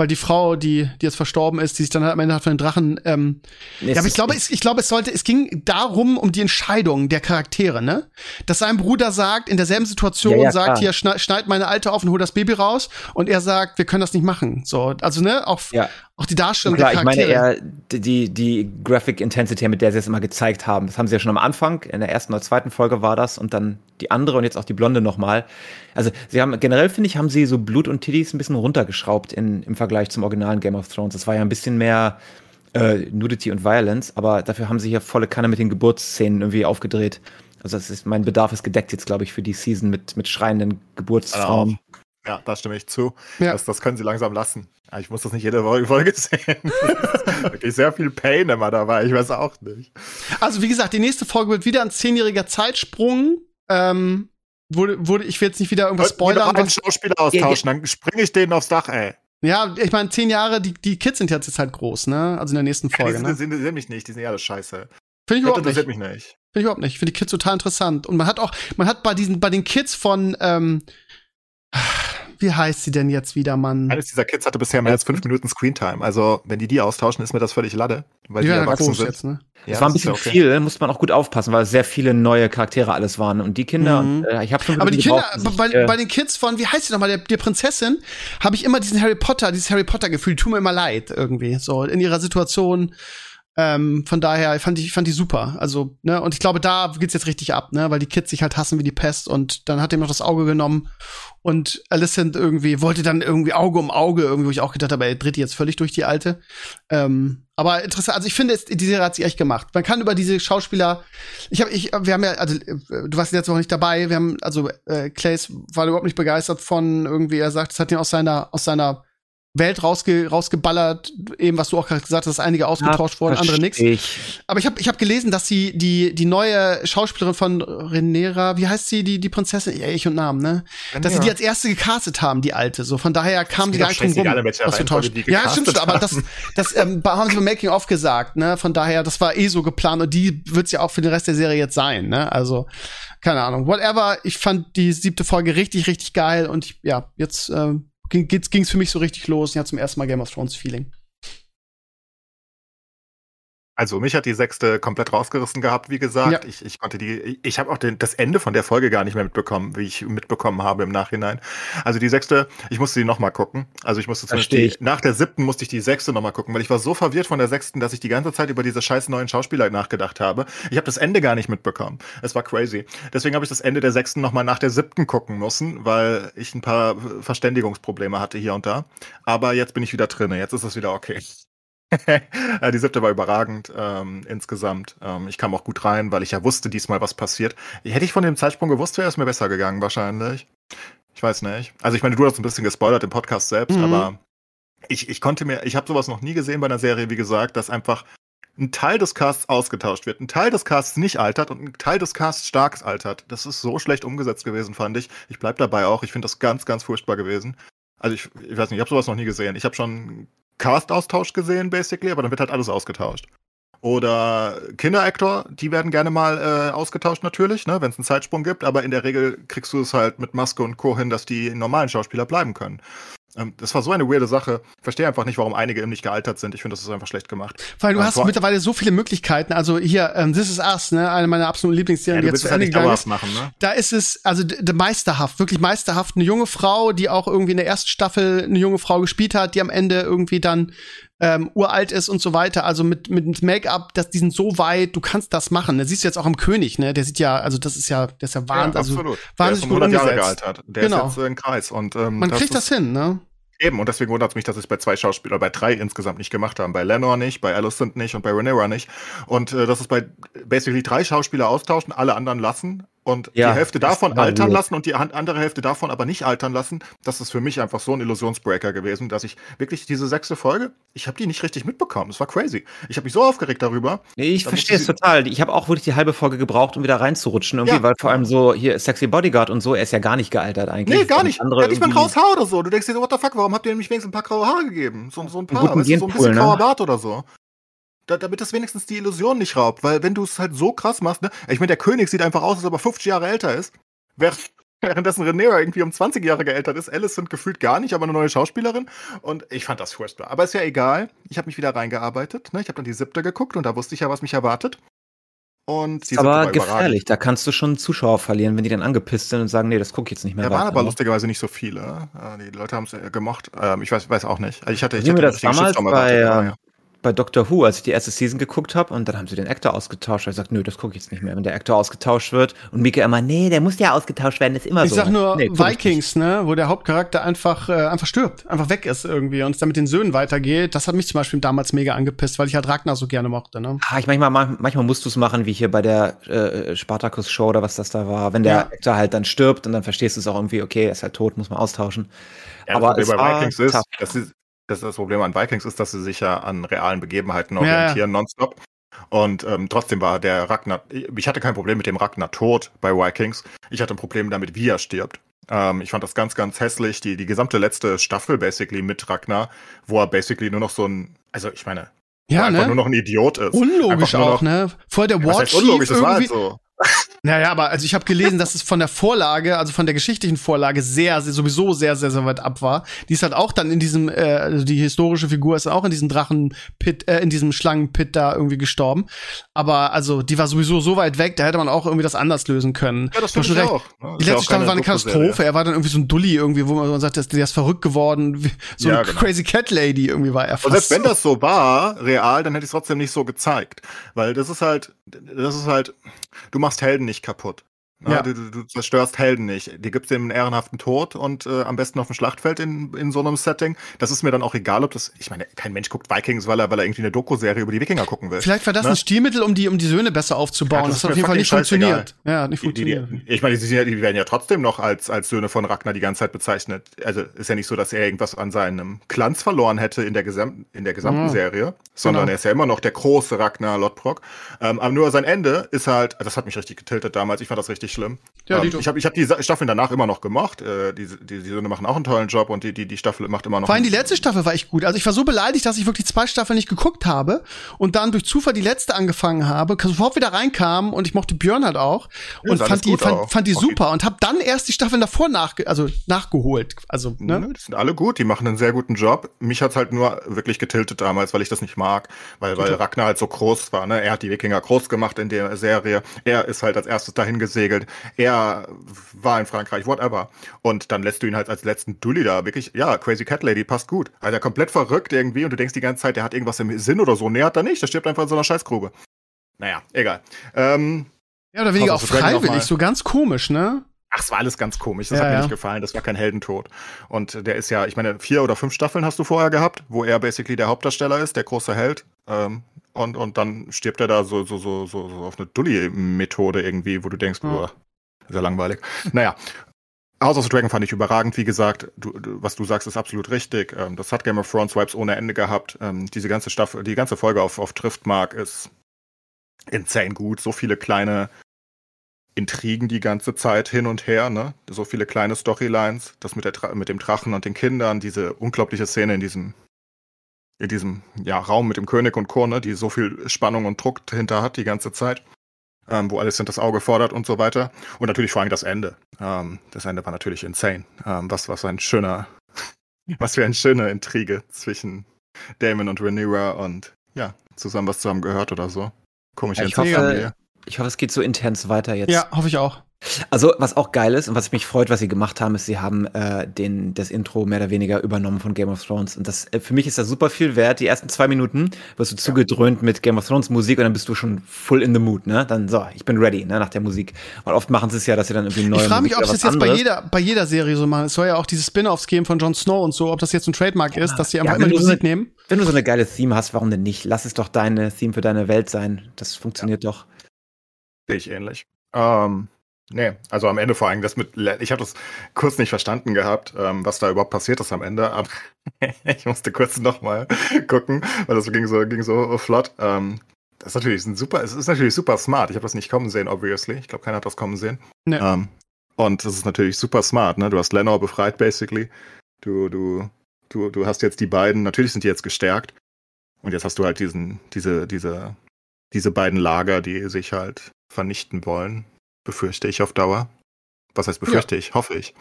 Weil die Frau, die, die jetzt verstorben ist, die sich dann halt am Ende hat von den Drachen, ähm, Ja, aber ich glaube, es, ich glaube, es sollte, es ging darum, um die Entscheidung der Charaktere, ne? Dass sein Bruder sagt, in derselben Situation Ja, ja, sagt, klar. hier, schneid, schneid meine Alte auf und hol das Baby raus. Und er sagt, wir können das nicht machen. So, also, ne, auch, Ja. Auch die Darstellung Klar, der ich meine Charaktere. eher die, die Graphic Intensity, mit der sie es immer gezeigt haben. Das haben sie ja schon am Anfang, in der ersten oder zweiten Folge war das und dann die andere und jetzt auch die Blonde nochmal. Also sie haben generell, finde ich, haben sie so Blut und Titties ein bisschen runtergeschraubt in, im Vergleich zum originalen Game of Thrones. Das war ja ein bisschen mehr äh, Nudity und Violence, aber dafür haben sie hier volle Kanne mit den Geburtsszenen irgendwie aufgedreht. Also das ist, mein Bedarf ist gedeckt jetzt, glaube ich, für die Season mit, mit schreienden Geburtsfrauen. Ja, da stimme ich zu. Ja. Das, das können sie langsam lassen. Ja, Ich muss das nicht jede Folge sehen. Das ist wirklich sehr viel Pain immer dabei. Ich weiß auch nicht. Also, wie gesagt, die nächste Folge wird wieder ein zehnjähriger Zeitsprung. Ähm, wurde, wurde, ich will jetzt nicht wieder irgendwas wir noch spoilern. einen Schauspieler austauschen, dann springe ich denen aufs Dach, ey. ja, ich meine, zehn Jahre, die, die Kids sind jetzt, jetzt halt groß, ne? Also in der nächsten Die Folge, sind, ne? die interessieren mich nicht, die sind ja alles scheiße. Finde ich Das überhaupt nicht. interessiert mich nicht. Finde ich überhaupt nicht. Ich finde die Kids total interessant. Und man hat auch, man hat bei diesen, bei den Kids von, ähm, wie heißt sie denn jetzt wieder, Mann? Eines dieser Kids hatte bisher mehr als fünf Minuten Screentime. Also, wenn die die austauschen, ist mir das völlig lade. Weil Die die, erwachsen sind. jetzt, ne? Ja, Es war ein das bisschen okay. viel, muss man auch gut aufpassen, weil es sehr viele neue Charaktere alles waren. Und die Kinder, Mhm. äh, ich habe schon Aber die Kinder, bei, ich, äh, bei den Kids von, wie heißt sie nochmal, der, der Prinzessin, habe ich immer diesen Harry Potter, dieses Harry Potter-Gefühl, die tun mir immer leid irgendwie, so in ihrer Situation. Ähm, von daher fand ich, fand die super. Also, ne, und ich glaube, da geht's jetzt richtig ab, ne, weil die Kids sich halt hassen wie die Pest und dann hat er noch das Auge genommen und Alicent irgendwie wollte dann irgendwie Auge um Auge irgendwie, wo ich auch gedacht habe, er dreht die jetzt völlig durch die alte. Ähm, aber interessant, also ich finde, die Serie hat sie echt gemacht. Man kann über diese Schauspieler, ich habe, ich, wir haben ja, also äh, du warst jetzt noch nicht dabei, wir haben, also äh, Clays war überhaupt nicht begeistert von irgendwie, er sagt, es hat ihn aus seiner, aus seiner Welt rausge, rausgeballert, eben was du auch gerade gesagt hast, dass einige ausgetauscht wurden, andere nix. ich. Aber ich habe ich hab gelesen, dass sie die, die neue Schauspielerin von Renera, wie heißt sie, die, die Prinzessin? Ja, ich und Namen, ne? Dass sie die als erste gecastet haben, die alte. So, von daher kam die gar nicht drum rum, die Ja, stimmt schon, aber das, das ähm, haben sie beim Making of gesagt, ne? Von daher, das war eh so geplant und die wird's ja auch für den Rest der Serie jetzt sein, ne? Also, keine Ahnung. Whatever, ich fand die siebte Folge richtig, richtig geil und ich, ja, jetzt ähm, ging, ging's für mich so richtig los. Ja, zum ersten Mal Game of Thrones Feeling. Also mich hat die sechste komplett rausgerissen gehabt, wie gesagt. Ja. Ich, ich konnte die, ich, habe auch den, das Ende von der Folge gar nicht mehr mitbekommen, wie ich mitbekommen habe im Nachhinein. Also die sechste, ich musste die nochmal gucken. Also ich musste zumindest die, nach der siebten musste ich die sechste nochmal gucken, weil ich war so verwirrt von der sechsten, dass ich die ganze Zeit über diese scheiß neuen Schauspieler nachgedacht habe. Ich habe das Ende gar nicht mitbekommen. Es war crazy. Deswegen habe ich das Ende der sechsten nochmal nach der siebten gucken müssen, weil ich ein paar Verständigungsprobleme hatte hier und da. Aber jetzt bin ich wieder drinne. Jetzt ist es wieder okay. Die siebte war überragend ähm, insgesamt. Ähm, ich kam auch gut rein, weil ich ja wusste diesmal, was passiert. Hätte ich von dem Zeitsprung gewusst, wäre es mir besser gegangen wahrscheinlich. Ich weiß nicht. Also ich meine, du hast ein bisschen gespoilert im Podcast selbst, Mhm. aber ich, ich konnte mir, ich habe sowas noch nie gesehen bei einer Serie, wie gesagt, dass einfach ein Teil des Casts ausgetauscht wird, ein Teil des Casts nicht altert und ein Teil des Casts stark altert. Das ist so schlecht umgesetzt gewesen, fand ich. Ich bleib dabei auch. Ich finde das ganz, ganz furchtbar gewesen. Also ich, ich weiß nicht, ich habe sowas noch nie gesehen. Ich habe schon Cast-Austausch gesehen, basically, aber dann wird halt alles ausgetauscht. Oder Kinder-Actor, die werden gerne mal äh, ausgetauscht natürlich, ne, wenn es einen Zeitsprung gibt, aber in der Regel kriegst du es halt mit Maske und Co. hin, dass die normalen Schauspieler bleiben können. Ähm, das war so eine weirde Sache. Ich verstehe einfach nicht, warum einige eben nicht gealtert sind. Ich finde, das ist einfach schlecht gemacht. Weil du Ähm, hast mittlerweile so viele Möglichkeiten. Also hier, ähm, This Is Us, ne, eine meiner absoluten Ja, Lieblingsserien, du die jetzt zu ja Ende nicht gegangen ist. machen, ne? Da ist es, also meisterhaft, wirklich meisterhaft. Eine junge Frau, die auch irgendwie in der ersten Staffel eine junge Frau gespielt hat, die am Ende irgendwie dann ähm, uralt ist und so weiter. Also mit, mit Make-up, das, die sind so weit, du kannst das machen. Das siehst du jetzt auch am König, ne? Der sieht ja, also das ist ja, der ist ja Wahnsinn. ja, also absolut. Der ist wahnsinnig um gut 100 Jahre umgesetzt. gealtert. Der Genau. ist jetzt äh, im Kreis. Und, ähm, Man kriegt das ist, hin, ne? Eben, und deswegen wundert es mich, dass es bei zwei Schauspielern, bei drei insgesamt nicht gemacht haben. Bei Lenore nicht, bei Alicent nicht und bei Rhaenyra nicht. Und äh, dass es bei basically drei Schauspieler austauschen, alle anderen lassen und Ja, die Hälfte davon altern weird. lassen und die an- andere Hälfte davon aber nicht altern lassen. Das ist für mich einfach so ein Illusionsbreaker gewesen, dass ich wirklich diese sechste Folge, ich habe die nicht richtig mitbekommen. Es war crazy. Ich habe mich so aufgeregt darüber. Nee, ich verstehe es total. Ich habe auch wirklich die halbe Folge gebraucht, um wieder reinzurutschen. Irgendwie, Ja. weil vor allem so hier Sexy Bodyguard und so, er ist ja gar nicht gealtert eigentlich. Nee, gar nicht. Der hat nicht mal ein graues Haar oder so. Du denkst dir so, what the fuck, warum habt ihr nämlich wenigstens ein paar graue Haare gegeben? So, so ein paar, weißt so ein bisschen ne? grauer Bart oder so. Da, damit das wenigstens die Illusion nicht raubt. Weil wenn du es halt so krass machst, ne? Ich meine, der König sieht einfach aus, als ob er 50 Jahre älter ist. Während, währenddessen Rhaenyra irgendwie um 20 Jahre geältert ist. Alice sind gefühlt gar nicht, aber eine neue Schauspielerin. Und ich fand das furchtbar. Aber ist ja egal. Ich habe mich wieder reingearbeitet. Ne? Ich habe dann die siebte geguckt und da wusste ich ja, was mich erwartet. Und die aber gefährlich. Da kannst du schon Zuschauer verlieren, wenn die dann angepisst sind und sagen, nee, das gucke ich jetzt nicht mehr Da waren aber ne? lustigerweise nicht so viele. Äh, Die Leute haben es gemocht. Ähm, Ich weiß, weiß auch nicht. Also Ich hatte, ich hatte mir das damals bei, ja. Bei Doctor Who, als ich die erste Season geguckt habe und dann haben sie den Actor ausgetauscht. Ich gesagt, nö, das gucke ich jetzt nicht mehr. Wenn der Actor ausgetauscht wird und Mika immer, nee, der muss ja ausgetauscht werden, ist immer Ich so. sag nur nee, ich. Vikings, ne, wo der Hauptcharakter einfach, äh, einfach stirbt, einfach weg ist irgendwie und es dann mit den Söhnen weitergeht. Das hat mich zum Beispiel damals mega angepisst, weil ich halt Ragnar so gerne mochte, ne? Ah, ich manchmal, manchmal musst du es machen, wie hier bei der äh, Spartacus-Show oder was das da war. Wenn der Ja. Actor halt dann stirbt und dann verstehst du es auch irgendwie, okay, er ist halt tot, muss man austauschen. Ja, aber das Problem bei war Vikings ist, tough. das ist, das das Problem an Vikings ist, dass sie sich ja an realen Begebenheiten Ja, ja. orientieren, nonstop. Und ähm, trotzdem war der Ragnar, ich hatte kein Problem mit dem Ragnar Tod bei Vikings. Ich hatte ein Problem damit, wie er stirbt. Ähm, ich fand das ganz, ganz hässlich. Die, die gesamte letzte Staffel basically mit Ragnar, wo er basically nur noch so ein, also ich meine, Ja, einfach nur ne? noch ein Idiot ist. Unlogisch auch, noch- ne? Vor der War Chief unlogisch? Das war halt so. Naja, aber also ich habe gelesen, dass es von der Vorlage, also von der geschichtlichen Vorlage, sehr, sehr sowieso sehr, sehr, sehr weit ab war. Die ist halt auch dann in diesem, äh, also die historische Figur ist auch in diesem Drachenpit, äh, in diesem Schlangenpit da irgendwie gestorben. Aber also die war sowieso so weit weg, da hätte man auch irgendwie das anders lösen können. Ja, das ich schon auch. ne? Die ja letzte auch Staffel keine war eine. Katastrophe. Er war dann irgendwie so ein Dulli irgendwie, wo man sagt, der ist verrückt geworden. So Ja, eine genau. Crazy Cat Lady irgendwie war er fast. Und selbst wenn das so war, real, dann hätte ich es trotzdem nicht so gezeigt. Weil das ist halt, das ist halt, du machst Helden nicht kaputt. Ja, Ja. Du, du, du zerstörst Helden nicht. Die gibst dem einen ehrenhaften Tod und äh, am besten auf dem Schlachtfeld in, in so einem Setting. Das ist mir dann auch egal, ob das. Ich meine, kein Mensch guckt Vikings, weil er, weil er irgendwie eine Doku-Serie über die Wikinger gucken will. Vielleicht war das Ne? ein Stilmittel, um die, um die Söhne besser aufzubauen. Ja, das das, hat auf jeden Fall nicht funktioniert. Ja, nicht Die, die, funktioniert. die, ich meine, die, die werden ja trotzdem noch als, als Söhne von Ragnar die ganze Zeit bezeichnet. Also ist ja nicht so, dass er irgendwas an seinem Glanz verloren hätte in der, gesam in der gesamten Mhm. Serie, sondern Genau. er ist ja immer noch der große Ragnar Lodbrok. Ähm, aber nur sein Ende ist halt, das hat mich richtig getiltet damals, ich fand das richtig schlimm. Ja, ähm, ich habe ich hab die Staffeln danach immer noch gemocht. Äh, die, die, die Söhne machen auch einen tollen Job und die, die, die Staffel macht immer noch. Vor allem die letzte Staffel war echt gut. Also ich war so beleidigt, dass ich wirklich zwei Staffeln nicht geguckt habe und dann durch Zufall die letzte angefangen habe, sofort wieder reinkam und ich mochte Björn halt auch Ja, und fand die, fand, auch. fand die Okay. super und habe dann erst die Staffeln davor nachge also nachgeholt. Also, ne? Nö, die sind alle gut, die machen einen sehr guten Job. Mich hat's halt nur wirklich getiltet damals, weil ich das nicht mag, weil, weil Ragnar halt so groß war. Ne? Er hat die Wikinger groß gemacht in der Serie. Er ist halt als erstes dahin gesegelt. Er war in Frankreich, whatever. Und dann lässt du ihn halt als letzten Dulli da wirklich, ja, Crazy Cat Lady passt gut. Also komplett verrückt irgendwie und du denkst die ganze Zeit, der hat irgendwas im Sinn oder so. Nee, hat er nicht. Der stirbt einfach in so einer Scheißgrube. Naja, egal. Ähm, Ja, oder weniger auch freiwillig, so ganz komisch, ne? Ach, es war alles ganz komisch. Das Ja, hat mir ja. nicht gefallen. Das war kein Heldentod. Und der ist ja, ich meine, vier oder fünf Staffeln hast du vorher gehabt, wo er basically der Hauptdarsteller ist, der große Held. Ähm, und, und dann stirbt er da so, so, so, so, so auf eine Dulli-Methode irgendwie, wo du denkst, ist ja langweilig. Naja. House of the Dragon fand ich überragend, wie gesagt. Du, du, was du sagst, ist absolut richtig. Ähm, das hat Game of Thrones Vibes ohne Ende gehabt. Ähm, diese ganze Staffel, die ganze Folge auf, auf Driftmark ist insane gut. So viele kleine Intrigen die ganze Zeit hin und her, ne? So viele kleine Storylines, das mit, der mit dem Drachen und den Kindern, diese unglaubliche Szene in diesem, in diesem ja, Raum mit dem König und Co., ne? die so viel Spannung und Druck dahinter hat die ganze Zeit, ähm, wo alles das Auge fordert und so weiter. Und natürlich vor allem das Ende. Ähm, das Ende war natürlich insane. Ähm, was, was ein schöner, Was für eine schöne Intrige zwischen Damon und Rhaenyra und ja, zusammen was zusammen gehört oder so. Komisch, Ja, ich, hoffe, ich hoffe, es geht so intens weiter jetzt. Ja, hoffe ich auch. Also, was auch geil ist und was mich freut, was sie gemacht haben, ist, sie haben äh, den, das Intro mehr oder weniger übernommen von Game of Thrones. Und das, äh, für mich ist das super viel wert. Die ersten zwei Minuten wirst du zugedröhnt mit Game of Thrones Musik und dann bist du schon full in the mood, ne? Dann so, ich bin ready, ne, nach der Musik. Und oft machen sie es ja, dass sie dann irgendwie neue Ich frage mich, ob oder es jetzt bei jeder, bei jeder Serie so machen. Es soll ja auch diese Spin-offs geben von Jon Snow und so, ob das jetzt ein Trademark ist, dass sie einfach Ja, immer die so Musik eine- nehmen. Wenn du so eine geile Theme hast, warum denn nicht? Lass es doch deine Theme für deine Welt sein. Das funktioniert doch. Sehe ich ähnlich. Ähm, nee, also am Ende vor allem das mit, ich habe das kurz nicht verstanden gehabt, ähm, was da überhaupt passiert ist am Ende, aber ich musste kurz nochmal gucken, weil das ging so, ging so flott. Ähm, das ist natürlich ein super, es ist natürlich super smart. Ich habe das nicht kommen sehen, obviously. Ich glaube, keiner hat das kommen sehen. Nee. Ähm, und das ist natürlich super smart, ne? Du hast Lenor befreit, basically. Du, du, du, du hast jetzt die beiden, natürlich sind die jetzt gestärkt. Und jetzt hast du halt diesen, diese, diese, diese beiden Lager, die sich halt vernichten wollen, befürchte ich auf Dauer. Was heißt befürchte ich? Hoffe ich.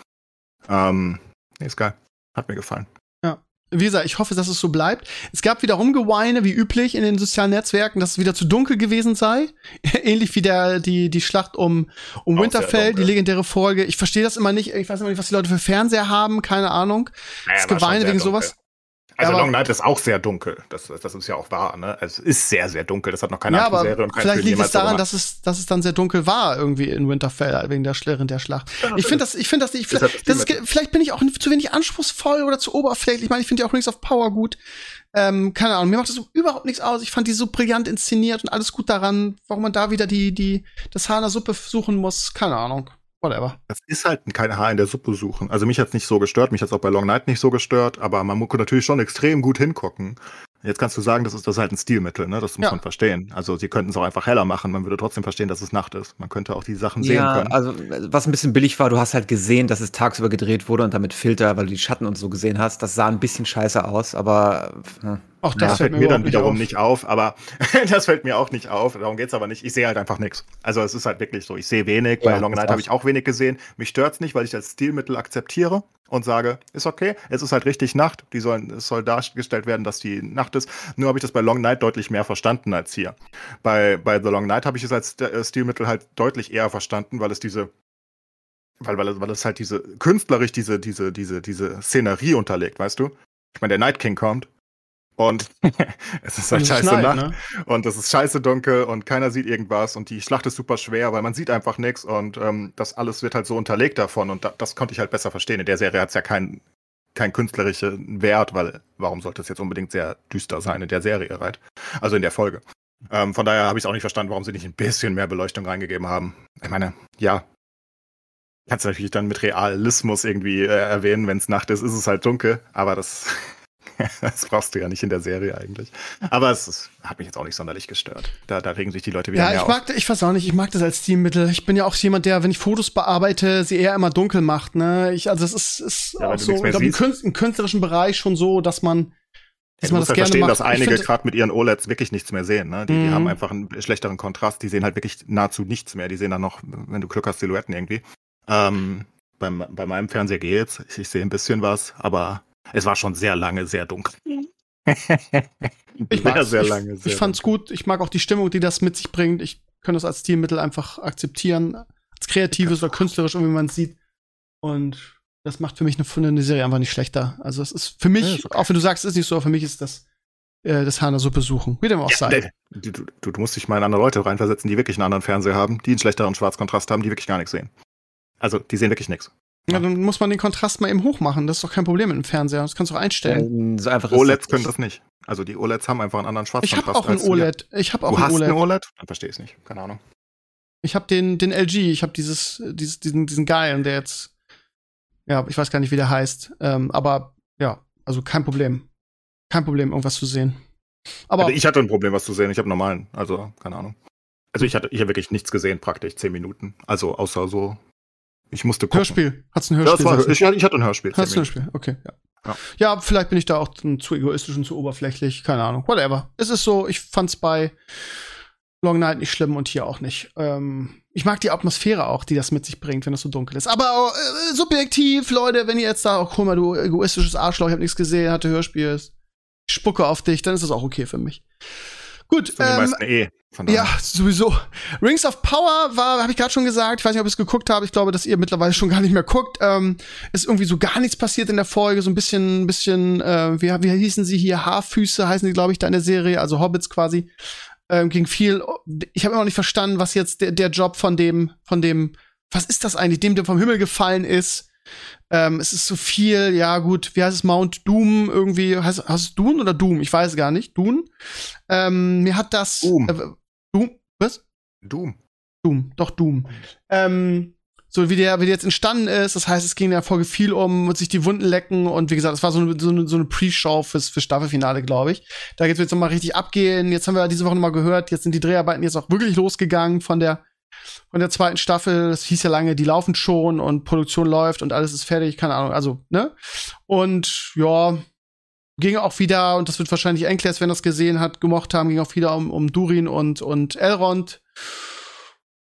Ähm, nee, ist geil. Hat mir gefallen. Wie gesagt, ich hoffe, dass es so bleibt. Es gab wieder Rumgeweine, wie üblich in den sozialen Netzwerken, dass es wieder zu dunkel gewesen sei. Ähnlich wie der, die, die Schlacht um, um Auch Winterfell, die dunkel. legendäre Folge. Ich verstehe das immer nicht. Ich weiß immer nicht, was die Leute für Fernseher haben. Keine Ahnung. Das Geweine wegen sowas. Also Aber- Long Night ist auch sehr dunkel. Das, das ist ja auch wahr, ne? Es ist sehr, sehr dunkel. Das hat noch keine ja, andere Serie und kein vielleicht Film liegt es daran, dass es, dass es dann sehr dunkel war irgendwie in Winterfell wegen der während der Schlacht. ich finde das, ich finde das nicht. Vielleicht, das ist, vielleicht bin ich auch zu wenig anspruchsvoll oder zu oberflächlich. Ich meine, ich finde ja auch Rings of Power gut. Ähm, keine Ahnung, mir macht das so überhaupt nichts aus. Ich fand die so brillant inszeniert und alles gut daran. Warum man da wieder die, die, das Haar in der Suppe suchen muss, keine Ahnung. Whatever. Das ist halt kein Haar in der Suppe suchen. Also mich hat's nicht so gestört, mich hat's auch bei Long Night nicht so gestört, aber man muss natürlich schon extrem gut hingucken. Jetzt kannst du sagen, das ist das ist halt ein Stilmittel, ne? Das muss Ja. man verstehen. Also sie könnten es auch einfach heller machen, man würde trotzdem verstehen, dass es Nacht ist. Man könnte auch die Sachen sehen Ja, können. also was ein bisschen billig war, du hast halt gesehen, dass es tagsüber gedreht wurde und damit Filter, weil du die Schatten und so gesehen hast. Das sah ein bisschen scheiße aus, aber hm. Auch Das das fällt mir dann wiederum auf. nicht auf, aber das fällt mir auch nicht auf. Darum geht's aber nicht. Ich sehe halt einfach nichts. Also es ist halt wirklich so. Ich sehe wenig. Ja, Bei Long Night habe ich auch wenig gesehen. Mich stört's nicht, weil ich das Stilmittel akzeptiere und sage, ist okay. Es ist halt richtig Nacht. Die sollen, es soll dargestellt werden, dass die Nacht ist. Nur habe ich das bei Long Night deutlich mehr verstanden als hier. Bei, bei The Long Night habe ich es als äh, Stilmittel halt deutlich eher verstanden, weil es diese weil, weil, weil es halt diese künstlerisch diese, diese, diese, diese Szenerie unterlegt, weißt du? Ich meine, der Night King kommt und es ist halt es scheiße Nacht ne? und es ist scheiße dunkel und keiner sieht irgendwas und die Schlacht ist super schwer, weil man sieht einfach nichts und ähm, das alles wird halt so unterlegt davon und da, das konnte ich halt besser verstehen. In der Serie hat es ja keinen kein künstlerischen Wert, weil warum sollte es jetzt unbedingt sehr düster sein in der Serie, right? Also in der Folge. Ähm, von daher habe ich es auch nicht verstanden, warum sie nicht ein bisschen mehr Beleuchtung reingegeben haben. Ich meine, ja, kannst du natürlich dann mit Realismus irgendwie äh, erwähnen, wenn es Nacht ist, ist es halt dunkel, aber das, das brauchst du ja nicht in der Serie eigentlich. Aber es ist, hat mich jetzt auch nicht sonderlich gestört. Da, da regen sich die Leute wieder Ja, mehr ich auf. mag, ich weiß auch nicht, ich mag das als Stilmittel. Ich bin ja auch jemand, der, wenn ich Fotos bearbeite, sie eher immer dunkel macht, ne? Ich, also das ist, ist Ja, auch so, ich glaube, im. Künst, im künstlerischen Bereich schon so, dass man, dass du man das ja gerne verstehen, macht. dass einige gerade mit ihren OLEDs wirklich nichts mehr sehen. Ne? Die, die Mhm. haben einfach einen schlechteren Kontrast. Die sehen halt wirklich nahezu nichts mehr. Die sehen dann noch, wenn du Glück hast, Silhouetten irgendwie. Ähm, beim, bei meinem Fernseher geht's. Ich, ich sehe ein bisschen was, aber es war schon sehr lange sehr dunkel. Ich sehr, mag's. sehr ich, lange. Sehr ich fand's gut. Ich mag auch die Stimmung, die das mit sich bringt. Ich kann das als Stilmittel einfach akzeptieren. Als kreatives oder künstlerisch, wie man es sieht. Und das macht für mich eine, eine Serie einfach nicht schlechter. Also es ist für mich, Ja, ist okay. auch wenn du sagst, es ist nicht so, aber für mich ist das äh, das Haar in der Suppe suchen. Wie dem auch Ja, sei. du, du, du, du musst dich mal in andere Leute reinversetzen, die wirklich einen anderen Fernseher haben, die einen schlechteren Schwarzkontrast haben, die wirklich gar nichts sehen. Also, die sehen wirklich nichts. Ja, dann muss man den Kontrast mal eben hochmachen. Das ist doch kein Problem mit dem Fernseher. Das kannst du auch einstellen. Ähm, so OLEDs können das nicht. Also die OLEDs haben einfach einen anderen ich Schwarzkontrast. habe auch ein. OLED. Ich habe auch Du ein hast OLED. eine OLED? Dann verstehe ich es nicht. Keine Ahnung. Ich habe den, den LG. Ich habe dieses, dieses, diesen, diesen geilen, der jetzt, ja, ich weiß gar nicht, wie der heißt. Ähm, aber ja, also kein Problem. Kein Problem, irgendwas zu sehen. Aber Also ich hatte ein Problem, was zu sehen. Ich habe normalen, also keine Ahnung. Also ich hatte, ich habe wirklich nichts gesehen, praktisch zehn Minuten. Also außer so, ich musste gucken. Hörspiel. Hat's ein Hörspiel? das war, ich, ich hatte ein Hörspiel. Hat's ein. Hörspiel? Okay, ja. Ja. ja. vielleicht bin ich da auch zu egoistisch und zu oberflächlich. Keine Ahnung. Whatever. Es ist so, ich fand's bei Long Night nicht schlimm und hier auch nicht. Ähm, ich mag die Atmosphäre auch, die das mit sich bringt, wenn es so dunkel ist. Aber äh, subjektiv, Leute, wenn ihr jetzt da, oh, guck mal, du egoistisches Arschloch, ich hab nichts gesehen, hatte Hörspiel, ich spucke auf dich, dann ist das auch okay für mich. Gut, ähm, meisten eh. Ja, sowieso. Rings of Power war, habe ich gerade schon gesagt. Ich weiß nicht, ob ihr es geguckt habt. Ich glaube, dass ihr mittlerweile schon gar nicht mehr guckt. Ähm, ist irgendwie so gar nichts passiert in der Folge. So ein bisschen, bisschen, äh, wie, wie hießen sie hier? Haarfüße heißen die, glaube ich, da in der Serie. Also Hobbits quasi. Ähm, ging viel. Ich habe immer noch nicht verstanden, was jetzt der, der Job von dem, von dem, was ist das eigentlich, dem, der vom Himmel gefallen ist. Ähm, es ist so viel, ja gut, wie heißt es, Mount Doom irgendwie, heißt, heißt es Dune oder Doom? Ich weiß es gar nicht. Dune. Ähm, mir hat das. Doom. Äh, Doom? Was? Doom. Doom, doch Doom. Ähm, so wie der, wie der jetzt entstanden ist, das heißt, es ging in der Folge viel um sich die Wunden lecken und wie gesagt, es war so eine, so eine, so eine Pre-Show fürs, für Staffelfinale, glaube ich. Da geht's jetzt nochmal richtig abgehen. Jetzt haben wir diese Woche nochmal gehört, jetzt sind die Dreharbeiten jetzt auch wirklich losgegangen von der, von der zweiten Staffel. Das hieß ja lange, die laufen schon und Produktion läuft und alles ist fertig, keine Ahnung, also, ne? Und ja, ging auch wieder, und das wird wahrscheinlich Enkles, wenn das gesehen hat, gemocht haben, ging auch wieder um, um Durin und, und Elrond.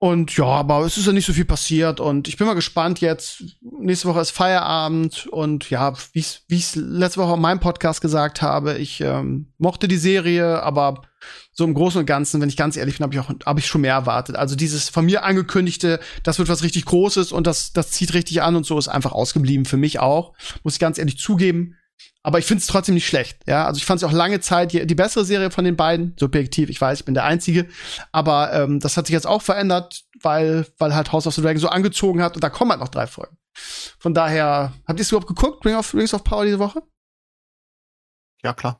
Und ja, aber es ist ja nicht so viel passiert und ich bin mal gespannt jetzt. Nächste Woche ist Feierabend und ja, wie ich es letzte Woche in meinem Podcast gesagt habe, ich ähm, mochte die Serie, aber so im Großen und Ganzen, wenn ich ganz ehrlich bin, habe ich auch hab ich schon mehr erwartet. Also dieses von mir angekündigte, das wird was richtig Großes und das das zieht richtig an und so ist einfach ausgeblieben für mich auch, muss ich ganz ehrlich zugeben. Aber ich finde es trotzdem nicht schlecht. Ja, also ich fand es auch lange Zeit die, die bessere Serie von den beiden. Subjektiv, ich weiß, ich bin der Einzige. Aber ähm, das hat sich jetzt auch verändert, weil, weil halt House of the Dragon so angezogen hat und da kommen halt noch drei Folgen. Von daher, habt ihr es überhaupt geguckt, Ring of, Rings of Power diese Woche? Ja, klar.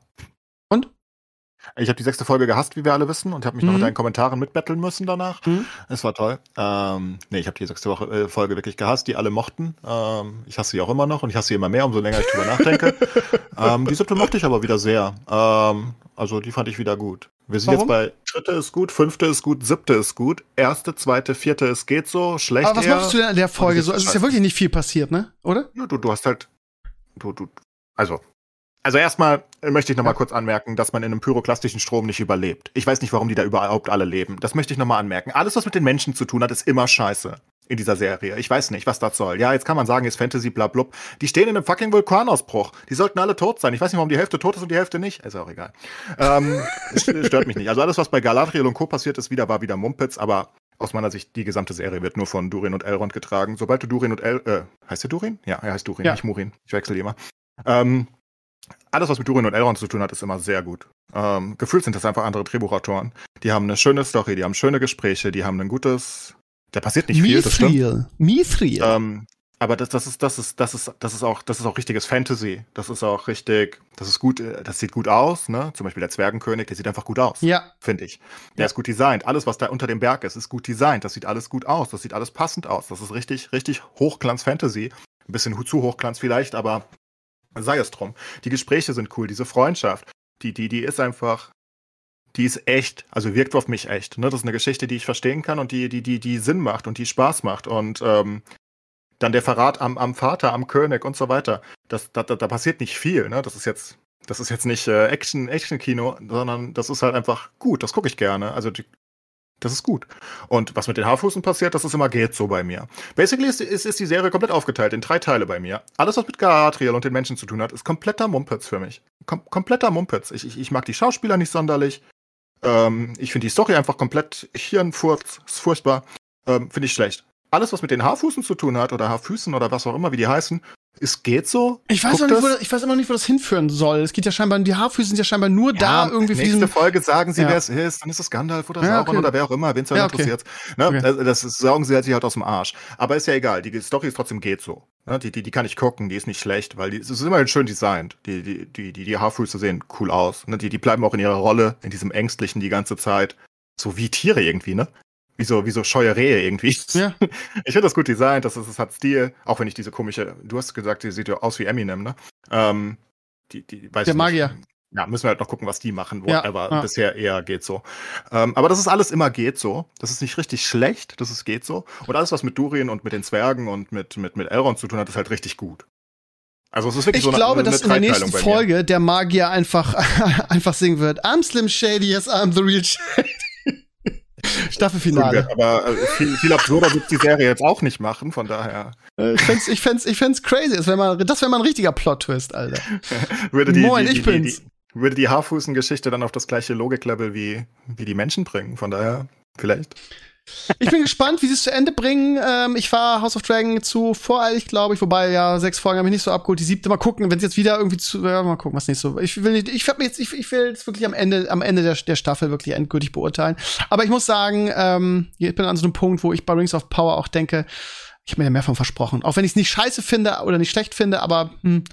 Ich habe die sechste Folge gehasst, wie wir alle wissen, und habe mich noch Mhm. mit deinen Kommentaren mitbetteln müssen danach. Mhm. Es war toll. Ähm, nee, ich habe die sechste Woche, äh, Folge wirklich gehasst, die alle mochten. Ähm, ich hasse sie auch immer noch und ich hasse sie immer mehr, umso länger ich drüber nachdenke. ähm, die siebte mochte ich aber wieder sehr. Ähm, also die fand ich wieder gut. Wir sind Warum? jetzt bei dritte ist gut, fünfte ist gut, siebte ist gut, erste, zweite, vierte ist geht so, schlecht Aber was eher. machst du denn in der Folge so? Also es ist ja wirklich nicht viel passiert, ne? Oder? Ja, du, du hast halt, du, du, also, also erstmal möchte ich nochmal Ja. kurz anmerken, dass man in einem pyroklastischen Strom nicht überlebt. Ich weiß nicht, warum die da überhaupt alle leben. Das möchte ich nochmal anmerken. Alles, was mit den Menschen zu tun hat, ist immer scheiße in dieser Serie. Ich weiß nicht, was das soll. Ja, jetzt kann man sagen, ist Fantasy, bla, blub. Die stehen in einem fucking Vulkanausbruch. Die sollten alle tot sein. Ich weiß nicht, warum die Hälfte tot ist und die Hälfte nicht. Ist auch egal. Ähm, stört mich nicht. Also alles, was bei Galadriel und Co. passiert ist, wieder, war wieder Mumpitz, aber aus meiner Sicht, die gesamte Serie wird nur von Durin und Elrond getragen. Sobald du Durin und El, äh, heißt der Durin? Ja, er heißt Durin, Ja. nicht Murin. Ich wechsle immer. Ähm, alles, was mit Durin und Elrond zu tun hat, ist immer sehr gut. Ähm, gefühlt sind das einfach andere Drehbuchautoren. Die haben eine schöne Story, die haben schöne Gespräche, die haben ein gutes. Da passiert nicht viel, das stimmt. Mithril. Mithril. Ähm, aber das, das ist, das ist, das ist, das ist auch, das ist auch richtiges Fantasy. Das ist auch richtig, das ist gut, äh, das sieht gut aus, ne? Zum Beispiel der Zwergenkönig, der sieht einfach gut aus ja. finde ich. Der Ja. ist gut designt. Alles, was da unter dem Berg ist, ist gut designt. Das sieht alles gut aus. Das sieht alles passend aus. Das ist richtig, richtig Hochglanz-Fantasy. Ein bisschen zu Hochglanz vielleicht, aber sei es drum. Die Gespräche sind cool. Diese Freundschaft, die, die, die ist einfach, die ist echt. Also wirkt auf mich echt. Ne? Das ist eine Geschichte, die ich verstehen kann und die, die, die, die Sinn macht und die Spaß macht. Und ähm, dann der Verrat am, am Vater, am König und so weiter. Das, da, da, da passiert nicht viel. Ne? Das ist jetzt das ist jetzt nicht äh, Action, Action-Kino, sondern das ist halt einfach gut. Das gucke ich gerne. Also die, das ist gut. Und was mit den Haarfußen passiert, das ist immer geht so bei mir. Basically ist, ist, ist die Serie komplett aufgeteilt in drei Teile bei mir. Alles, was mit Galadriel und den Menschen zu tun hat, ist kompletter Mumpitz für mich. Kom kompletter Mumpitz. Ich, ich, ich mag die Schauspieler nicht sonderlich. Ähm, ich finde die Story einfach komplett Hirnfurz. Ist furchtbar. Ähm, finde ich schlecht. Alles, was mit den Haarfußen zu tun hat oder Haarfüßen oder was auch immer, wie die heißen, ist geht so. Ich weiß, noch nicht, das. wo, das- ich weiß immer noch nicht, wo das hinführen soll. Es geht ja scheinbar, die Haarfüße sind ja scheinbar nur da irgendwie für nächste diesen. Folge sagen sie, Ja. wer es ist, dann ist es Gandalf oder Ja, Sauron okay. oder wer auch immer, wen es Ja, okay. interessiert. Ne? Okay. Das ist, saugen sie halt sich halt aus dem Arsch. Aber ist ja egal, die Story ist trotzdem geht so. Ne? Die, die, die kann ich gucken, die ist nicht schlecht, weil die, es ist immerhin schön designt. Die, die, die, die, die Haarfüße sehen cool aus. Ne? Die, die bleiben auch in ihrer Rolle, in diesem Ängstlichen die ganze Zeit. So wie Tiere irgendwie, ne? Wie so, wie so scheue Rehe irgendwie. Ja. Ich finde das gut designt, das ist, es hat Stil, auch wenn ich diese komische, du hast gesagt, die sieht ja aus wie Eminem, ne? Ähm, die, die, weiß Der ich Magier. Nicht. Ja, müssen wir halt noch gucken, was die machen, Ja, whatever. ja. Bisher eher geht so. Ähm, aber das ist alles immer geht so. Das ist nicht richtig schlecht, das ist geht so. Und alles, was mit Durien und mit den Zwergen und mit, mit, mit Elrond zu tun hat, ist halt richtig gut. Also es ist wirklich Ich so eine, glaube, eine, dass in der nächsten. Folge der Magier einfach, einfach singen wird. I'm Slim Shady, yes, I'm the real Shady. Staffelfinale. Aber äh, viel, viel absurder wird die Serie jetzt auch nicht machen, von daher. Äh, ich fänd's, ich fänd's, ich fänd's crazy. Das wäre mal, das wär mal ein richtiger Plot-Twist, Alter. würde die, Moin, die, ich die, bin's. die, würde die Haarfußen-Geschichte dann auf das gleiche Logiklevel wie, wie die Menschen bringen, von daher, vielleicht. Ich bin gespannt, wie sie es zu Ende bringen. Ähm, ich war House of Dragon zu voreilig, glaube ich, wobei ja sechs Folgen habe ich nicht so abgeholt. Die siebte mal gucken, wenn es jetzt wieder irgendwie zu, ja, mal gucken, was nicht so. Ich will nicht, ich mir jetzt, ich, ich will jetzt wirklich am Ende, am Ende der, der Staffel wirklich endgültig beurteilen. Aber ich muss sagen, ähm, ich bin an so einem Punkt, wo ich bei Rings of Power auch denke, ich habe mir da mehr von versprochen. Auch wenn ich es nicht scheiße finde oder nicht schlecht finde, aber hm,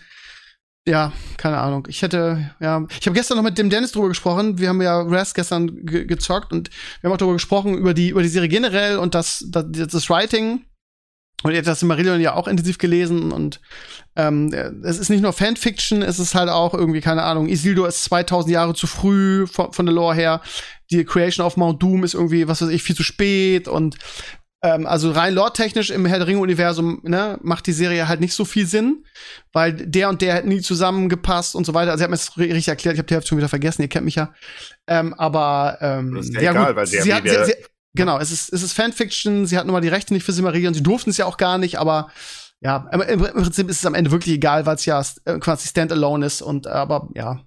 ja, keine Ahnung. Ich hätte, ja, ich habe gestern noch mit dem Dennis drüber gesprochen. Wir haben ja Raz gestern ge gezockt und wir haben auch darüber gesprochen über die über die Serie generell und das das, das Writing. Und er hat das Marillion ja auch intensiv gelesen und ähm, es ist nicht nur Fanfiction, es ist halt auch irgendwie, keine Ahnung, Isildur ist 2000 Jahre zu früh von, von der Lore her. Die Creation of Mount Doom ist irgendwie, was weiß ich, viel zu spät und ähm, also rein lore-technisch im Herr der Ringe-Universum ne, macht die Serie halt nicht so viel Sinn, weil der und der hätten nie zusammengepasst und so weiter. Also, sie hat mir das richtig erklärt, ich habe die Hälfte schon wieder vergessen, ihr kennt mich ja. Ähm, aber ähm, Das ist ja egal, weil der- sie hat, sie, sie, Genau, es ist, es ist Fanfiction, sie hat nun mal die Rechte nicht für Silmarillion, sie durften es ja auch gar nicht, aber ja, im, im Prinzip ist es am Ende wirklich egal, weil es ja äh, quasi standalone ist und aber ja.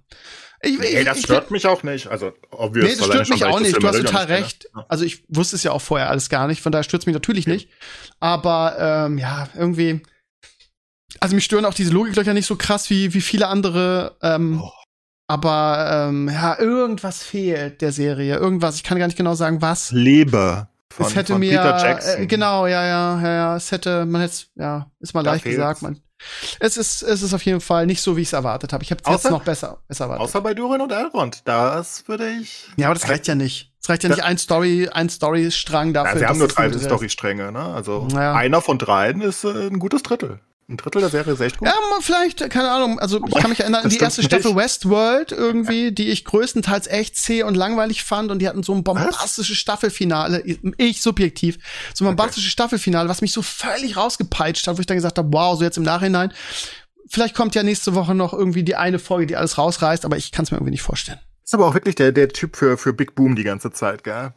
Ich, Nee, das ich- stört mich auch nicht. Also, obvious. Nee, das stört mich ich auch das nicht. Du hast total recht. Also ich wusste es ja auch vorher alles gar nicht, von daher stört es mich natürlich nicht. Aber ähm, ja, irgendwie. Also mich stören auch diese Logiklöcher nicht so krass wie, wie viele andere. Ähm, Oh. Aber ähm, ja, irgendwas fehlt der Serie. Irgendwas. Ich kann gar nicht genau sagen, was. Liebe. Von, es hätte mir Peter Jackson. Äh, genau, ja, ja, ja, ja. Es hätte, man hätte, ja, ist mal Da leicht fehlt's. gesagt. Man, es ist, es ist auf jeden Fall nicht so, wie ich es erwartet habe. Ich habe es jetzt noch besser, besser erwartet. Außer bei Durin und Elrond. Das würde ich. ja, aber das reicht ja nicht. Es reicht ja nicht ein Story, ein Story-Strang dafür. Ja, sie haben nur drei. Storystränge, ne? Also Naja. einer von dreien ist äh, ein gutes Drittel. Ein Drittel der Serie ist echt gut. Ja, vielleicht, keine Ahnung, also ich kann mich erinnern an die erste nicht. Staffel Westworld irgendwie, die ich größtenteils echt zäh und langweilig fand und die hatten so ein bombastisches Staffelfinale, ich subjektiv, so ein bombastisches Staffelfinale, was mich so völlig rausgepeitscht hat, wo ich dann gesagt habe, wow, so jetzt im Nachhinein, vielleicht kommt ja nächste Woche noch irgendwie die eine Folge, die alles rausreißt, aber ich kann es mir irgendwie nicht vorstellen. Ist aber auch wirklich der, der Typ für, für Big Boom die ganze Zeit, gell?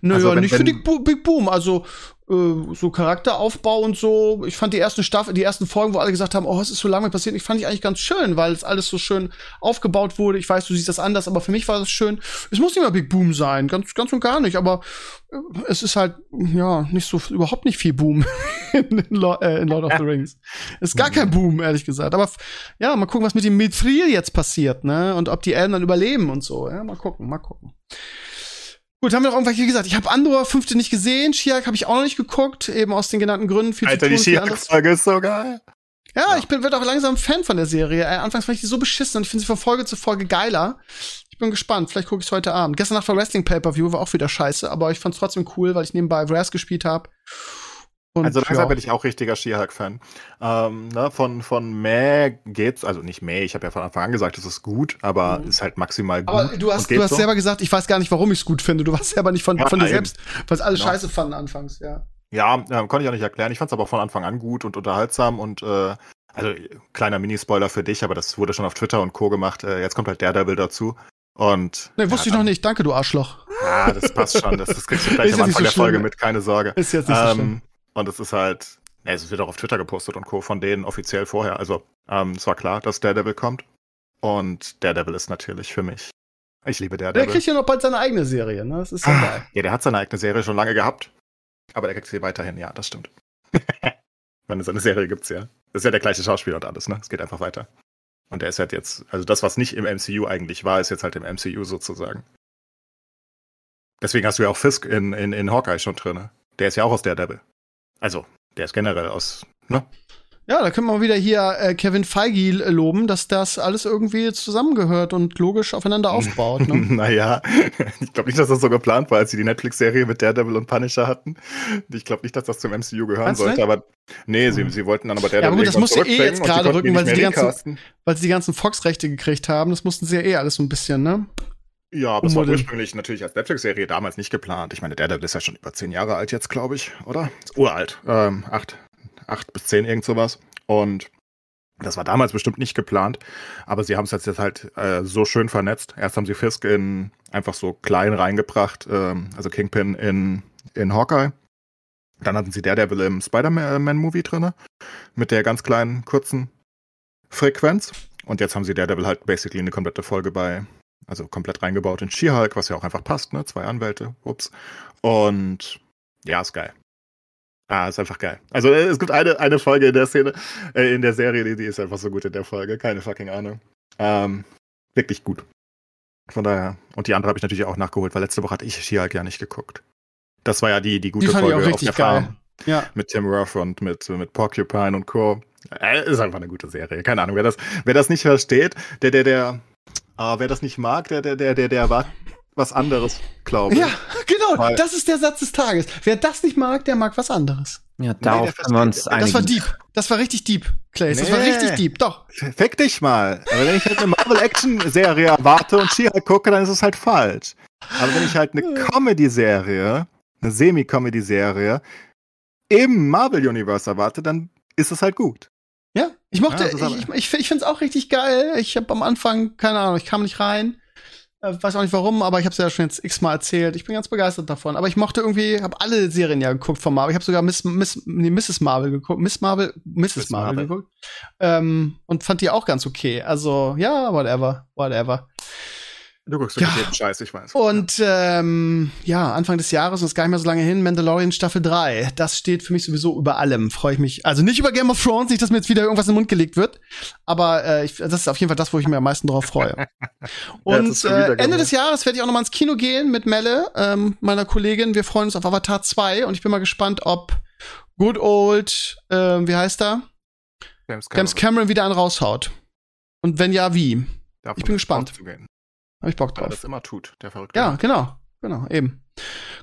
Naja, Also wenn- nicht für die Bo Big Boom, also äh, so Charakteraufbau und so. Ich fand die ersten Staffel, die ersten Folgen, wo alle gesagt haben, oh, es ist so lange passiert, ich fand ich eigentlich ganz schön, weil es alles so schön aufgebaut wurde. Ich weiß, du siehst das anders, aber für mich war das schön. Es muss nicht mal Big Boom sein, ganz, ganz und gar nicht, aber äh, es ist halt, ja, nicht so, überhaupt nicht viel Boom in, Lo äh, in Lord of the Rings. Es ist gar kein Boom, ehrlich gesagt. Aber ja, mal gucken, was mit dem Mithril jetzt passiert, ne? Und ob die Elben dann überleben und so. Ja, mal gucken, mal gucken. Gut, haben wir noch irgendwelche, wie gesagt, ich habe Andor fünfte nicht gesehen, Shiak habe ich auch noch nicht geguckt, eben aus den genannten Gründen. Viel Alter, zu die tun, anderes. She-Hulk-Folge ist so geil. Ja, ich bin, werd auch langsam Fan von der Serie. Äh, anfangs fand ich die so beschissen und ich finde sie von Folge zu Folge geiler. Ich bin gespannt, vielleicht gucke ich heute Abend. Gestern Nacht war Wrestling Pay-Per-View, war auch wieder scheiße, aber ich fand's trotzdem cool, weil ich nebenbei Wrath gespielt habe. Also langsam bin ich auch richtiger She-Hulk-Fan. Ähm, ne, von, von Mäh geht's, also nicht Mäh, ich habe ja von Anfang an gesagt, es ist gut, aber ist halt maximal gut. Mhm. Aber du hast, und du hast so. selber gesagt, ich weiß gar nicht, warum ich es gut finde. Du warst selber nicht von, Ja, von dir eben. selbst, was alle Genau. scheiße fanden anfangs, ja. Ja, ähm, konnte ich auch nicht erklären. Ich fand es aber von Anfang an gut und unterhaltsam und äh, also kleiner Minispoiler für dich, aber das wurde schon auf Twitter und Co. gemacht. Äh, jetzt kommt halt Daredevil dazu. Und Nee, wusste ja, ich noch nicht. Danke, du Arschloch. Ja, das passt schon. Das, das kriegst du gleich Ist am Anfang so der Folge mit, keine Sorge. Ist jetzt nicht so schlimm. Und es ist halt, ja, es wird auch auf Twitter gepostet und Co. von denen offiziell vorher. Also ähm, es war klar, dass Daredevil kommt. Und Daredevil ist natürlich für mich. Ich liebe Der Daredevil. kriegt ja noch bald seine eigene Serie, ne? Das ist ja Ah, geil. ja, der hat seine eigene Serie schon lange gehabt. Aber der kriegt sie weiterhin, ja, das stimmt. Wenn es eine Serie gibt's ja. Das ist ja der gleiche Schauspieler und alles, ne? Es geht einfach weiter. Und der ist halt jetzt, also das, was nicht im MCU eigentlich war, ist jetzt halt im MCU sozusagen. Deswegen hast du ja auch Fisk in, in, in Hawkeye schon drin. Der ist ja auch aus Daredevil. Also, der ist generell aus, ne? Ja, da können wir wieder hier äh, Kevin Feige loben, dass das alles irgendwie zusammengehört und logisch aufeinander aufbaut. Ne? naja, ich glaube nicht, dass das so geplant war, als sie die Netflix-Serie mit Daredevil und Punisher hatten. Ich glaube nicht, dass das zum MCU gehören du sollte, aber nee, sie, sie wollten dann aber Daredevil aber gut, das irgendwann musst du eh jetzt gerade rücken, weil sie ganzen-. Weil sie die ganzen Fox-Rechte gekriegt haben. Das mussten sie ja eh alles so ein bisschen, ne? Ja, aber es war ursprünglich natürlich als Netflix-Serie damals nicht geplant. Ich meine, Daredevil ist ja schon über zehn Jahre alt jetzt, glaube ich, oder? Ist uralt. Ähm, acht, acht bis zehn, irgend sowas. Und Das war damals bestimmt nicht geplant, aber sie haben es jetzt halt äh, so schön vernetzt. Erst haben sie Fisk in einfach so klein reingebracht, ähm, also Kingpin in, in Hawkeye. Dann hatten sie Daredevil im Spider-Man-Movie drin, mit der ganz kleinen, kurzen Frequenz. Und jetzt haben sie Daredevil halt basically eine komplette Folge bei, also komplett reingebaut in She-Hulk, was ja auch einfach passt, ne? Zwei Anwälte, ups. Und ja, ist geil. Ah, ist einfach geil. Also äh, es gibt eine, eine Folge in der Szene, äh, in der Serie, die, die ist einfach so gut in der Folge. Keine fucking Ahnung. Ähm, wirklich gut. Von daher. Und die andere habe ich natürlich auch nachgeholt, weil letzte Woche hatte ich She-Hulk ja nicht geguckt. Das war ja die, die gute Die Folge auf der geil. Farm Ja. mit Tim Roth und mit, mit Porcupine und Co. Äh, ist einfach eine gute Serie. Keine Ahnung, wer das, wer das nicht versteht, der, der, der, äh, wer das nicht mag, der, der, der, der, der erwartet was anderes, glaube ich. Ja, genau. Weil- das ist der Satz des Tages. Wer das nicht mag, der mag was anderes. Ja, darauf der können wir uns einigen. Das war deep. Das war richtig deep, Clay. Das war Nee. richtig deep. Doch. Fick dich mal. Aber wenn ich halt eine Marvel-Action-Serie erwarte und She-Hulk gucke, dann ist es halt falsch. Aber wenn ich halt eine Comedy-Serie, eine Semi-Comedy-Serie im Marvel-Universe erwarte, dann ist es halt gut. Ich mochte, Ja, ich, ich, ich finde es auch richtig geil. Ich habe am Anfang, keine Ahnung, ich kam nicht rein. Äh, weiß auch nicht warum, aber ich habe es ja schon jetzt x-mal erzählt. Ich bin ganz begeistert davon. Aber ich mochte irgendwie, habe alle Serien ja geguckt von Marvel. Ich habe sogar Miss, Miss, nee, Mrs. Marvel geguckt. Miss Marvel, Mrs. Miss Marvel, Marvel. geguckt. Ähm, und fand die auch ganz okay. Also, ja, whatever, whatever. Du guckst Ja. jeden Scheiß, ich weiß. Und ähm, ja, Anfang des Jahres, und ist gar nicht mehr so lange hin, Mandalorian Staffel 3. Das steht für mich sowieso über allem. Freue ich mich. Also nicht über Game of Thrones, nicht, dass mir jetzt wieder irgendwas in den Mund gelegt wird. Aber äh, ich, das ist auf jeden Fall das, wo ich mich am meisten drauf freue. das Und schon äh, Ende des Jahres werde ich auch noch mal ins Kino gehen mit Melle, ähm, meiner Kollegin. Wir freuen uns auf Avatar 2 und ich bin mal gespannt, ob Good Old, äh, wie heißt er? James James Cameron wieder einen raushaut. Und wenn ja, wie? Davon ich bin gespannt. auszugehen, Hab ich Bock Weil drauf. das immer tut, der verrückte. Ja, genau. Genau, eben.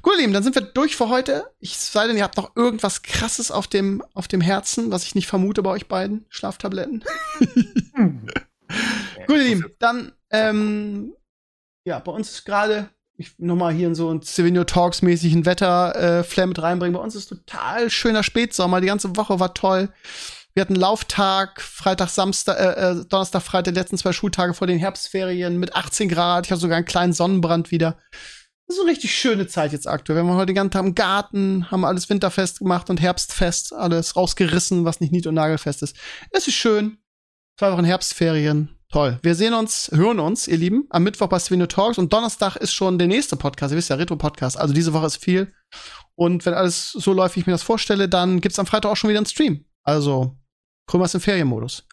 Gut, ihr Lieben, dann sind wir durch für heute. Ich sei denn, ihr habt noch irgendwas krasses auf dem, auf dem Herzen, was ich nicht vermute bei euch beiden. Schlaftabletten. Gut, ihr Lieben, dann, ähm, ja, bei uns ist gerade, ich nochmal hier in so ein Sauvignon Talks mäßigen Wetter äh, Flair mit reinbringen. Bei uns ist total schöner Spätsommer. Die ganze Woche war toll. Wir hatten Lauftag, Freitag, Samstag, äh, äh, Donnerstag, Freitag, die letzten zwei Schultage vor den Herbstferien mit 18 Grad. Ich hatte sogar einen kleinen Sonnenbrand wieder. Das ist eine richtig schöne Zeit jetzt aktuell. Wir waren heute den ganzen Tag im Garten, haben alles winterfest gemacht und herbstfest, alles rausgerissen, was nicht nied- und nagelfest ist. Es ist schön. Zwei Wochen Herbstferien. Toll. Wir sehen uns, hören uns, ihr Lieben, am Mittwoch bei Svino Talks und Donnerstag ist schon der nächste Podcast. Ihr wisst ja, Retro-Podcast. Also diese Woche ist viel. Und wenn alles so läuft, wie ich mir das vorstelle, dann gibt's am Freitag auch schon wieder einen Stream. Also, Krömer ist im Ferienmodus.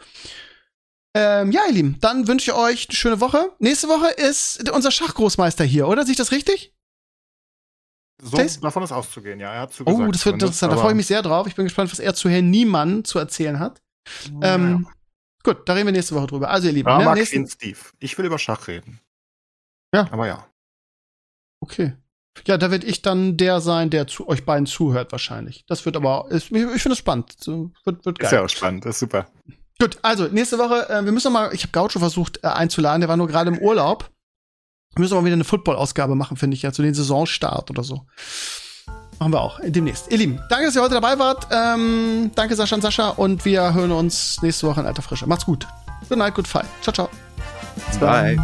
Ähm, ja, ihr Lieben, dann wünsche ich euch eine schöne Woche. Nächste Woche ist unser Schachgroßmeister hier, oder? Sehe ich das richtig? So, Stace? davon ist auszugehen, ja. Er hat zugesagt. Oh, das wird interessant. Da freue ich mich sehr drauf. Ich bin gespannt, was er zu Herrn Niemann zu erzählen hat. Ähm, gut, da reden wir nächste Woche drüber. Also, ihr Lieben, Ja, ne, nächsten, Steve. Ich will über Schach reden. Ja. Aber ja. Okay. Ja, da werde ich dann der sein, der zu euch beiden zuhört, wahrscheinlich. Das wird aber, ist, ich, ich finde es spannend. So, wird, wird geil. Ist ja auch spannend, das ist super. Gut, also nächste Woche, äh, wir müssen noch mal, ich habe Gaucho versucht äh, einzuladen, der war nur gerade im Urlaub. Wir müssen mal wieder eine Football-Ausgabe machen, finde ich, ja, zu den Saisonstart oder so. Machen wir auch äh, demnächst. Ihr Lieben, danke, dass ihr heute dabei wart. Ähm, danke, Sascha und Sascha. Und wir hören uns nächste Woche in alter Frische. Macht's gut. Good night, good fight. Ciao, ciao. Bye.